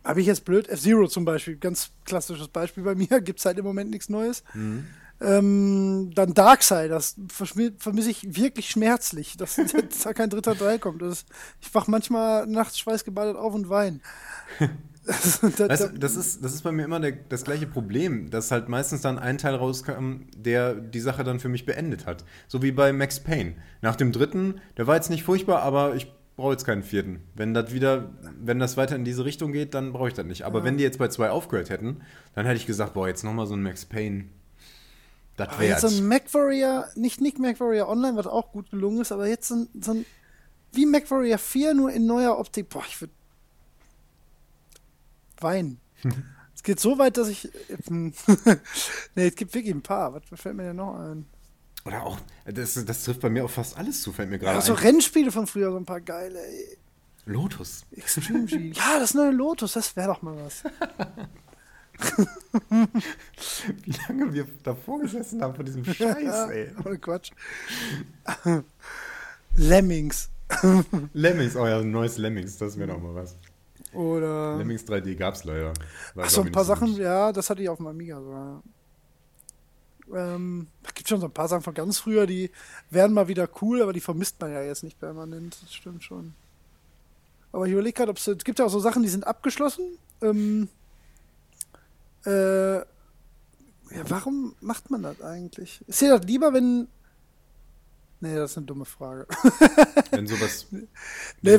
Speaker 1: habe ich jetzt blöd? F-Zero zum Beispiel, ganz klassisches Beispiel bei mir, <laughs> gibt es halt im Moment nichts Neues.
Speaker 2: Mhm.
Speaker 1: Ähm, dann Darkseid, das verschmi- vermisse ich wirklich schmerzlich, dass <laughs> da kein dritter Teil kommt. Das, ich wach manchmal nachts schweißgebadet auf und wein. <laughs> <laughs>
Speaker 2: Weißt du, das ist, das ist bei mir immer der, das gleiche Problem, dass halt meistens dann ein Teil rauskam, der die Sache dann für mich beendet hat. So wie bei Max Payne. Nach dem dritten, der war jetzt nicht furchtbar, aber ich brauche jetzt keinen vierten. Wenn das wieder, wenn das weiter in diese Richtung geht, dann brauche ich das nicht. Aber wenn die jetzt bei zwei aufgehört hätten, dann hätte ich gesagt, boah, jetzt nochmal so ein Max Payne. Das
Speaker 1: aber jetzt so ein MacWarrior, nicht, nicht MacWarrior Online, was auch gut gelungen ist, aber jetzt so ein, so ein wie MacWarrior 4, nur in neuer Optik. Boah, ich würde weinen. <laughs> es geht so weit, dass ich. <laughs> nee, es gibt wirklich ein paar. Was fällt mir denn noch ein?
Speaker 2: Oder auch, das, das trifft bei mir auf fast alles zu, fällt mir gerade
Speaker 1: Ja, so
Speaker 2: ein.
Speaker 1: Rennspiele von früher, so ein paar geile. Ey.
Speaker 2: Lotus.
Speaker 1: Extreme <laughs> G. ja, das neue Lotus, das wäre doch mal was.
Speaker 2: Wie lange wir davor gesessen haben von diesem Scheiß, ey.
Speaker 1: Oh, Quatsch. Lemmings.
Speaker 2: Lemmings, oh ja, neues Lemmings, das wäre doch mal was.
Speaker 1: Oder.
Speaker 2: Lemmings 3D gab's leider. War,
Speaker 1: Ach so, ein paar Sachen,
Speaker 2: gut.
Speaker 1: ja, das hatte ich auf dem Amiga sogar. Ähm, da gibt schon so ein paar Sachen von ganz früher, die wären mal wieder cool, aber die vermisst man ja jetzt nicht permanent. Das stimmt schon. Aber ich überlege gerade, ob es es gibt ja auch so Sachen, die sind abgeschlossen. Ähm, äh, ja, warum macht man das eigentlich? Ist dir das lieber, wenn. Nee, das ist eine dumme Frage. <laughs>
Speaker 2: Wenn sowas
Speaker 1: Nee,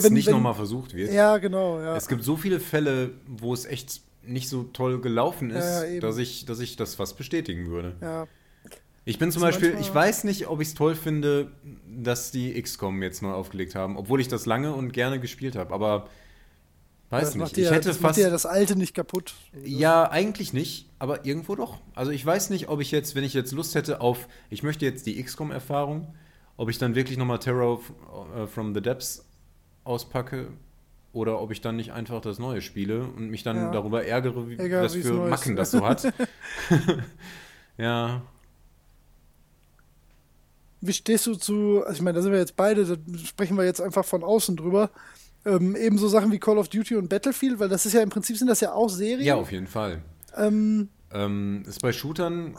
Speaker 1: wenn-
Speaker 2: nicht nochmal versucht wird.
Speaker 1: ja, genau, ja.
Speaker 2: Es gibt so viele Fälle, wo es echt nicht so toll gelaufen ist,
Speaker 1: Ja,
Speaker 2: dass, ich, dass ich das fast bestätigen würde.
Speaker 1: ja.
Speaker 2: Ich bin zum
Speaker 1: Also
Speaker 2: Beispiel, ich weiß nicht, ob ich es toll finde, dass die XCOM jetzt neu aufgelegt haben, obwohl ich das lange und gerne gespielt habe, aber weiß
Speaker 1: das
Speaker 2: nicht.
Speaker 1: macht dir,
Speaker 2: ich hätte
Speaker 1: das macht
Speaker 2: fast.
Speaker 1: dir ja das Alte nicht kaputt.
Speaker 2: Ja, eigentlich nicht, aber irgendwo doch. Also ich weiß nicht, ob ich jetzt, wenn ich jetzt Lust hätte auf, ich möchte jetzt die XCOM-Erfahrung, ob ich dann wirklich nochmal Terror äh, from the Depths auspacke oder ob ich dann nicht einfach das Neue spiele und mich dann
Speaker 1: Ja.
Speaker 2: darüber ärgere, wie,
Speaker 1: Egal, wie's
Speaker 2: für. Macken das <laughs> so hat. <laughs> ja,
Speaker 1: Wie stehst du zu, also ich meine, da sind wir jetzt beide, da sprechen wir jetzt einfach von außen drüber. Ähm, ebenso Sachen wie Call of Duty und Battlefield, weil das ist ja im Prinzip sind das ja auch Serien.
Speaker 2: ja, auf jeden Fall.
Speaker 1: Ähm,
Speaker 2: Ähm, ist bei Shootern.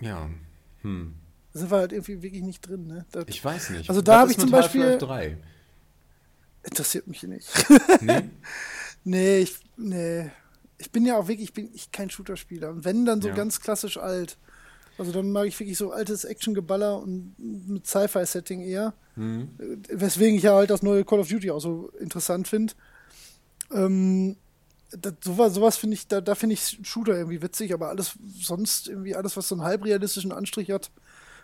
Speaker 2: Ja. Hm.
Speaker 1: Sind wir halt irgendwie wirklich nicht drin, ne? Das
Speaker 2: Ich weiß nicht.
Speaker 1: Also da
Speaker 2: Was
Speaker 1: hab
Speaker 2: ist
Speaker 1: ich zum Beispiel-
Speaker 2: Half-Life 3?
Speaker 1: interessiert mich nicht.
Speaker 2: Nee? <laughs>
Speaker 1: nee, ich, nee. Ich bin ja auch wirklich, ich bin ich kein Shooter-Spieler. Und wenn, dann so
Speaker 2: Ja.
Speaker 1: ganz klassisch alt. Also dann mag ich wirklich so altes Action-Geballer und mit Sci-Fi-Setting eher.
Speaker 2: Hm.
Speaker 1: Äh, Weswegen ich ja halt das neue Call of Duty auch so interessant finde. Ähm, das, sowas sowas finde ich, da, da finde ich Shooter irgendwie witzig, aber alles sonst irgendwie, alles, was so einen halbrealistischen Anstrich hat.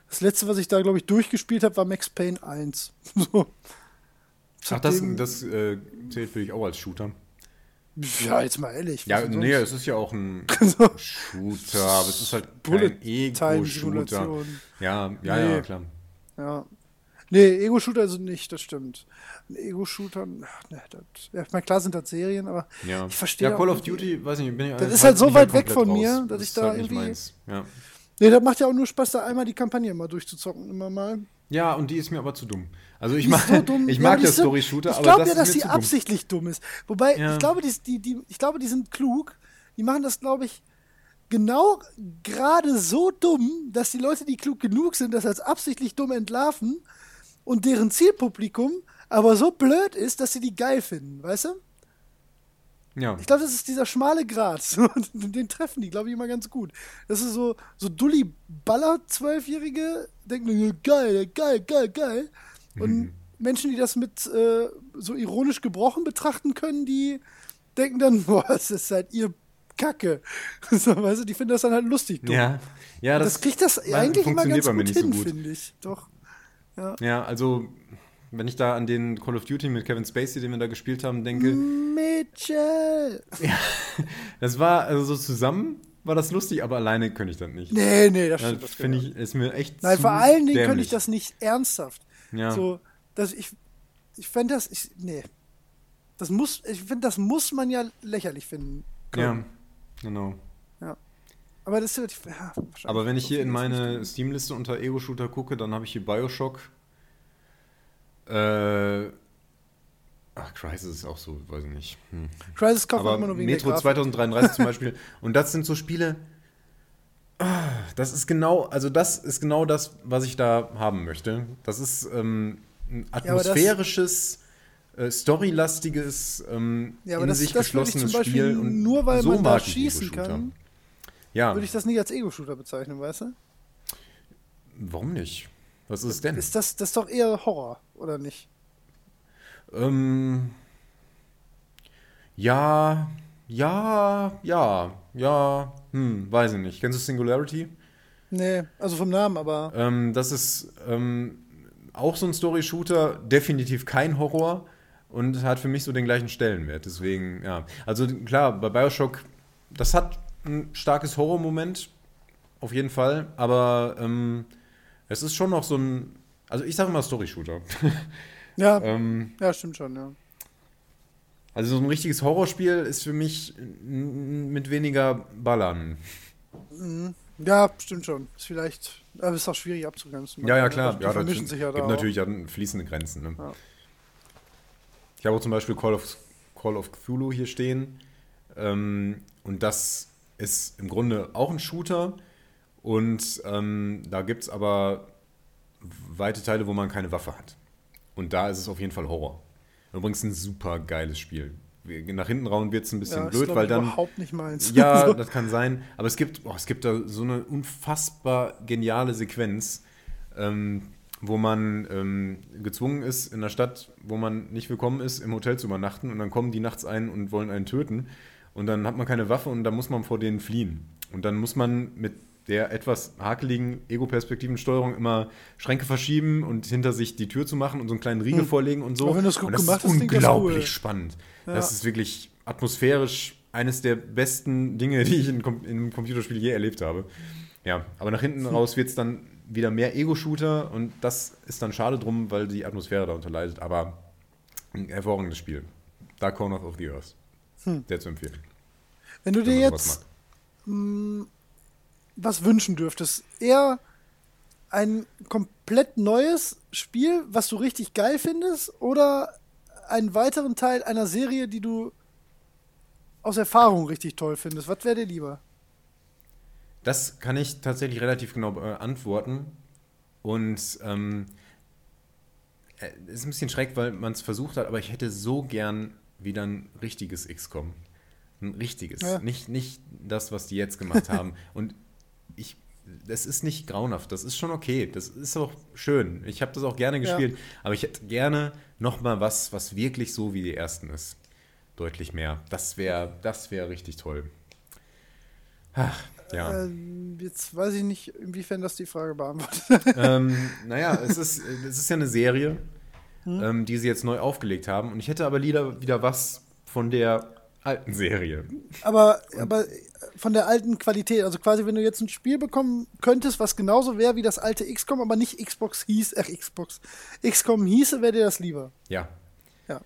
Speaker 1: Das letzte, was ich da, glaube ich, durchgespielt habe, war Max Payne 1. <laughs> so.
Speaker 2: Ach, das, das äh, zählt für dich auch als Shooter.
Speaker 1: Ja, jetzt mal ehrlich.
Speaker 2: Ja, nee, es ist ja auch ein <laughs>
Speaker 1: So.
Speaker 2: Shooter, aber es ist halt
Speaker 1: Bullet
Speaker 2: Ego-Shooter. Ja, ja,
Speaker 1: Nee.
Speaker 2: ja, klar.
Speaker 1: Ja. Nee, Ego-Shooter sind nicht, das stimmt. Ein Ego-Shooter, ne, das, ja, ich meine, klar sind das Serien, aber
Speaker 2: Ja,
Speaker 1: ich verstehe
Speaker 2: ja Call of Duty, weiß nicht, bin ich
Speaker 1: Das ist halt so
Speaker 2: bin ich
Speaker 1: weit weg von mir, dass ich
Speaker 2: ist
Speaker 1: da
Speaker 2: halt nicht
Speaker 1: irgendwie-.
Speaker 2: Ja.
Speaker 1: Nee, das macht ja auch nur Spaß, da einmal die Kampagne mal durchzuzocken, immer mal.
Speaker 2: ja, und die ist mir aber zu dumm. Also ich mag,
Speaker 1: so dumm. <laughs>
Speaker 2: ich mag
Speaker 1: die
Speaker 2: ja
Speaker 1: so-
Speaker 2: Story-Shooter,
Speaker 1: Ich
Speaker 2: aber
Speaker 1: glaube
Speaker 2: das
Speaker 1: ja, dass die
Speaker 2: zu dumm.
Speaker 1: absichtlich dumm ist. Wobei,
Speaker 2: Ja.
Speaker 1: ich glaube, die, die, die, ich glaube, die sind klug. Die machen das, glaube ich, genau gerade so dumm, dass die Leute, die klug genug sind, das als absichtlich dumm entlarven und deren Zielpublikum aber so blöd ist, dass sie die geil finden, weißt du?
Speaker 2: Ja.
Speaker 1: Ich glaube, das ist dieser schmale Grat. <laughs> Den treffen die, glaube ich, immer ganz gut. Das ist so, so Dulli Baller, Zwölfjährige, denken, ja, geil, geil, geil, geil. Und
Speaker 2: Mhm.
Speaker 1: Menschen, die das mit äh, so ironisch gebrochen betrachten können, die denken dann, <laughs> boah, das ist halt ihr Kacke. <laughs> So, weißt du, die finden das dann halt lustig. dumm.
Speaker 2: Ja, ja
Speaker 1: das,
Speaker 2: das,
Speaker 1: kriegt das eigentlich immer ganz gut
Speaker 2: so
Speaker 1: hin,
Speaker 2: gut.
Speaker 1: finde ich. Doch.
Speaker 2: Ja, also wenn ich da an den Call of Duty mit Kevin Spacey, den wir da gespielt haben, denke.
Speaker 1: Mitchell! <laughs>
Speaker 2: das war also so zusammen war das lustig, aber alleine könnte ich das nicht.
Speaker 1: Nee, nee, das
Speaker 2: Das finde ich, ist mir echt
Speaker 1: Nein, vor allen Dingen könnte ich das nicht ernsthaft.
Speaker 2: Ja.
Speaker 1: So, dass ich, ich fände das, ich, nee. Das muss, ich finde, das muss man ja lächerlich finden.
Speaker 2: Ja,
Speaker 1: können.
Speaker 2: genau.
Speaker 1: Aber das ist ja, ja,
Speaker 2: Aber wenn ich hier in meine
Speaker 1: nicht
Speaker 2: Steam-Liste unter Ego-Shooter gucke, dann habe ich hier Bioshock. Äh, ach, Crisis ist auch so, weiß ich nicht. Hm.
Speaker 1: Crisis kauft man immer nur wegen
Speaker 2: Metro
Speaker 1: der Grafik.
Speaker 2: 2033 zum Beispiel. Und das sind so Spiele. ah, Das ist genau, also das ist genau das, was ich da haben möchte. Das ist ähm, ein atmosphärisches, äh, storylastiges, ähm,
Speaker 1: Ja,
Speaker 2: in
Speaker 1: das-
Speaker 2: sich
Speaker 1: das
Speaker 2: geschlossenes Spiel. Und
Speaker 1: nur weil
Speaker 2: so
Speaker 1: man da schießen kann,
Speaker 2: Ja,
Speaker 1: Würde ich das nicht als Ego-Shooter bezeichnen, weißt du?
Speaker 2: warum nicht? Was ist es denn?
Speaker 1: Ist das, das ist doch eher Horror, oder nicht?
Speaker 2: Ähm, ja, ja, ja, ja, hm, weiß ich nicht. Kennst du Singularity?
Speaker 1: Nee, also vom Namen, aber.
Speaker 2: Ähm, das ist ähm, auch so ein Story-Shooter, definitiv kein Horror und hat für mich so den gleichen Stellenwert. Deswegen, ja. Also klar, bei Bioshock, das hat ein starkes Horror-Moment, auf jeden Fall, aber ähm, es ist schon noch so ein, also ich sage mal Story-Shooter. <laughs>
Speaker 1: Ja,
Speaker 2: ähm,
Speaker 1: ja, stimmt schon, ja.
Speaker 2: also so ein richtiges Horrorspiel ist für mich mit weniger Ballern.
Speaker 1: Mhm. Ja, stimmt schon. Ist vielleicht, aber ist auch schwierig abzugrenzen.
Speaker 2: Ja, ja, klar.
Speaker 1: Die
Speaker 2: ja,
Speaker 1: vermischen sich ja da
Speaker 2: gibt
Speaker 1: auch.
Speaker 2: natürlich auch fließende Grenzen. Ne?
Speaker 1: Ja.
Speaker 2: Ich habe auch zum Beispiel Call of, Call of Cthulhu hier stehen. Ähm, und das ist im Grunde auch ein Shooter. Und ähm, da gibt es aber weite Teile, wo man keine Waffe hat. Und da ist es auf jeden Fall Horror. Übrigens ein super geiles Spiel. Nach hinten rauen wird es ein bisschen
Speaker 1: ja,
Speaker 2: blöd,
Speaker 1: glaub
Speaker 2: weil
Speaker 1: ich,
Speaker 2: dann.
Speaker 1: überhaupt nicht meins.
Speaker 2: Ja, <laughs> das kann sein. Aber es gibt, oh, es gibt da so eine unfassbar geniale Sequenz, ähm, wo man ähm, gezwungen ist, in einer Stadt, wo man nicht willkommen ist, im Hotel zu übernachten. Und dann kommen die nachts ein und wollen einen töten. Und dann hat man keine Waffe und dann muss man vor denen fliehen. Und dann muss man mit der etwas hakeligen Ego-Perspektivensteuerung immer Schränke verschieben und hinter sich die Tür zu machen und so einen kleinen Riegel
Speaker 1: Hm.
Speaker 2: vorlegen und so.
Speaker 1: Aber wenn das gut
Speaker 2: und das
Speaker 1: gemacht
Speaker 2: ist
Speaker 1: klingt das
Speaker 2: unglaublich
Speaker 1: cool.
Speaker 2: spannend.
Speaker 1: Ja.
Speaker 2: Das ist wirklich atmosphärisch eines der besten Dinge, <laughs> die ich in, in einem Computerspiel je erlebt habe. Ja, aber nach hinten raus wird es dann wieder mehr Ego-Shooter und das ist dann schade drum, weil die Atmosphäre darunter leidet. Aber ein hervorragendes Spiel. Dark Corner of the Earth.
Speaker 1: Hm.
Speaker 2: Sehr zu empfehlen.
Speaker 1: Wenn du dir jetzt mh, was wünschen dürftest, eher ein komplett neues Spiel, was du richtig geil findest, oder einen weiteren Teil einer Serie, die du aus Erfahrung richtig toll findest? Was wäre dir lieber?
Speaker 2: Das kann ich tatsächlich relativ genau beantworten. Und ähm, äh, ist ein bisschen schreck, weil man es versucht hat, aber ich hätte so gern wieder ein richtiges XCOM. Ein richtiges.
Speaker 1: Ja.
Speaker 2: Nicht, nicht das, was die jetzt gemacht <laughs> haben. Und ich, das ist nicht grauenhaft. Das ist schon okay. Das ist auch schön. Ich habe das auch gerne
Speaker 1: Ja.
Speaker 2: gespielt. Aber ich hätte gerne noch mal was, was wirklich so wie die ersten ist. Deutlich mehr. Das wäre das wär richtig toll. Ach, ja.
Speaker 1: Ähm, jetzt weiß ich nicht, inwiefern das die Frage beantwortet.
Speaker 2: ähm, naja, <laughs> es ist, es ist ja eine Serie,
Speaker 1: Hm?
Speaker 2: ähm, die sie jetzt neu aufgelegt haben. Und ich hätte aber wieder, wieder was von der alten Serie.
Speaker 1: aber, aber von der alten Qualität, also quasi, wenn du jetzt ein Spiel bekommen könntest, was genauso wäre wie das alte XCOM, aber nicht Xbox hieß, ach Xbox, XCOM hieße, wäre dir das lieber.
Speaker 2: Ja.
Speaker 1: Ja.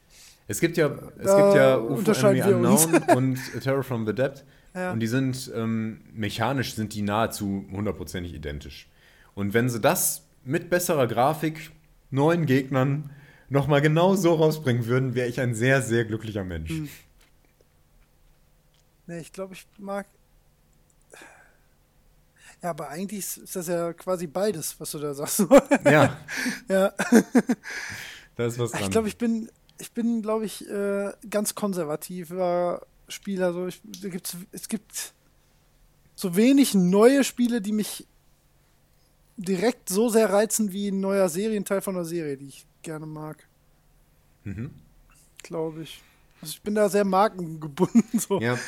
Speaker 2: Es gibt ja, es
Speaker 1: Da
Speaker 2: gibt ja UFO Enemy. Unknown <laughs> und Terror from the Dead.
Speaker 1: Ja.
Speaker 2: Und die sind ähm, mechanisch sind die nahezu hundertprozentig identisch. Und wenn sie das mit besserer Grafik, neuen Gegnern, nochmal genau so rausbringen würden, wäre ich ein sehr, sehr glücklicher Mensch.
Speaker 1: Hm. Nee, ich glaube, ich mag. Ja, aber eigentlich ist- das ja quasi beides, was du da sagst.
Speaker 2: Ja, <laughs>
Speaker 1: ja.
Speaker 2: da ist was dran.
Speaker 1: Ich glaube, ich bin, ich bin, glaube ich, äh, ganz konservativer Spieler. So, ich, gibt's, es gibt so wenig neue Spiele, die mich direkt so sehr reizen wie ein neuer Serienteil von einer Serie, die ich gerne mag,
Speaker 2: mhm.
Speaker 1: glaube ich. Also ich bin da sehr markengebunden. <laughs> So.
Speaker 2: Ja,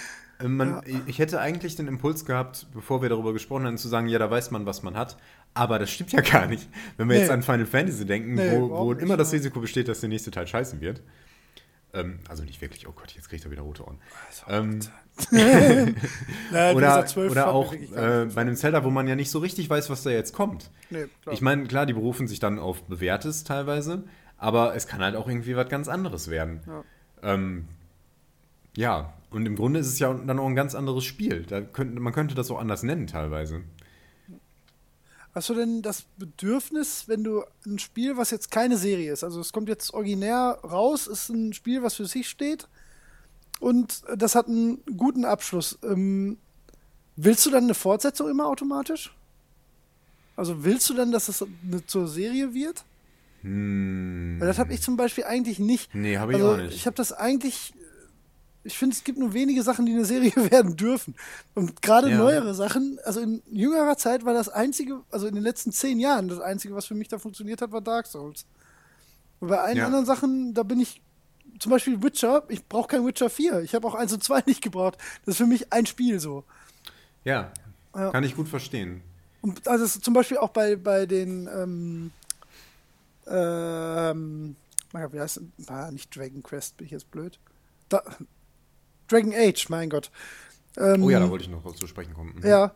Speaker 2: man,
Speaker 1: Ja.
Speaker 2: ich hätte eigentlich den Impuls gehabt, bevor wir darüber gesprochen haben, zu sagen, ja, da weiß man, was man hat. Aber das stimmt ja gar nicht. Wenn wir
Speaker 1: Nee.
Speaker 2: jetzt an Final Fantasy denken,
Speaker 1: Nee,
Speaker 2: wo, wo immer das. Risiko besteht, dass der nächste Teil scheißen wird. Ähm, also nicht wirklich, oh Gott, jetzt kriegt er wieder rote Ohren. Ähm,
Speaker 1: Naja, <laughs> <laughs> wie
Speaker 2: oder
Speaker 1: gesagt, 12
Speaker 2: oder auch äh, bei einem Zelda, wo man ja nicht so richtig weiß, was da jetzt kommt.
Speaker 1: Nee.
Speaker 2: Ich meine, klar, die berufen sich dann auf Bewährtes teilweise, aber es kann halt auch irgendwie was ganz anderes werden.
Speaker 1: Ja.
Speaker 2: Ähm, ja, und im Grunde ist es ja dann auch ein ganz anderes Spiel. Da könnte, man könnte das auch anders nennen teilweise.
Speaker 1: Hast du denn das Bedürfnis, wenn du ein Spiel, was jetzt keine Serie ist, also es kommt jetzt originär raus, ist ein Spiel, was für sich steht und das hat einen guten Abschluss. Ähm, willst du dann eine Fortsetzung immer automatisch? Also willst du dann, dass es eine, zur Serie wird?
Speaker 2: Hm.
Speaker 1: Weil das habe ich zum Beispiel eigentlich nicht.
Speaker 2: Nee, habe ich
Speaker 1: also
Speaker 2: auch nicht.
Speaker 1: ich habe das eigentlich. Ich finde, es gibt nur wenige Sachen, die eine Serie <laughs> werden dürfen. Und gerade
Speaker 2: Ja.
Speaker 1: neuere Sachen, also in jüngerer Zeit war das einzige, also in den letzten zehn Jahren, das einzige, was für mich da funktioniert hat, war Dark Souls. Und bei allen
Speaker 2: Ja.
Speaker 1: anderen Sachen, da bin ich, zum Beispiel Witcher, ich brauche kein Witcher 4. Ich habe auch 1 und 2 <laughs> nicht gebraucht. Das ist für mich ein Spiel so.
Speaker 2: ja,
Speaker 1: Ja.
Speaker 2: kann ich gut verstehen.
Speaker 1: Und also zum Beispiel auch bei, bei den ähm, ähm, wie heißt? Ah, nicht Dragon Quest, bin ich jetzt blöd. Da, Dragon Age, mein Gott. Ähm,
Speaker 2: Oh ja, da wollte ich noch zu sprechen kommen. Mhm.
Speaker 1: ja,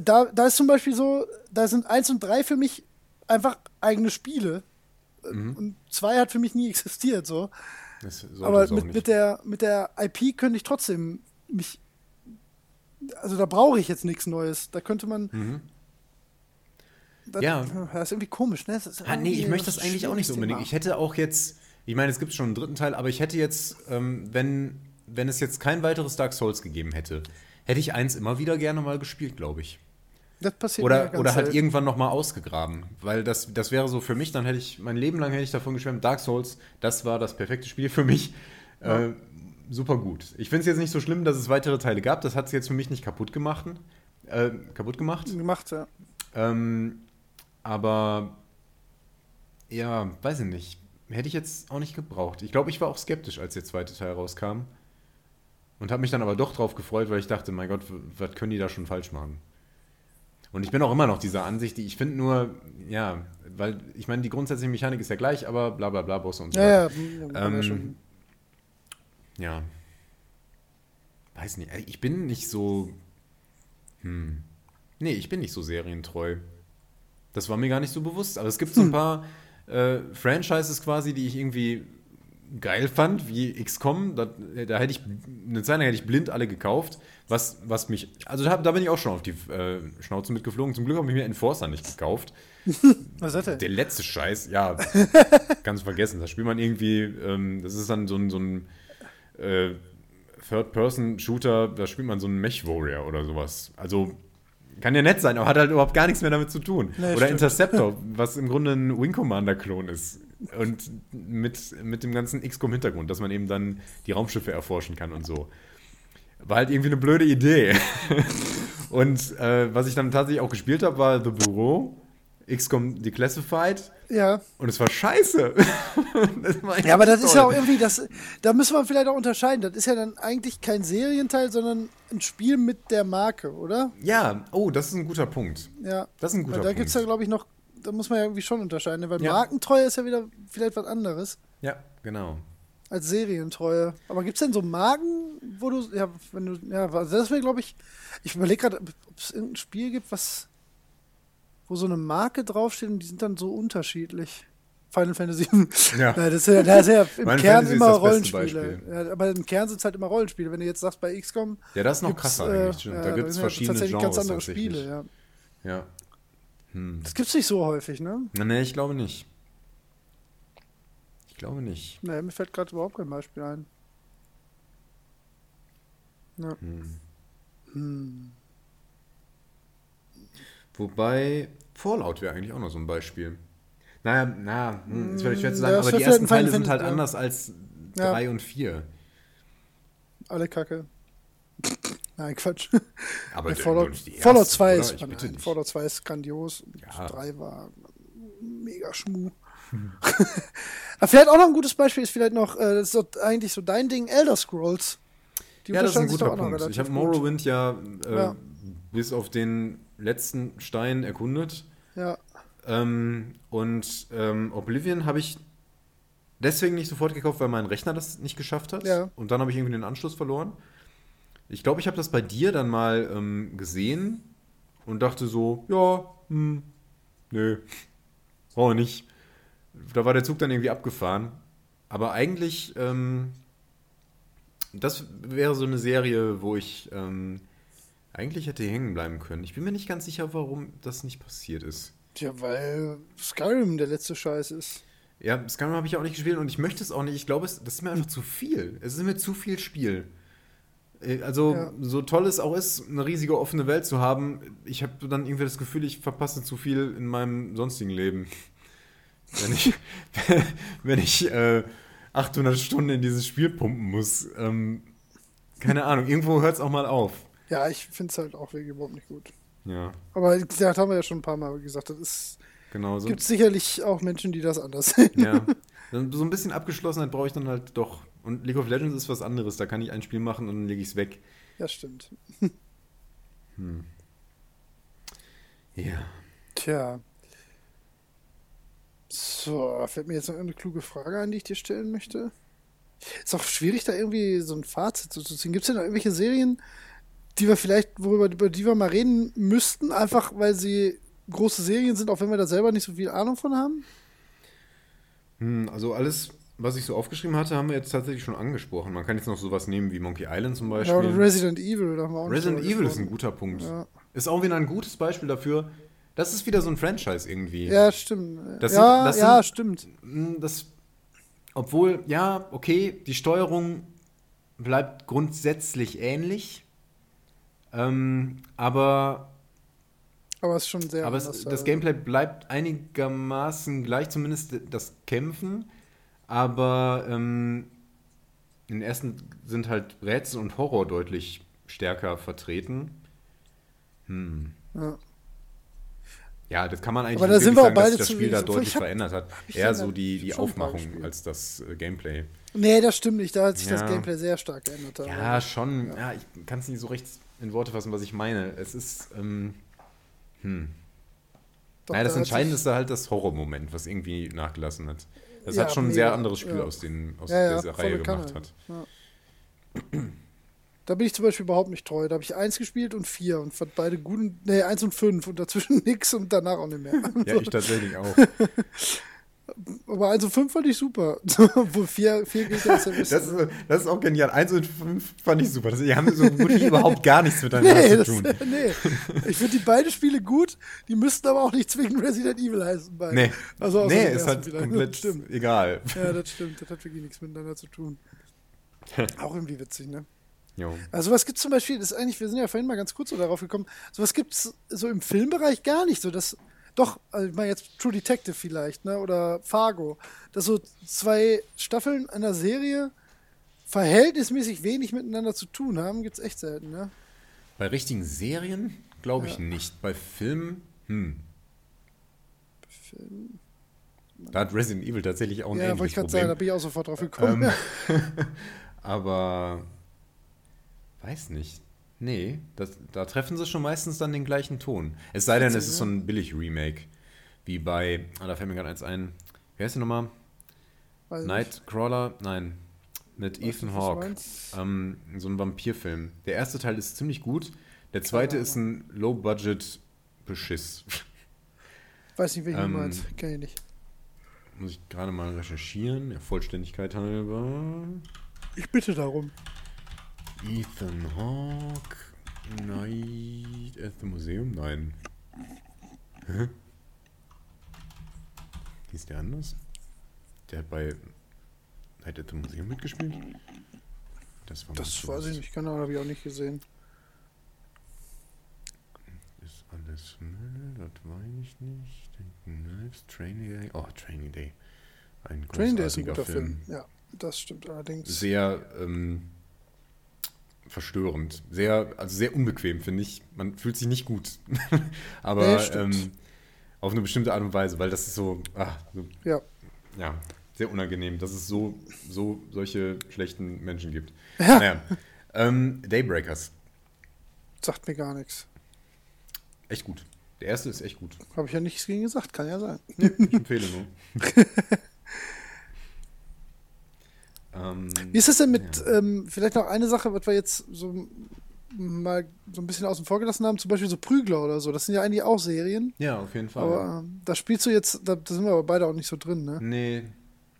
Speaker 1: da, da ist zum Beispiel so, da sind 1 und 3 für mich einfach eigene Spiele.
Speaker 2: Mhm.
Speaker 1: Und 2 hat für mich nie <laughs> existiert, so. Aber mit, mit, der, mit der IP könnte ich trotzdem mich. Also da brauche ich jetzt nichts Neues. Da könnte man.
Speaker 2: Mhm.
Speaker 1: Das,
Speaker 2: Ja.
Speaker 1: Das ist irgendwie komisch, ne?
Speaker 2: Ah, nee, ich möchte das eigentlich auch nicht so unbedingt. Ich hätte auch jetzt, ich meine, es gibt schon einen dritten Teil, aber ich hätte jetzt, ähm, wenn, wenn es jetzt kein weiteres Dark Souls gegeben hätte, hätte ich eins immer wieder gerne mal gespielt, glaube ich.
Speaker 1: Das passiert mir
Speaker 2: Oder,
Speaker 1: ganz
Speaker 2: oder halt
Speaker 1: selten.
Speaker 2: irgendwann nochmal ausgegraben. Weil das, das wäre so für mich, dann hätte ich, mein Leben lang hätte ich davon geschwärmt, Dark Souls, das war das perfekte Spiel für mich. Äh, super gut. Ich finde es jetzt nicht so schlimm, dass es weitere Teile gab. Das hat es jetzt für mich nicht kaputt gemacht. Äh, kaputt gemacht.
Speaker 1: gemacht, ja.
Speaker 2: Ähm, aber ja, weiß ich nicht. Hätte ich jetzt auch nicht gebraucht. Ich glaube, ich war auch skeptisch, als der zweite Teil rauskam. Und habe mich dann aber doch drauf gefreut, weil ich dachte, mein Gott, was können die da schon falsch machen? Und ich bin auch immer noch dieser Ansicht, die ich finde nur, ja, weil ich meine, die grundsätzliche Mechanik ist ja gleich, aber bla bla bla, Bosse und so
Speaker 1: Ja, ja.
Speaker 2: Ähm,
Speaker 1: ja schon.
Speaker 2: Ja. Weiß nicht. Ich bin nicht so. Hm. Nee, ich bin nicht so serientreu. Das war mir gar nicht so bewusst. Aber es gibt so ein paar äh, Franchises quasi, die ich irgendwie geil fand, wie XCOM. Da, da hätte ich eine Zeit lang hätte ich blind alle gekauft. Was, was mich. Also da, da bin ich auch schon auf die äh, Schnauze mitgeflogen. Zum Glück habe ich mir Enforcer nicht gekauft. <laughs>
Speaker 1: Was hat er?
Speaker 2: Der letzte Scheiß, ja, <laughs> ganz vergessen. Das spielt man irgendwie, ähm, das ist dann so ein, so ein äh, Third-Person-Shooter, da spielt man so einen Mech-Warrior oder sowas. Also, Kann ja nett sein, aber hat halt überhaupt gar nichts mehr damit zu tun.
Speaker 1: Nee,
Speaker 2: Oder
Speaker 1: stimmt.
Speaker 2: Interceptor, <laughs> was im Grunde ein Wing Commander-Klon ist. Und mit, mit dem ganzen XCOM-Hintergrund, dass man eben dann die Raumschiffe erforschen kann und so. War halt irgendwie eine blöde Idee. <laughs> und äh, was ich dann tatsächlich auch gespielt habe, war The Bureau, XCOM Declassified.
Speaker 1: Ja.
Speaker 2: Und es war scheiße. <laughs> war
Speaker 1: Ja, aber das ist ja auch
Speaker 2: toll.
Speaker 1: irgendwie, das, da müssen wir vielleicht auch unterscheiden. Das ist ja dann eigentlich kein Serienteil, sondern ein Spiel mit der Marke, oder?
Speaker 2: Ja, oh, das ist ein guter Punkt.
Speaker 1: Ja.
Speaker 2: Das ist ein guter
Speaker 1: Weil da
Speaker 2: Punkt.
Speaker 1: gibt es ja, glaube ich, noch, da muss man ja irgendwie schon unterscheiden, ne? weil
Speaker 2: Ja.
Speaker 1: Markentreue ist ja wieder vielleicht was anderes
Speaker 2: Ja, genau.
Speaker 1: als Serientreue. Aber gibt es denn so Marken, wo du, ja, wenn du, ja, also das wäre, glaube ich, ich überlege gerade, ob es irgendein Spiel gibt, was, wo so eine Marke draufsteht und die sind dann so unterschiedlich. Final Fantasy.
Speaker 2: Ja. <laughs>
Speaker 1: das ist ja, das ist ja im Kern
Speaker 2: Fantasy
Speaker 1: immer Rollenspiele. Ja, aber im Kern sind es halt immer Rollenspiele. Wenn du jetzt sagst, bei XCOM.
Speaker 2: Ja, das ist noch krasser
Speaker 1: äh,
Speaker 2: eigentlich.
Speaker 1: Ja,
Speaker 2: da gibt es verschiedene
Speaker 1: tatsächlich
Speaker 2: Genres
Speaker 1: ganz andere
Speaker 2: tatsächlich.
Speaker 1: Spiele, ja.
Speaker 2: Ja. Hm.
Speaker 1: Das gibt's nicht so häufig, ne?
Speaker 2: Nee, ich glaube nicht. Ich glaube nicht.
Speaker 1: Nee, mir fällt gerade überhaupt kein Beispiel ein. Ja.
Speaker 2: Hm.
Speaker 1: Hm.
Speaker 2: Wobei Fallout wäre eigentlich auch noch so ein Beispiel. Naja, na, ist vielleicht schwer zu sagen,
Speaker 1: ja,
Speaker 2: aber
Speaker 1: es
Speaker 2: die ersten Teile sind halt
Speaker 1: ja.
Speaker 2: anders als
Speaker 1: Ja.
Speaker 2: 3 und 4.
Speaker 1: Alle Kacke. Nein, Quatsch.
Speaker 2: Aber
Speaker 1: Ja, Fallout,
Speaker 2: die
Speaker 1: Fallout
Speaker 2: ersten,
Speaker 1: 2
Speaker 2: oder?
Speaker 1: ist,
Speaker 2: dich.
Speaker 1: Fallout 2 ist grandios.
Speaker 2: Ja.
Speaker 1: 3 war mega schmu. <laughs> Aber vielleicht auch noch ein gutes Beispiel ist vielleicht noch, äh, das ist doch eigentlich so dein Ding, Elder Scrolls. Die
Speaker 2: Ja, das ist ein guter Punkt. Ich habe. Morrowind ja, äh,
Speaker 1: Ja.
Speaker 2: bis auf den letzten Stein erkundet.
Speaker 1: Ja,
Speaker 2: Ähm, und ähm, Oblivion habe ich deswegen nicht sofort gekauft, weil mein Rechner das nicht geschafft hat.
Speaker 1: Ja.
Speaker 2: Und dann habe ich irgendwie den Anschluss verloren. Ich glaube, ich habe das bei dir dann mal ähm, gesehen und dachte so, ja, hm, nö, brauche nicht. Da war der Zug dann irgendwie abgefahren. Aber eigentlich, ähm, das wäre so eine Serie, wo ich ähm, eigentlich hätte hängen bleiben können. Ich bin mir nicht ganz sicher, warum das nicht passiert ist.
Speaker 1: Tja, weil Skyrim der letzte Scheiß ist.
Speaker 2: Ja, Skyrim habe ich auch nicht gespielt und ich möchte es auch nicht. Ich glaube, es, das ist mir einfach zu viel. Es ist mir zu viel Spiel. Äh, Also,
Speaker 1: Ja.
Speaker 2: so toll es auch ist, eine riesige offene Welt zu haben, ich habe dann irgendwie das Gefühl, ich verpasse zu viel in meinem sonstigen Leben. <laughs> Wenn ich, <laughs> wenn ich äh, 800 Stunden in dieses Spiel pumpen muss. Ähm, keine Ahnung, irgendwo hört es auch mal auf.
Speaker 1: Ja, ich finde es halt auch wirklich überhaupt nicht gut.
Speaker 2: Ja,
Speaker 1: Aber das haben wir ja schon ein paar Mal gesagt. Das ist,
Speaker 2: genau so.
Speaker 1: gibt sicherlich auch Menschen, die das anders sehen.
Speaker 2: Ja. <laughs> So ein bisschen Abgeschlossenheit brauche ich dann halt doch. Und League of Legends ist was anderes. Da kann ich ein Spiel machen und dann lege ich es weg.
Speaker 1: Ja, stimmt.
Speaker 2: Ja.
Speaker 1: Tja. So, fällt mir jetzt noch eine kluge Frage ein, die ich dir stellen möchte. Ist auch schwierig, da irgendwie so ein Fazit zu ziehen. Gibt es denn noch irgendwelche Serien, die wir vielleicht, worüber über die wir mal reden müssten, einfach weil sie große Serien sind, auch wenn wir da selber nicht so viel Ahnung von haben?
Speaker 2: Hm, also alles, was ich so aufgeschrieben hatte, haben wir jetzt tatsächlich schon angesprochen. Man kann jetzt noch sowas nehmen wie Monkey Island zum Beispiel.
Speaker 1: Ja, oder Resident Evil, da haben wir auch
Speaker 2: Resident Evil ist ein guter Punkt.
Speaker 1: Ja.
Speaker 2: Ist auch wieder ein gutes Beispiel dafür. Das ist wieder so ein Franchise irgendwie.
Speaker 1: Ja, stimmt.
Speaker 2: Das
Speaker 1: ja,
Speaker 2: sind- das
Speaker 1: ja,
Speaker 2: sind-
Speaker 1: stimmt.
Speaker 2: Hm, Das, obwohl, ja, okay, die Steuerung bleibt grundsätzlich ähnlich. Ähm, aber
Speaker 1: Aber es ist schon sehr
Speaker 2: Aber es,
Speaker 1: anders,
Speaker 2: das
Speaker 1: äh,
Speaker 2: Gameplay bleibt einigermaßen gleich, zumindest das Kämpfen. Aber ähm, in ersten sind halt Rätsel und Horror deutlich stärker vertreten. Hm.
Speaker 1: Ja.
Speaker 2: Ja, das kann man eigentlich
Speaker 1: Aber da sind wir
Speaker 2: sagen, dass sich das Spiel da deutlich
Speaker 1: ich hab-
Speaker 2: verändert hat. Eher so die, die Aufmachung als das äh, Gameplay.
Speaker 1: Nee, das stimmt nicht. Da hat sich das
Speaker 2: Ja.
Speaker 1: Gameplay sehr stark geändert. aber-
Speaker 2: Ja, schon. Ja, ich kann es nicht so recht in Worte fassen, was ich meine. Es ist. Ähm, hm.
Speaker 1: Doch,
Speaker 2: naja, das
Speaker 1: da
Speaker 2: Entscheidende ist da halt das Horrormoment, was irgendwie nachgelassen hat. Das
Speaker 1: Ja,
Speaker 2: hat schon ein sehr anderes Spiel aus, den, aus dieser Reihe gemacht hat. <clears throat>
Speaker 1: Da bin ich zum Beispiel überhaupt nicht treu. Da habe ich eins gespielt und vier und fand beide gut. und- Nee, eins und fünf und dazwischen <laughs> nix und danach auch nicht mehr.
Speaker 2: Ja, ich tatsächlich auch. <laughs>
Speaker 1: Aber eins und fünf fand ich super. <laughs> Obwohl vier, vier geht ja <laughs> sehr
Speaker 2: Das ist, das ist auch genial. 1 und 5 fand ich super. Das, die haben so gut wie <laughs> überhaupt gar nichts miteinander
Speaker 1: Nee,
Speaker 2: zu
Speaker 1: das,
Speaker 2: tun.
Speaker 1: nee. Ich finde die beiden Spiele gut, die müssten aber auch nicht zwingend Resident Evil heißen. Beide.
Speaker 2: Nee,
Speaker 1: Also
Speaker 2: nee ist halt
Speaker 1: vielleicht.
Speaker 2: komplett
Speaker 1: Stimmt.
Speaker 2: egal.
Speaker 1: Ja, das stimmt. Das hat wirklich nichts miteinander zu tun. Auch irgendwie witzig, ne?
Speaker 2: Jo.
Speaker 1: Also was gibt es zum Beispiel, das ist eigentlich, wir sind ja vorhin mal ganz kurz so darauf gekommen, sowas gibt es so im Filmbereich gar nicht, so das, doch, also ich meine jetzt True Detective vielleicht, ne, oder Fargo, dass so zwei Staffeln einer Serie verhältnismäßig wenig miteinander zu tun haben, gibt es echt selten, ne?
Speaker 2: Bei richtigen Serien glaube ich
Speaker 1: Ja.
Speaker 2: nicht. Bei Filmen, hm.
Speaker 1: Film.
Speaker 2: Da hat Resident Evil tatsächlich auch ein
Speaker 1: Ja, wollte ich gerade sagen, da bin ich auch sofort drauf gekommen.
Speaker 2: Ähm, <laughs> aber weiß nicht. Nee, das, da treffen sie schon meistens dann den gleichen Ton. Es sei denn, es ist so ein Billig-Remake. Wie bei, ah, da fällt mir gerade eins ein. Wie heißt der nochmal?
Speaker 1: Weiß nicht.
Speaker 2: Nightcrawler? Nein. Mit
Speaker 1: Weiß
Speaker 2: Ethan
Speaker 1: nicht,
Speaker 2: Hawke. Ähm, so ein Vampirfilm. Der erste Teil ist ziemlich gut. Der zweite ist ein Low-Budget-Beschiss.
Speaker 1: Weiß nicht, welchen
Speaker 2: ähm,
Speaker 1: du meinst. Kenn ich nicht.
Speaker 2: Muss ich gerade mal recherchieren. Der Vollständigkeit halber.
Speaker 1: Ich bitte darum.
Speaker 2: Ethan Hawke. Night at the Museum? Nein. Hä? Hieß der anders? Der hat bei Night at the Museum mitgespielt? Das war
Speaker 1: Das weiß ich nicht, keine Ahnung, habe ich auch nicht gesehen.
Speaker 2: Ist alles schnell, das weiß ich nicht. Knives, Training Day. Oh, Training Day. Ein
Speaker 1: Training Day ist ein guter Film. Ja, das stimmt allerdings.
Speaker 2: Sehr ähm, verstörend. Sehr, also sehr unbequem, finde ich. Man fühlt sich nicht gut. <laughs> Aber
Speaker 1: Nee,
Speaker 2: ähm, auf eine bestimmte Art und Weise, weil das ist so, ah, so
Speaker 1: Ja.
Speaker 2: ja, sehr unangenehm, dass es so, so solche schlechten Menschen gibt. <laughs>
Speaker 1: Ja.
Speaker 2: Naja. Ähm, Daybreakers.
Speaker 1: Sagt mir gar nichts.
Speaker 2: Echt gut. Der erste ist echt gut.
Speaker 1: Habe ich ja nichts gegen gesagt, kann ja sein.
Speaker 2: Ich empfehle nur. <laughs> ähm,
Speaker 1: Wie ist es denn mit,
Speaker 2: Ja.
Speaker 1: ähm, vielleicht noch eine Sache, was wir jetzt so mal so ein bisschen außen vor gelassen haben, zum Beispiel so Prügler oder so, das sind ja eigentlich auch Serien,
Speaker 2: ja, auf jeden Fall.
Speaker 1: aber ähm, da spielst du jetzt, da, da sind wir aber beide auch nicht so drin, ne?
Speaker 2: nee,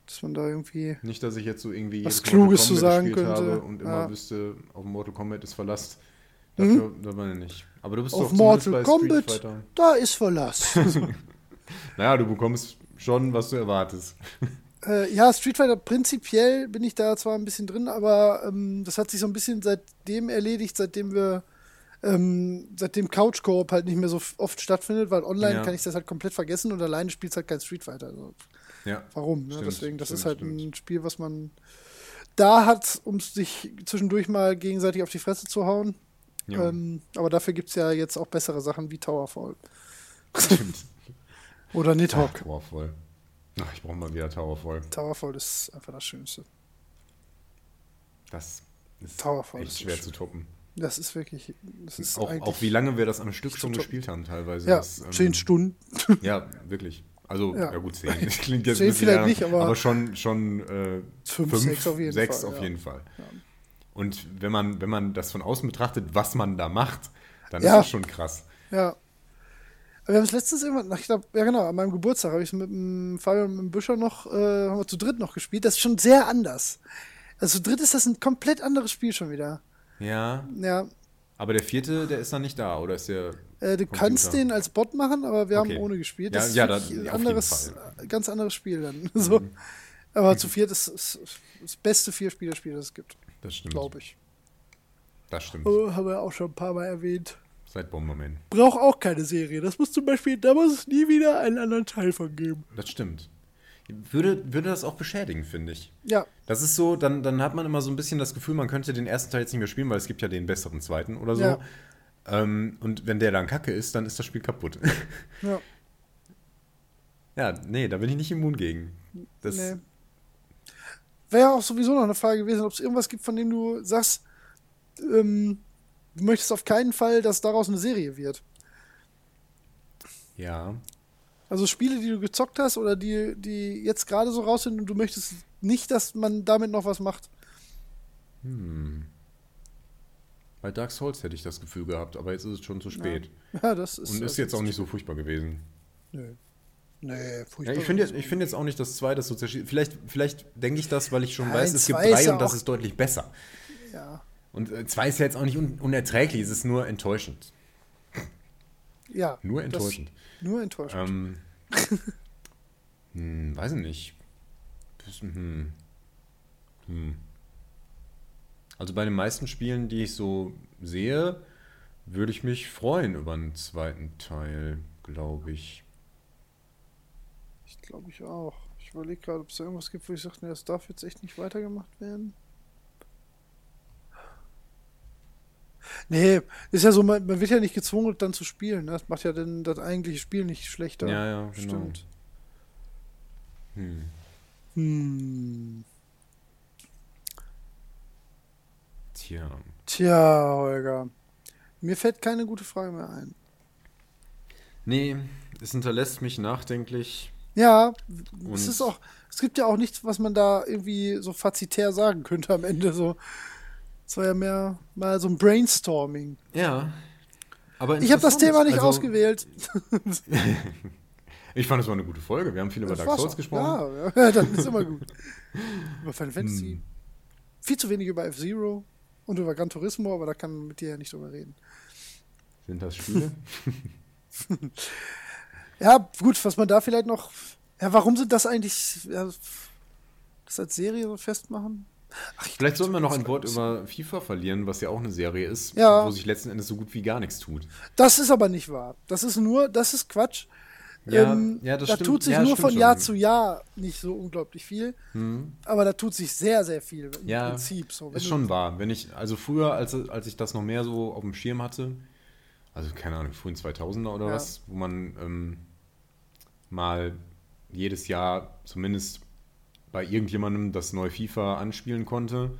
Speaker 1: Dass man da irgendwie,
Speaker 2: nicht, dass ich jetzt so irgendwie
Speaker 1: Was Kluges zu sagen
Speaker 2: gespielt
Speaker 1: könnte.
Speaker 2: habe und immer
Speaker 1: Ja. Mhm.
Speaker 2: wüsste, auf Mortal Kombat ist Verlass. Dafür, da war ich nicht. Aber du bist
Speaker 1: auf
Speaker 2: doch
Speaker 1: Mortal Kombat, da ist Verlass. <laughs>
Speaker 2: Naja, du bekommst schon, was du erwartest.
Speaker 1: Äh, ja, Street Fighter prinzipiell bin ich da zwar ein bisschen drin, aber ähm, das hat sich so ein bisschen seitdem erledigt, seitdem wir, ähm, seitdem Couch Coop halt nicht mehr so oft stattfindet, weil online
Speaker 2: Ja.
Speaker 1: kann ich das halt komplett vergessen und alleine spielt halt kein Street Fighter. Also,
Speaker 2: Ja.
Speaker 1: warum? Ne?
Speaker 2: Stimmt,
Speaker 1: Deswegen, das
Speaker 2: stimmt,
Speaker 1: ist halt
Speaker 2: stimmt.
Speaker 1: ein Spiel, was man da hat, um sich zwischendurch mal gegenseitig auf die Fresse zu hauen.
Speaker 2: ja.
Speaker 1: Ähm, aber dafür gibt es ja jetzt auch bessere Sachen wie Towerfall.
Speaker 2: Stimmt. <laughs>
Speaker 1: Oder Nidhogg.
Speaker 2: Towerfall. Ach, ich brauche mal wieder Towerfall.
Speaker 1: Towerfall ist einfach das Schönste.
Speaker 2: Das ist
Speaker 1: Towerfall
Speaker 2: echt
Speaker 1: ist
Speaker 2: schwer
Speaker 1: schön.
Speaker 2: zu toppen.
Speaker 1: Das ist wirklich. Das ist
Speaker 2: Auch, auch wie lange wir das am Stück schon gespielt haben, teilweise.
Speaker 1: Ja,
Speaker 2: Das, ähm,
Speaker 1: zehn Stunden. <laughs>
Speaker 2: Ja, wirklich. Also, ja,
Speaker 1: Ja.
Speaker 2: gut, zehn. Das <laughs> klingt jetzt
Speaker 1: Zehn vielleicht nicht, aber-
Speaker 2: aber schon, schon äh,
Speaker 1: Fünf,
Speaker 2: fünf,
Speaker 1: sechs auf jeden
Speaker 2: sechs
Speaker 1: Fall,
Speaker 2: auf
Speaker 1: ja.
Speaker 2: jeden Fall.
Speaker 1: Ja.
Speaker 2: Und wenn man, wenn man das von außen betrachtet, was man da macht, dann ist das schon krass.
Speaker 1: Ja. Wir haben es letztens irgendwann, ich glaube, ja genau, an meinem Geburtstag habe ich es mit dem Fabian und mit dem Büscher noch, äh, haben wir zu dritt noch gespielt. Das ist schon sehr anders. Also zu dritt ist das ein komplett anderes Spiel schon wieder.
Speaker 2: Ja,
Speaker 1: Ja,
Speaker 2: aber der vierte, der ist dann nicht da, oder ist der.
Speaker 1: äh, du
Speaker 2: Computer.
Speaker 1: kannst den als Bot machen, aber wir
Speaker 2: Okay.
Speaker 1: haben ohne gespielt.
Speaker 2: Ja,
Speaker 1: Das
Speaker 2: ja,
Speaker 1: ist
Speaker 2: ja, jeden
Speaker 1: anderes.
Speaker 2: Mhm.
Speaker 1: äh, ganz anderes Spiel dann. <laughs> So. Aber <laughs> zu viert ist ist das beste Vier-Spieler-Spiel, das es gibt,
Speaker 2: Das stimmt.
Speaker 1: glaube ich.
Speaker 2: Das stimmt.
Speaker 1: Oh, haben wir auch schon ein paar Mal erwähnt.
Speaker 2: Seit Bomberman.
Speaker 1: Braucht auch keine Serie. Das muss zum Beispiel, da muss es nie wieder einen anderen Teil von geben.
Speaker 2: Das stimmt. Würde, würde das auch beschädigen, finde ich.
Speaker 1: Ja,
Speaker 2: Das ist so, dann, dann hat man immer so ein bisschen das Gefühl, man könnte den ersten Teil jetzt nicht mehr spielen, weil es gibt ja den besseren zweiten oder so.
Speaker 1: Ja.
Speaker 2: Ähm, und wenn der dann kacke ist, dann ist das Spiel kaputt. <laughs>
Speaker 1: ja.
Speaker 2: ja, nee, da bin ich nicht immun gegen. Das,
Speaker 1: Nee. Wäre ja auch sowieso noch eine Frage gewesen, ob es irgendwas gibt, von dem du sagst, ähm, du möchtest auf keinen Fall, dass daraus eine Serie wird.
Speaker 2: Ja.
Speaker 1: Also Spiele, die du gezockt hast oder die, die jetzt gerade so raus sind und du möchtest nicht, dass man damit noch was macht.
Speaker 2: Hm. Bei Dark Souls hätte ich das Gefühl gehabt, aber jetzt ist es schon zu spät. <laughs>
Speaker 1: Ja, das ist.
Speaker 2: Und ist jetzt auch nicht so furchtbar gewesen.
Speaker 1: Nö. Nee,
Speaker 2: Ja,
Speaker 1: furchtbar.
Speaker 2: ich finde jetzt, ich find jetzt auch nicht, dass zwei das so zerschießt. Vielleicht, vielleicht denke ich das, weil ich schon
Speaker 1: Nein,
Speaker 2: weiß, es gibt drei
Speaker 1: ja
Speaker 2: und das
Speaker 1: auch-
Speaker 2: ist deutlich besser.
Speaker 1: Ja.
Speaker 2: Und äh, zwei ist ja jetzt auch nicht un unerträglich, es ist nur enttäuschend.
Speaker 1: ja.
Speaker 2: Nur
Speaker 1: das-
Speaker 2: enttäuschend.
Speaker 1: Nur enttäuschend.
Speaker 2: Ähm, <laughs> hm, weiß ich nicht. Das- Hm. Hm. Also bei den meisten Spielen, die ich so sehe, würde ich mich freuen über einen zweiten Teil, glaube ich.
Speaker 1: Ich glaube ich auch. Ich überlege gerade, ob es da irgendwas gibt, wo ich sage, nee, das darf jetzt echt nicht weitergemacht werden. Nee, ist ja so, man, man wird ja nicht gezwungen, dann zu spielen. ne? Das macht ja dann das eigentliche Spiel nicht schlechter.
Speaker 2: Ja, ja, genau.
Speaker 1: Stimmt.
Speaker 2: Hm.
Speaker 1: Hm.
Speaker 2: Tja.
Speaker 1: Tja, Holger. Mir fällt keine gute Frage mehr ein.
Speaker 2: Nee, es hinterlässt mich nachdenklich.
Speaker 1: Ja, es ist auch, es gibt ja auch nichts, was man da irgendwie so fazitär sagen könnte am Ende. So, es war ja mehr mal so ein Brainstorming.
Speaker 2: Ja. Aber
Speaker 1: Ich habe das. Thema nicht
Speaker 2: Also,
Speaker 1: ausgewählt. <laughs>
Speaker 2: Ich fand, es war eine gute Folge. Wir haben viel über
Speaker 1: Das
Speaker 2: Dark Souls gesprochen.
Speaker 1: Ja, ja, dann ist immer gut. <laughs> über Final Fantasy.
Speaker 2: Hm.
Speaker 1: Viel zu wenig über F-Zero und über Gran Turismo, aber da kann man mit dir ja nicht drüber reden.
Speaker 2: Sind das Spiele? <laughs>
Speaker 1: Ja, gut, was man da vielleicht noch. Ja, warum sind das eigentlich. Ja, das als Serie so festmachen? Ach, ich
Speaker 2: Vielleicht
Speaker 1: glaub,
Speaker 2: sollten wir noch ein Wort über FIFA verlieren, was ja auch eine Serie ist,
Speaker 1: Ja.
Speaker 2: wo sich letzten Endes so gut wie gar nichts tut.
Speaker 1: Das ist aber nicht wahr. Das ist nur, das ist Quatsch.
Speaker 2: Ja,
Speaker 1: ähm,
Speaker 2: ja, das
Speaker 1: da
Speaker 2: stimmt.
Speaker 1: tut sich
Speaker 2: Ja,
Speaker 1: nur von
Speaker 2: schon.
Speaker 1: Jahr zu Jahr nicht so unglaublich viel,
Speaker 2: Hm.
Speaker 1: aber da tut sich sehr, sehr viel im
Speaker 2: Ja,
Speaker 1: Prinzip. So,
Speaker 2: Ist schon wahr. Wenn ich, also früher, als, als ich das noch mehr so auf dem Schirm hatte, also keine Ahnung, frühen 2000er oder
Speaker 1: Ja.
Speaker 2: was, wo man ähm, mal jedes Jahr zumindest bei irgendjemandem das neue FIFA anspielen konnte,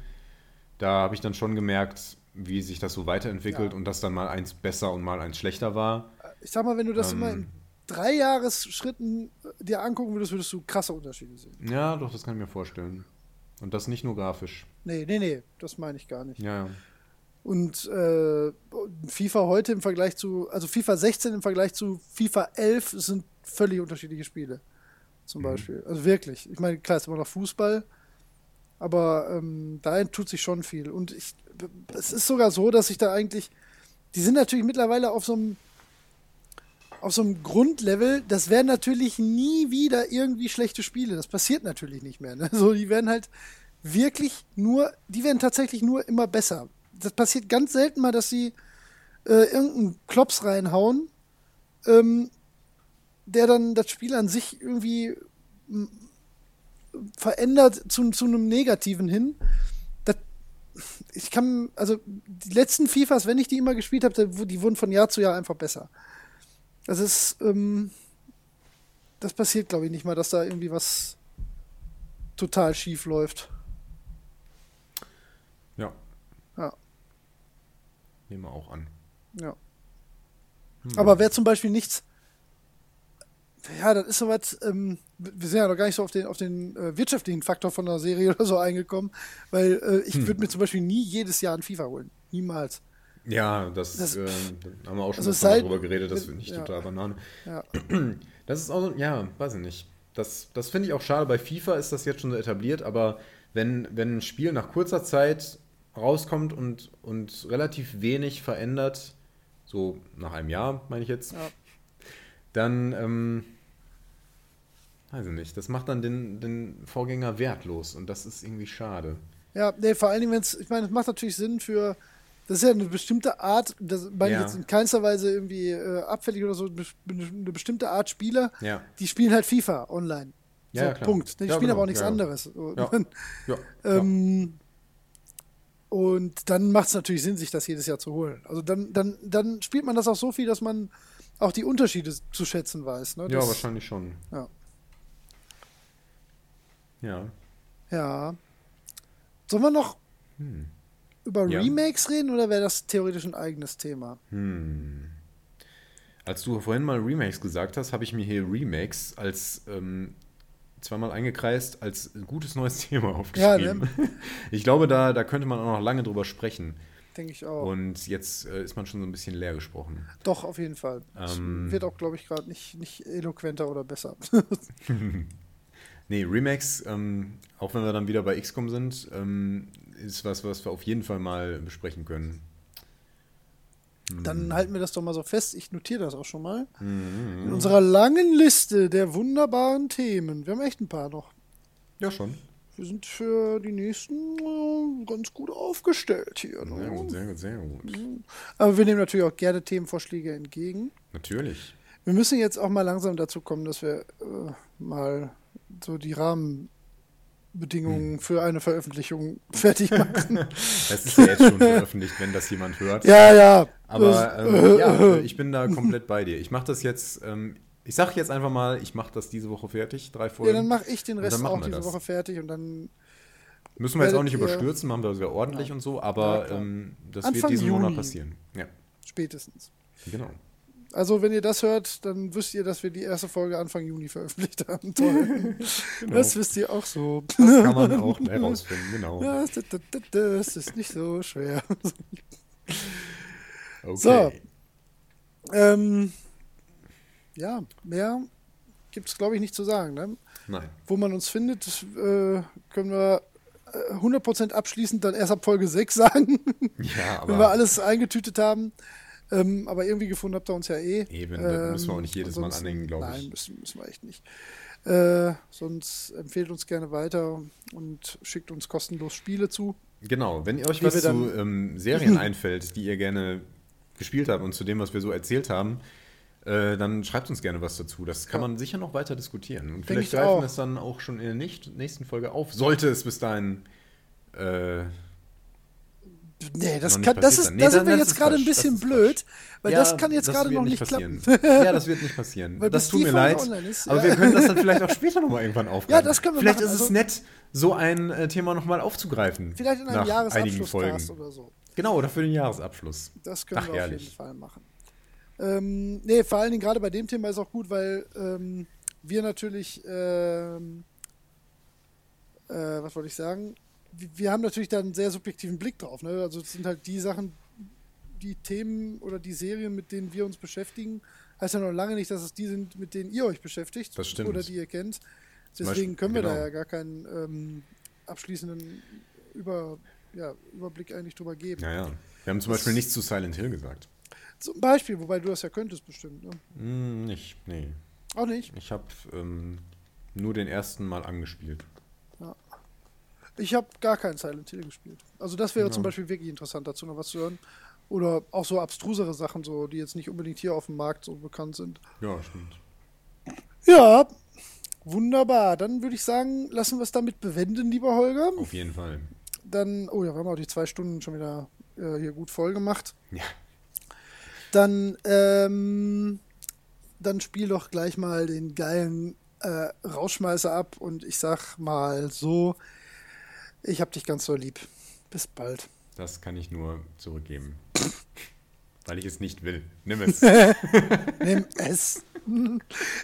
Speaker 2: da habe ich dann schon gemerkt, wie sich das so weiterentwickelt
Speaker 1: Ja.
Speaker 2: und dass dann mal eins besser und mal eins schlechter war.
Speaker 1: Ich sag mal, wenn du das
Speaker 2: Ähm.
Speaker 1: immer in drei Jahresschritten äh, dir angucken würdest, würdest du krasse Unterschiede sehen.
Speaker 2: Ja, doch, das kann ich mir vorstellen. Und das nicht nur grafisch.
Speaker 1: Nee, nee, nee, das meine ich gar nicht.
Speaker 2: Ja, ja.
Speaker 1: Und äh, FIFA heute im Vergleich zu, also FIFA 16 im Vergleich zu FIFA 11 sind völlig unterschiedliche Spiele. Zum
Speaker 2: Mhm.
Speaker 1: Beispiel. Also wirklich. Ich meine, klar, es ist immer noch Fußball, aber ähm, da tut sich schon viel. Und ich, es ist sogar so, dass ich da eigentlich, die sind natürlich mittlerweile auf so einem auf so einem Grundlevel, das werden natürlich nie wieder irgendwie schlechte Spiele. Das passiert natürlich nicht mehr. Ne? <laughs> So, die werden halt wirklich nur, die werden tatsächlich nur immer besser. Das passiert ganz selten mal, dass sie äh, irgendeinen Klops reinhauen, ähm, der dann das Spiel an sich irgendwie verändert zu, zu einem Negativen hin. Das, ich kann, also die letzten FIFAs, wenn ich die immer gespielt habe, die wurden von Jahr zu Jahr einfach besser. Das ist, ähm, das passiert, glaube ich, nicht mal, dass da irgendwie was total schief läuft.
Speaker 2: Ja.
Speaker 1: Ja.
Speaker 2: Nehmen wir auch an.
Speaker 1: Ja.
Speaker 2: Hm.
Speaker 1: Aber wer zum Beispiel nichts. Ja, das ist soweit. Ähm, wir sind ja noch gar nicht so auf den, auf den äh, wirtschaftlichen Faktor von der Serie <laughs> oder so eingekommen, weil äh, ich
Speaker 2: Hm.
Speaker 1: würde mir zum Beispiel nie jedes Jahr ein FIFA holen. Niemals.
Speaker 2: Ja, das,
Speaker 1: Das-
Speaker 2: äh, haben wir auch schon
Speaker 1: also seit-
Speaker 2: drüber geredet, das finde ich
Speaker 1: ja.
Speaker 2: total Banane.
Speaker 1: Ja.
Speaker 2: Das ist auch, ja, weiß ich nicht. Das, das finde ich auch schade. Bei FIFA ist das jetzt schon so etabliert, aber wenn, wenn ein Spiel nach kurzer Zeit rauskommt und, und relativ wenig verändert, so nach einem Jahr, meine ich jetzt,
Speaker 1: Ja.
Speaker 2: dann, ähm, weiß ich nicht, das macht dann den, den Vorgänger wertlos und das ist irgendwie schade.
Speaker 1: Ja, nee, vor allen Dingen, wenn es, ich meine, es macht natürlich Sinn für, das ist ja eine bestimmte Art, das meine ich
Speaker 2: Ja.
Speaker 1: jetzt in keinster Weise irgendwie äh, abfällig oder so, eine, bestimmte Art Spieler,
Speaker 2: Ja.
Speaker 1: die spielen halt FIFA online.
Speaker 2: Ja,
Speaker 1: so,
Speaker 2: ja, klar.
Speaker 1: Punkt. Die
Speaker 2: Ja,
Speaker 1: spielen
Speaker 2: genau,
Speaker 1: aber auch nichts
Speaker 2: ja, ja.
Speaker 1: anderes.
Speaker 2: Ja. Ja,
Speaker 1: Ähm, und dann macht es natürlich Sinn, sich das jedes Jahr zu holen. Also dann, dann, dann spielt man das auch so viel, dass man auch die Unterschiede zu schätzen weiß. Ne?
Speaker 2: ja,
Speaker 1: Das-
Speaker 2: wahrscheinlich schon.
Speaker 1: Ja.
Speaker 2: Ja.
Speaker 1: Ja. Sollen wir noch
Speaker 2: Hm.
Speaker 1: über
Speaker 2: Ja.
Speaker 1: Remakes reden oder wäre das theoretisch ein eigenes Thema?
Speaker 2: Hm. Als du vorhin mal Remakes gesagt hast, habe ich mir hier Remakes als ähm, zweimal eingekreist als gutes neues <laughs> Thema aufgeschrieben.
Speaker 1: ne? <laughs>
Speaker 2: Ich glaube, da, da könnte man auch noch lange drüber sprechen.
Speaker 1: Denke ich auch.
Speaker 2: Und jetzt äh, ist man schon so ein bisschen leer gesprochen.
Speaker 1: Doch, auf jeden Fall.
Speaker 2: Ähm.
Speaker 1: wird auch, glaube ich, gerade nicht, nicht eloquenter oder besser. <laughs>
Speaker 2: Nee, Remakes, ähm, auch wenn wir dann wieder bei XCOM sind, ähm, ist was, was wir auf jeden Fall mal besprechen können. Hm.
Speaker 1: Dann halten wir das doch mal so fest. Ich notiere das auch schon mal.
Speaker 2: Mhm.
Speaker 1: In unserer langen Liste der wunderbaren Themen. Wir haben echt ein paar noch.
Speaker 2: Ja, schon.
Speaker 1: wir sind für die nächsten äh, ganz gut aufgestellt hier. Ne?
Speaker 2: Sehr gut, sehr gut, sehr gut.
Speaker 1: Aber wir nehmen natürlich auch gerne Themenvorschläge entgegen.
Speaker 2: Natürlich.
Speaker 1: Wir müssen jetzt auch mal langsam dazu kommen, dass wir äh, mal so die Rahmenbedingungen
Speaker 2: Hm.
Speaker 1: für eine Veröffentlichung <laughs> fertig machen. <laughs>
Speaker 2: Es ist ja jetzt schon veröffentlicht, wenn das jemand hört.
Speaker 1: ja, ja.
Speaker 2: Aber
Speaker 1: Das-
Speaker 2: ähm, ja, <laughs> ich bin da komplett bei dir. Ich mache das jetzt, ähm, ich sag jetzt einfach mal, ich mache das diese Woche fertig, drei
Speaker 1: ja,
Speaker 2: Folgen.
Speaker 1: dann mache ich den Rest auch diese
Speaker 2: das.
Speaker 1: Woche fertig und dann
Speaker 2: Müssen wir jetzt auch nicht überstürzen, machen wir sehr ordentlich und so,
Speaker 1: Ja,
Speaker 2: aber
Speaker 1: klar.
Speaker 2: ähm, das
Speaker 1: Anfang
Speaker 2: wird diesen
Speaker 1: Juni.
Speaker 2: Monat passieren. Ja,
Speaker 1: spätestens.
Speaker 2: genau.
Speaker 1: Also, wenn ihr das hört, dann wisst ihr, dass wir die erste Folge Anfang Juni veröffentlicht haben. Toll. <laughs>
Speaker 2: Genau.
Speaker 1: Das wisst ihr auch so.
Speaker 2: Das kann man auch herausfinden, genau.
Speaker 1: Ja, das, das, das, das ist nicht so schwer.
Speaker 2: Okay.
Speaker 1: So. Ähm, ja, mehr gibt es, glaube ich, nicht zu sagen. Ne?
Speaker 2: Nein.
Speaker 1: Wo man uns findet, äh, können wir äh, 100% abschließend dann erst ab Folge 6 sagen,
Speaker 2: Ja,
Speaker 1: wenn wir alles eingetütet haben. Ähm, aber irgendwie gefunden habt ihr uns ja eh.
Speaker 2: Eben, da müssen wir auch nicht
Speaker 1: Ähm,
Speaker 2: jedes Mal anhängen, glaub ich.
Speaker 1: Nein, müssen, müssen wir echt nicht. Äh, sonst empfehlt uns gerne weiter und schickt uns kostenlos Spiele zu.
Speaker 2: genau, wenn ihr euch was zu ähm, Serien <laughs> einfällt, die ihr gerne gespielt habt und zu dem, was wir so erzählt haben, äh, dann schreibt uns gerne was dazu. Das kann
Speaker 1: Ja.
Speaker 2: man sicher noch weiter diskutieren. Und
Speaker 1: Denk
Speaker 2: vielleicht
Speaker 1: ich
Speaker 2: greifen wir es dann auch schon in der nicht, nächsten Folge auf. Sollte es bis dahin äh,
Speaker 1: Nee, das, kann, das, ist,
Speaker 2: dann.
Speaker 1: da
Speaker 2: Nee,
Speaker 1: sind wir jetzt gerade ein bisschen blöd, weil
Speaker 2: Ja,
Speaker 1: das kann jetzt gerade noch nicht
Speaker 2: passieren.
Speaker 1: klappen.
Speaker 2: ja, das wird nicht passieren.
Speaker 1: Weil
Speaker 2: das tut mir leid.
Speaker 1: ist,
Speaker 2: aber
Speaker 1: ja.
Speaker 2: wir können das dann vielleicht auch später nochmal irgendwann aufgreifen.
Speaker 1: Ja, das können wir
Speaker 2: Vielleicht
Speaker 1: machen,
Speaker 2: ist es
Speaker 1: also-
Speaker 2: nett, so ein äh, Thema nochmal aufzugreifen.
Speaker 1: Vielleicht in einem
Speaker 2: Folgen.
Speaker 1: oder so.
Speaker 2: Genau, oder für den Jahresabschluss.
Speaker 1: Das können
Speaker 2: Ach,
Speaker 1: wir auf
Speaker 2: herrlich.
Speaker 1: jeden Fall machen. Ähm, nee, vor allen Dingen gerade bei dem Thema ist auch gut, weil ähm, wir natürlich, ähm, äh, was wollte ich sagen? Wir, haben natürlich da einen sehr subjektiven Blick drauf. Ne? Also es sind halt die Sachen, die Themen oder die Serien, mit denen wir uns beschäftigen, heißt ja noch lange nicht, dass es die sind, mit denen ihr euch beschäftigt oder die ihr kennt. Deswegen können wir da
Speaker 2: genau.
Speaker 1: ja gar keinen ähm, abschließenden Über, ja, Überblick eigentlich drüber geben.
Speaker 2: Ja, ja. Wir haben zum
Speaker 1: Das-
Speaker 2: Beispiel nichts zu Silent Hill gesagt.
Speaker 1: Zum Beispiel, wobei du das ja könntest bestimmt. Ne?
Speaker 2: Hm, nicht, nee.
Speaker 1: Auch nicht.
Speaker 2: Ich habe ähm, nur den ersten Mal angespielt.
Speaker 1: Ich habe gar keinen Silent Hill gespielt. Also das wäre
Speaker 2: Ja.
Speaker 1: zum Beispiel wirklich interessant, dazu noch was zu hören. Oder auch so abstrusere Sachen, so, die jetzt nicht unbedingt hier auf dem Markt so bekannt sind.
Speaker 2: Ja, stimmt.
Speaker 1: Ja, wunderbar. Dann würde ich sagen, lassen wir es damit bewenden, lieber Holger.
Speaker 2: Auf jeden Fall.
Speaker 1: Dann, oh ja, wir haben auch die zwei Stunden schon wieder äh, hier gut voll gemacht.
Speaker 2: Ja.
Speaker 1: Dann, ähm, dann spiel doch gleich mal den geilen äh, Rauschmeißer ab und ich sag mal so, ich hab dich ganz so lieb. Bis bald.
Speaker 2: Das kann ich nur zurückgeben. <laughs> Weil ich es nicht will. Nimm es. <laughs>
Speaker 1: Nimm es.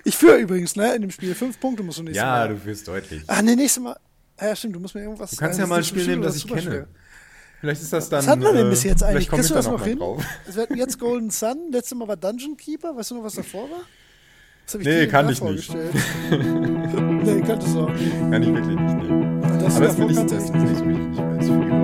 Speaker 1: Ich führe übrigens, ne, in dem Spiel. Fünf Punkte musst du nächstes
Speaker 2: ja,
Speaker 1: Mal.
Speaker 2: du führst deutlich.
Speaker 1: Ah, ne, nächstes Mal. Ja, stimmt, du musst mir irgendwas
Speaker 2: Du kannst ja mal ein Spiel nehmen, das ich kenne.
Speaker 1: schwer.
Speaker 2: Vielleicht ist das dann.
Speaker 1: Was hat man denn
Speaker 2: äh,
Speaker 1: bis jetzt eigentlich? Kriegst du das noch hin? Wir hatten jetzt Golden Sun, letztes Mal war Dungeon Keeper. Weißt du noch, was davor war? Hab
Speaker 2: Nee, kann ich nicht. <laughs>
Speaker 1: nee, kanntest du auch nicht.
Speaker 2: Kann ich wirklich nicht nehmen.
Speaker 1: Das
Speaker 2: Aber das
Speaker 1: davor
Speaker 2: will ich,
Speaker 1: kannte
Speaker 2: das
Speaker 1: ich
Speaker 2: ist nicht